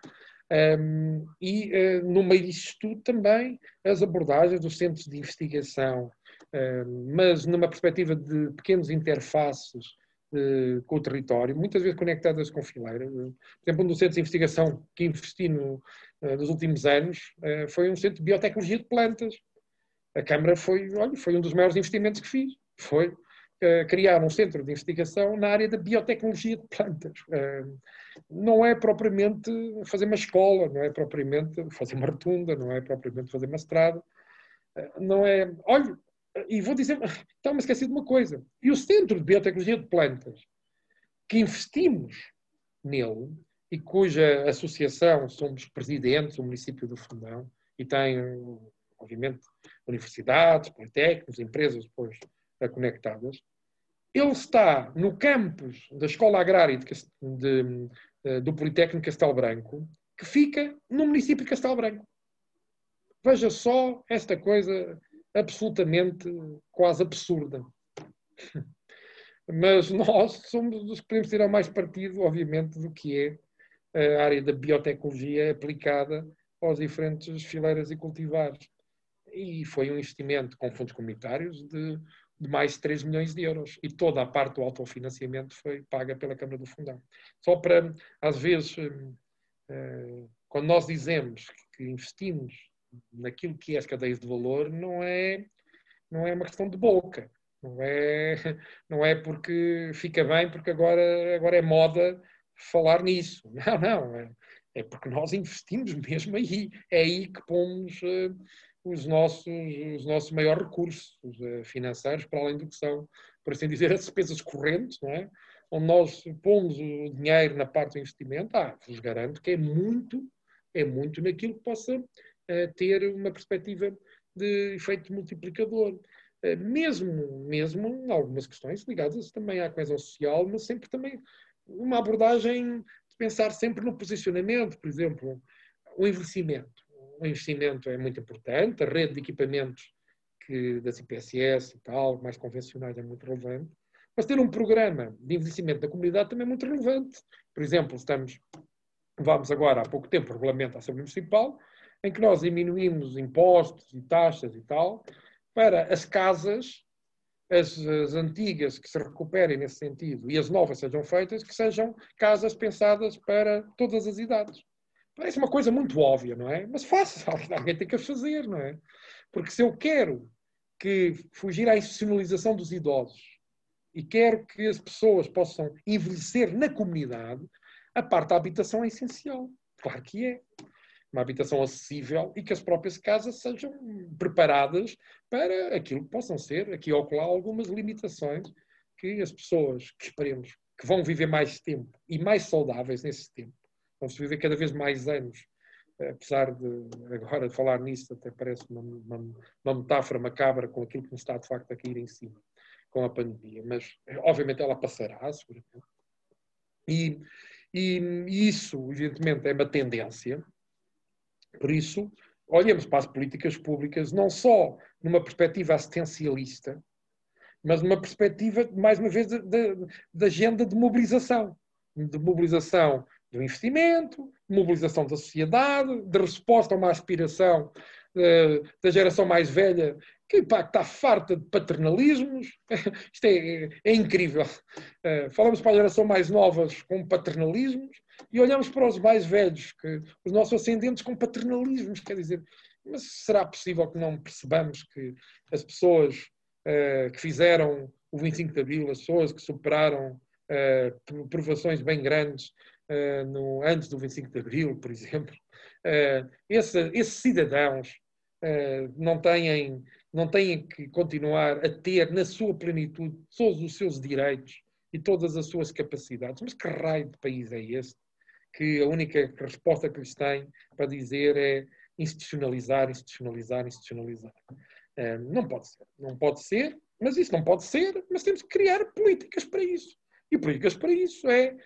Um, e uh, no meio disto tudo também as abordagens dos centros de investigação, uh, mas numa perspectiva de pequenos interfaces uh, com o território, muitas vezes conectadas com fileiras. Por exemplo, um dos centros de investigação que investi no, nos últimos anos foi um centro de biotecnologia de plantas. A Câmara foi, olha, foi um dos maiores investimentos que fiz. Foi criar um centro de investigação na área da biotecnologia de plantas. Não é propriamente fazer uma escola, não é propriamente fazer uma rotunda, não é propriamente fazer uma estrada. Uh, não é. Olha, e vou dizer, (laughs) estava-me esquecido de uma coisa. E o centro de biotecnologia de plantas, que investimos nele, e cuja associação somos presidentes, o município do Fundão, e tem, obviamente, universidades, politécnicos, empresas depois conectadas, ele está no campus da Escola Agrária de, de, de, do Politécnico Castelo Branco, que fica no município de Castelo Branco. Veja só esta coisa absolutamente quase absurda. Mas nós somos os que podemos tirar mais partido, obviamente, do que é a área da biotecnologia aplicada aos diferentes fileiras e cultivares. E foi um investimento com fundos comunitários de de mais de 3 milhões de euros. E toda a parte do autofinanciamento foi paga pela Câmara do Fundão. Só para, às vezes, hum, eh, quando nós dizemos que investimos naquilo que é as cadeias de valor, não é, não é uma questão de boca. Não é, (laughs) não é porque fica bem, porque agora, agora é moda falar nisso. (laughs) Não, não. É, é porque nós investimos mesmo aí. É aí que pomos uh, os nossos, os nossos maiores recursos uh, financeiros, para além do que são, por assim dizer, as despesas correntes, não é? onde nós pomos o dinheiro na parte do investimento, ah, vos garanto que é muito, é muito naquilo que possa uh, ter uma perspectiva de efeito multiplicador. Uh, mesmo, mesmo em algumas questões ligadas também à coesão social, mas sempre também uma abordagem de pensar sempre no posicionamento, por exemplo, o envelhecimento o investimento é muito importante, a rede de equipamentos que, das IPSS e tal, mais convencionais, é muito relevante. Mas ter um programa de envelhecimento da comunidade também é muito relevante. Por exemplo, estamos, vamos agora, há pouco tempo, regulamento da Assembleia Municipal, em que nós diminuímos impostos e taxas e tal, para as casas, as, as, antigas que se recuperem nesse sentido e as novas sejam feitas, que sejam casas pensadas para todas as idades. Parece uma coisa muito óbvia, não é? Mas faça, (laughs) alguém tem que as fazer, não é? Porque se eu quero que fugir à institucionalização dos idosos e quero que as pessoas possam envelhecer na comunidade, a parte da habitação é essencial. Claro que é. Uma habitação acessível e que as próprias casas sejam preparadas para aquilo que possam ser, aqui ou lá, algumas limitações que as pessoas que esperemos que vão viver mais tempo e mais saudáveis nesse tempo vão-se viver cada vez mais anos. Apesar de, agora de falar nisso, até parece uma, uma, uma metáfora macabra com aquilo que nos está de facto a cair em cima, com a pandemia. Mas, obviamente, ela passará, seguramente. E, e, e isso, evidentemente, é uma tendência. Por isso, olhemos para as políticas públicas não só numa perspectiva assistencialista, mas numa perspectiva, mais uma vez, da agenda de mobilização. De mobilização do investimento, mobilização da sociedade, de resposta a uma aspiração uh, da geração mais velha que pá, está farta de paternalismos. (laughs) Isto é, é incrível. Uh, falamos para a geração mais novas com paternalismos e olhamos para os mais velhos, que, os nossos ascendentes com paternalismos. Quer dizer, mas será possível que não percebamos que as pessoas uh, que fizeram o 25 de Abril, as pessoas que superaram uh, provações bem grandes no, antes do 25 de Abril, por exemplo, (laughs) esse, esses cidadãos não têm não têm que continuar a ter na sua plenitude todos os seus direitos e todas as suas capacidades. Mas que raio de país é este? Que a única resposta que lhes tem para dizer é institucionalizar, institucionalizar, institucionalizar. Não pode ser. Não pode ser, mas isso não pode ser, mas temos que criar políticas para isso. E políticas para isso é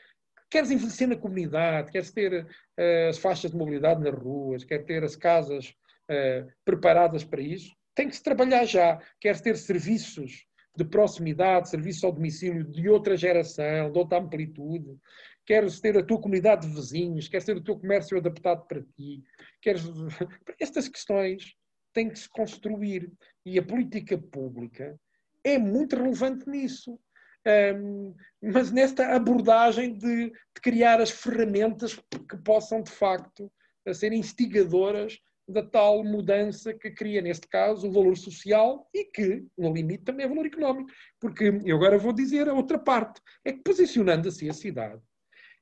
queres envelhecer na comunidade, queres ter uh, as faixas de mobilidade nas ruas, quer ter as casas uh, preparadas para isso, tem que se trabalhar já. Queres ter serviços de proximidade, serviços ao domicílio de outra geração, de outra amplitude. Queres ter a tua comunidade de vizinhos, queres ter o teu comércio adaptado para ti. Queres... (laughs) Estas questões têm que se construir. E a política pública é muito relevante nisso. Um, mas nesta abordagem de, de, criar as ferramentas que possam, de facto, ser instigadoras da tal mudança que cria, neste caso, o valor social e que, no limite, também é valor económico. Porque eu agora vou dizer a outra parte: é que posicionando assim a cidade,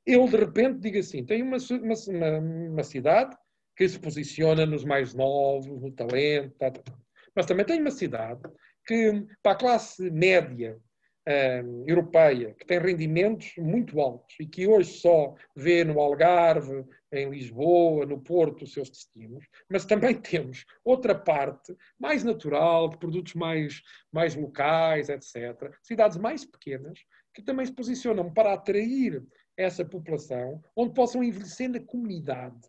ele de repente diga assim: tem uma, uma, uma cidade que se posiciona nos mais novos, no talento, tá, tá, tá. mas também tem uma cidade que, para a classe média uh, europeia, que tem rendimentos muito altos e que hoje só vê no Algarve, em Lisboa, no Porto, os seus destinos, mas também (laughs) temos outra parte mais natural, de produtos mais, mais locais, etc. Cidades mais pequenas que também se posicionam para atrair essa população, onde possam envelhecer na comunidade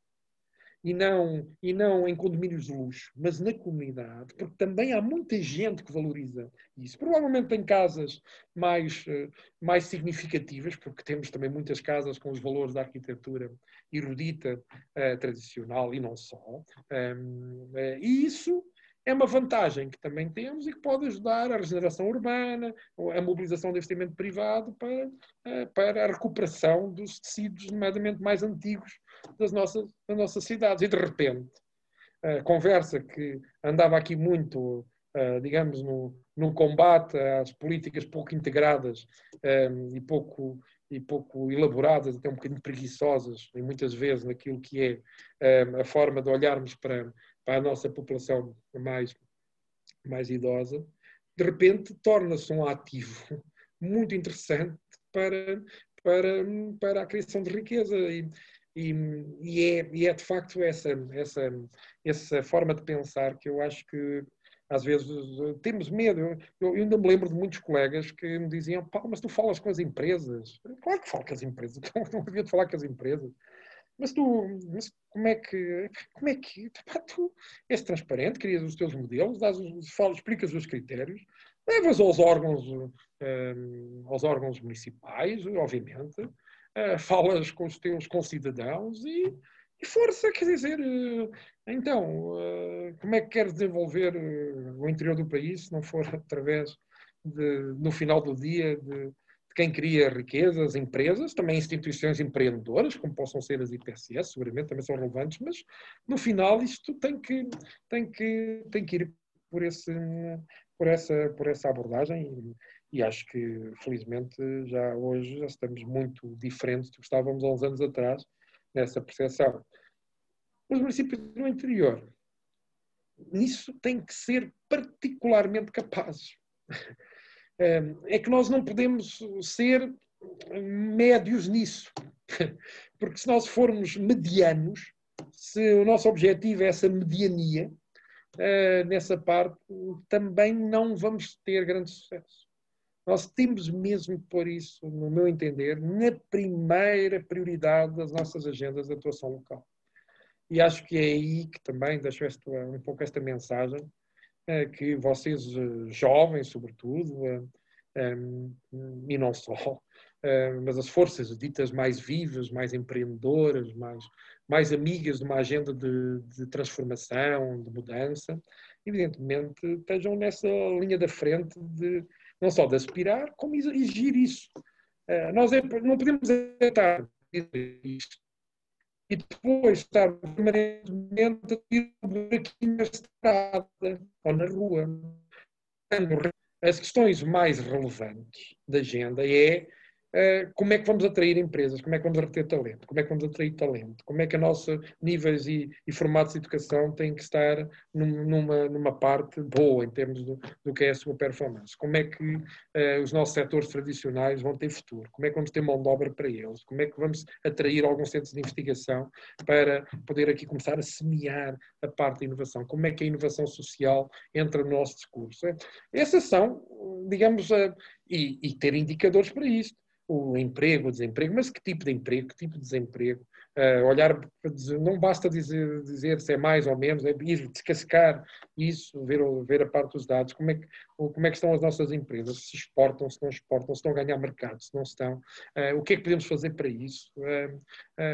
e não, e não em condomínios de luxo, mas na comunidade, porque também há muita gente que valoriza isso. Provavelmente tem casas mais, eh, mais significativas, porque temos também muitas casas com os valores da arquitetura erudita uh, tradicional e não só. Um, uh, eh, e isso é uma vantagem que também temos e que pode ajudar a regeneração urbana, a mobilização de investimento privado para, para a recuperação dos tecidos, nomeadamente mais antigos, das nossas, das nossas cidades. E de repente, a conversa que andava aqui muito, digamos, no, no combate às políticas pouco integradas e pouco e pouco elaboradas, até um bocadinho preguiçosas, e muitas vezes naquilo que é a forma de olharmos para, para a nossa população mais, mais idosa, de repente torna-se um ativo muito interessante para, para, para a criação de riqueza. E, e, e, é, e é de facto essa, essa, essa forma de pensar que eu acho que às vezes temos medo. Eu, eu, ainda me lembro de muitos colegas que me diziam: mas tu falas com as empresas. Claro que falo com as empresas, (laughs) não havia de falar com as empresas. Mas tu, mas como é que, como é que, pá, tu és transparente, crias os teus modelos, dás os, falas, explicas os critérios, levas aos órgãos, um, aos órgãos municipais, obviamente, uh, falas com os teus concidadãos e, e força, quer dizer, uh, então, uh, como é que queres desenvolver o interior do país se não for (laughs) através de, no final do dia, de, quem cria riquezas, empresas, também instituições empreendedoras, como possam ser as IPCS, seguramente também são relevantes, mas no final isto tem que, tem que, tem que ir por, esse, por, essa, por essa abordagem e, e acho que felizmente já hoje já estamos muito diferentes do que estávamos há uns anos atrás nessa percepção. Os municípios do interior, nisso têm que ser particularmente capazes (laughs) é que nós não podemos ser médios nisso. (laughs) Porque se nós formos medianos, se o nosso objetivo é essa mediania, eh, nessa parte, também não vamos ter grande sucesso. Nós temos mesmo que pôr isso, no meu entender, na primeira prioridade das nossas agendas de atuação local. E acho que é aí que também deixo esta, um pouco esta mensagem, uh, que vocês, uh, jovens sobretudo, um, e não só, mas as forças ditas mais vivas, mais empreendedoras, mais, mais amigas de uma agenda de, de transformação, de mudança, evidentemente estejam nessa linha da frente de não só de aspirar, como exigir isso. Uh, nós é, não podemos estar isto e depois estar permanentemente a ir buraquinho na estrada ou na rua. As questões mais relevantes da agenda é eh, como é que vamos atrair empresas, como é que vamos reter talento, como é que vamos atrair talento, como é que a nossa níveis e, e formatos de educação têm que estar num, numa, numa parte boa em termos do, do que é a sua performance, como é que uh, os nossos setores tradicionais vão ter futuro, como é que vamos ter mão de obra para eles, como é que vamos atrair alguns centros de investigação para poder aqui começar a semear a parte da inovação, como é que a inovação social entra no nosso discurso. Essas são, digamos, uh, e, e ter indicadores para isto o emprego, o desemprego, mas que tipo de emprego, que tipo de desemprego? Uh, olhar, não basta dizer, dizer se é mais ou menos, é ir descascar isso, ver, ver a parte dos dados, como é, que, como é que estão as nossas empresas, se exportam, se não exportam, se estão a ganhar mercado, se não estão, uh, o que é que podemos fazer para isso? Uh,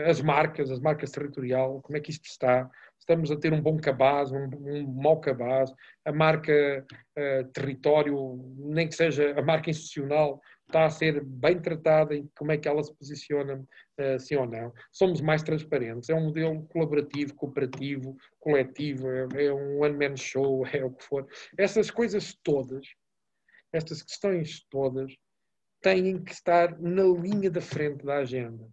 as marcas, as marcas territorial, como é que isto está? Estamos a ter um bom cabaz, um, um mau cabaz, a marca território, nem que seja a marca institucional, está a ser bem tratada e como é que ela se posiciona, uh, sim ou não. Somos mais transparentes, é um modelo colaborativo, cooperativo, coletivo, é, é um one-man show, (laughs) é o que for. Essas coisas todas, estas questões todas, têm que estar na linha da frente da agenda.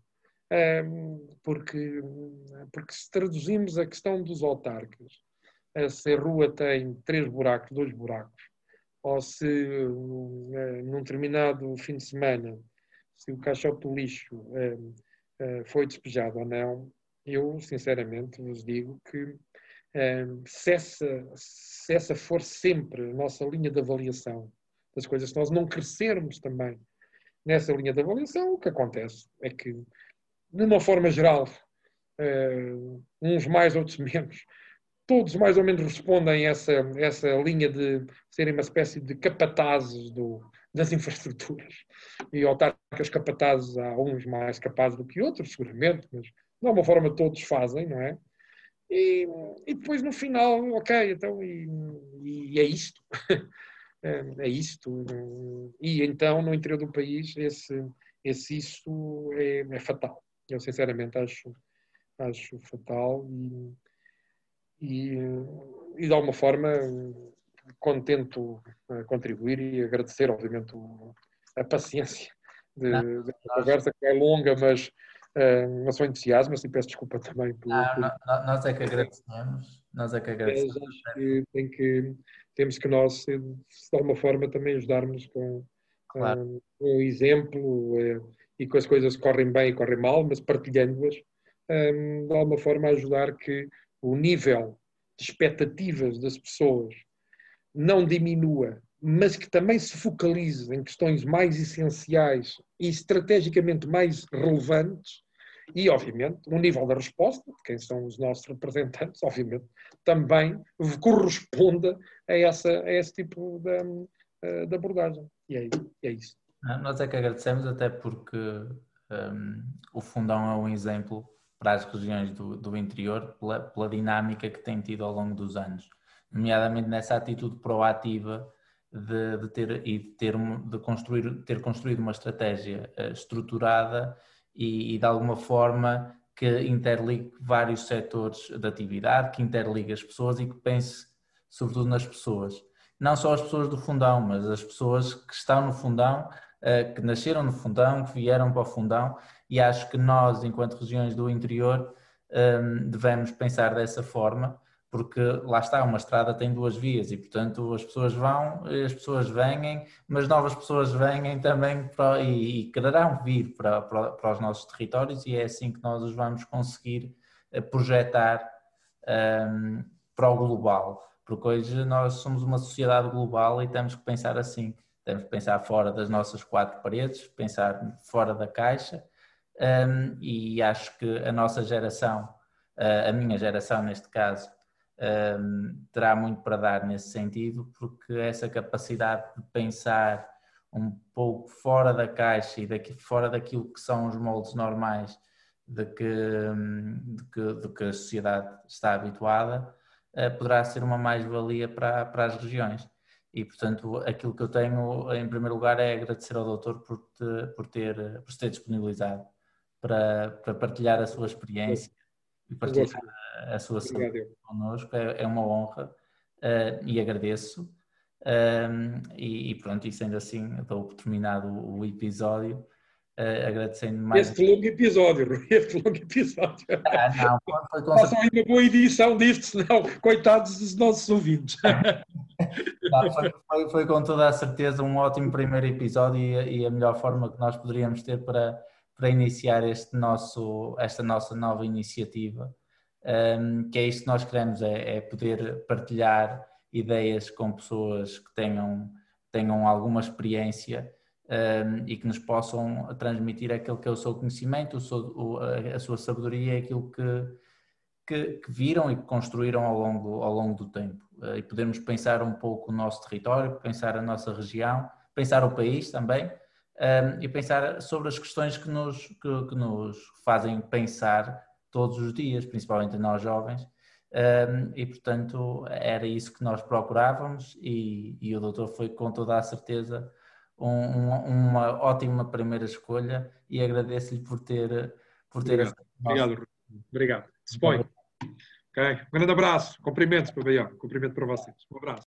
Porque, porque se traduzimos a questão dos autarcas, se a rua tem três buracos, dois buracos, ou se eh, num determinado fim de semana se o caixote do lixo eh, eh, foi despejado ou não, eu sinceramente vos digo que se essa, se essa for sempre a nossa linha de avaliação das coisas, se nós não crescermos também nessa linha de avaliação, o que acontece é que, de uma forma geral, uns mais, outros menos, todos mais ou menos respondem a essa, essa linha de serem uma espécie de capatazes do, das (laughs) infraestruturas. E autarcas capatazes, há uns mais capazes do que outros, seguramente, mas de alguma forma todos fazem, não é? E, e depois no final, ok, então, e, e é isto. (laughs) é, é isto. E então, no interior do país, esse, esse isso é, é fatal. Eu, sinceramente, acho, acho fatal. E, e, e de alguma forma contento a contribuir e agradecer, obviamente, a paciência de, não, da conversa, que é longa, mas uh, não sou entusiasmo, assim peço desculpa também. Por, não, por... Não, nós é que agradecemos. Nós é que agradecemos. acho que, tem que temos que nós, de alguma forma, também ajudarmos com, claro. um exemplo uh, e com as coisas correm bem e correm mal, mas partilhando-as, um, de alguma forma ajudar que o nível de expectativas das pessoas não diminua, mas que também se focalize em questões mais essenciais e estrategicamente mais relevantes, e, obviamente, o nível da resposta, de quem são os nossos representantes, (laughs) obviamente, também corresponda a, essa, a esse tipo de, de abordagem. E é, é isso. Nós é que agradecemos, até porque um, o Fundão é um exemplo para as regiões do, do interior pela, pela, dinâmica que tem tido ao longo dos anos, nomeadamente nessa atitude proativa de, de ter e de ter de construir ter construído uma estratégia uh, estruturada e, e, de alguma forma que interligue vários setores de atividade, que interligue as pessoas e que pense sobretudo nas pessoas. Não só as pessoas do fundão, mas as pessoas que estão no fundão, que nasceram no fundão, que vieram para o fundão e acho que nós, enquanto regiões do interior, hum, devemos pensar dessa forma, porque lá está, uma estrada tem duas vias e, portanto, as pessoas vão, as pessoas vêm, mas novas pessoas vêm também para, e, e quererão vir para, para, para, os nossos territórios e é assim que nós os vamos conseguir eh, projetar um, para o global, porque hoje nós somos uma sociedade global e temos que pensar assim, temos que pensar fora das nossas quatro paredes, pensar fora da caixa um, e acho que a nossa geração a minha geração, neste caso, terá muito para dar nesse sentido, porque essa capacidade de pensar um pouco fora da caixa e daqui, fora daquilo que são os moldes normais de que, de que, de que a sociedade está habituada, uh, poderá ser uma mais-valia para, para as regiões. E, portanto, aquilo que eu tenho, em primeiro lugar, é agradecer ao doutor por, te, por, ter, por se ter disponibilizado para, para partilhar a sua experiência e partilhar a sua saúde connosco. É, é uma honra uh, e agradeço. Um, e, e, pronto, e sendo assim, dou por terminado o, o episódio, uh, agradecendo mais. Este longo episódio, este longo episódio. Ah, não, foi com Façam ainda boa edição disto, senão, coitados dos nossos ouvintes. (laughs) Não, foi, foi, foi, com toda a certeza um ótimo primeiro episódio e, e, a melhor forma que nós poderíamos ter para, para iniciar este nosso, esta nossa nova iniciativa, um, que é isto que nós queremos, é, é poder partilhar ideias com pessoas que tenham, tenham alguma experiência um, e que nos possam transmitir aquilo que é o seu conhecimento, o seu, o, a sua sabedoria, aquilo que, que, que, viram e que construíram ao longo, ao longo do tempo. Uh, e podermos pensar um pouco o nosso território, pensar a nossa região, pensar o país também um, e pensar sobre as questões que nos, que, que nos fazem pensar todos os dias, principalmente nós jovens, um, e portanto era isso que nós procurávamos e, e o doutor foi com toda a certeza um, uma, ótima primeira escolha e agradeço-lhe por ter por ter obrigado, obrigado, obrigado. Dispõe. Ok, um grande abraço, cumprimentos para o Cumprimento para vocês. Um abraço.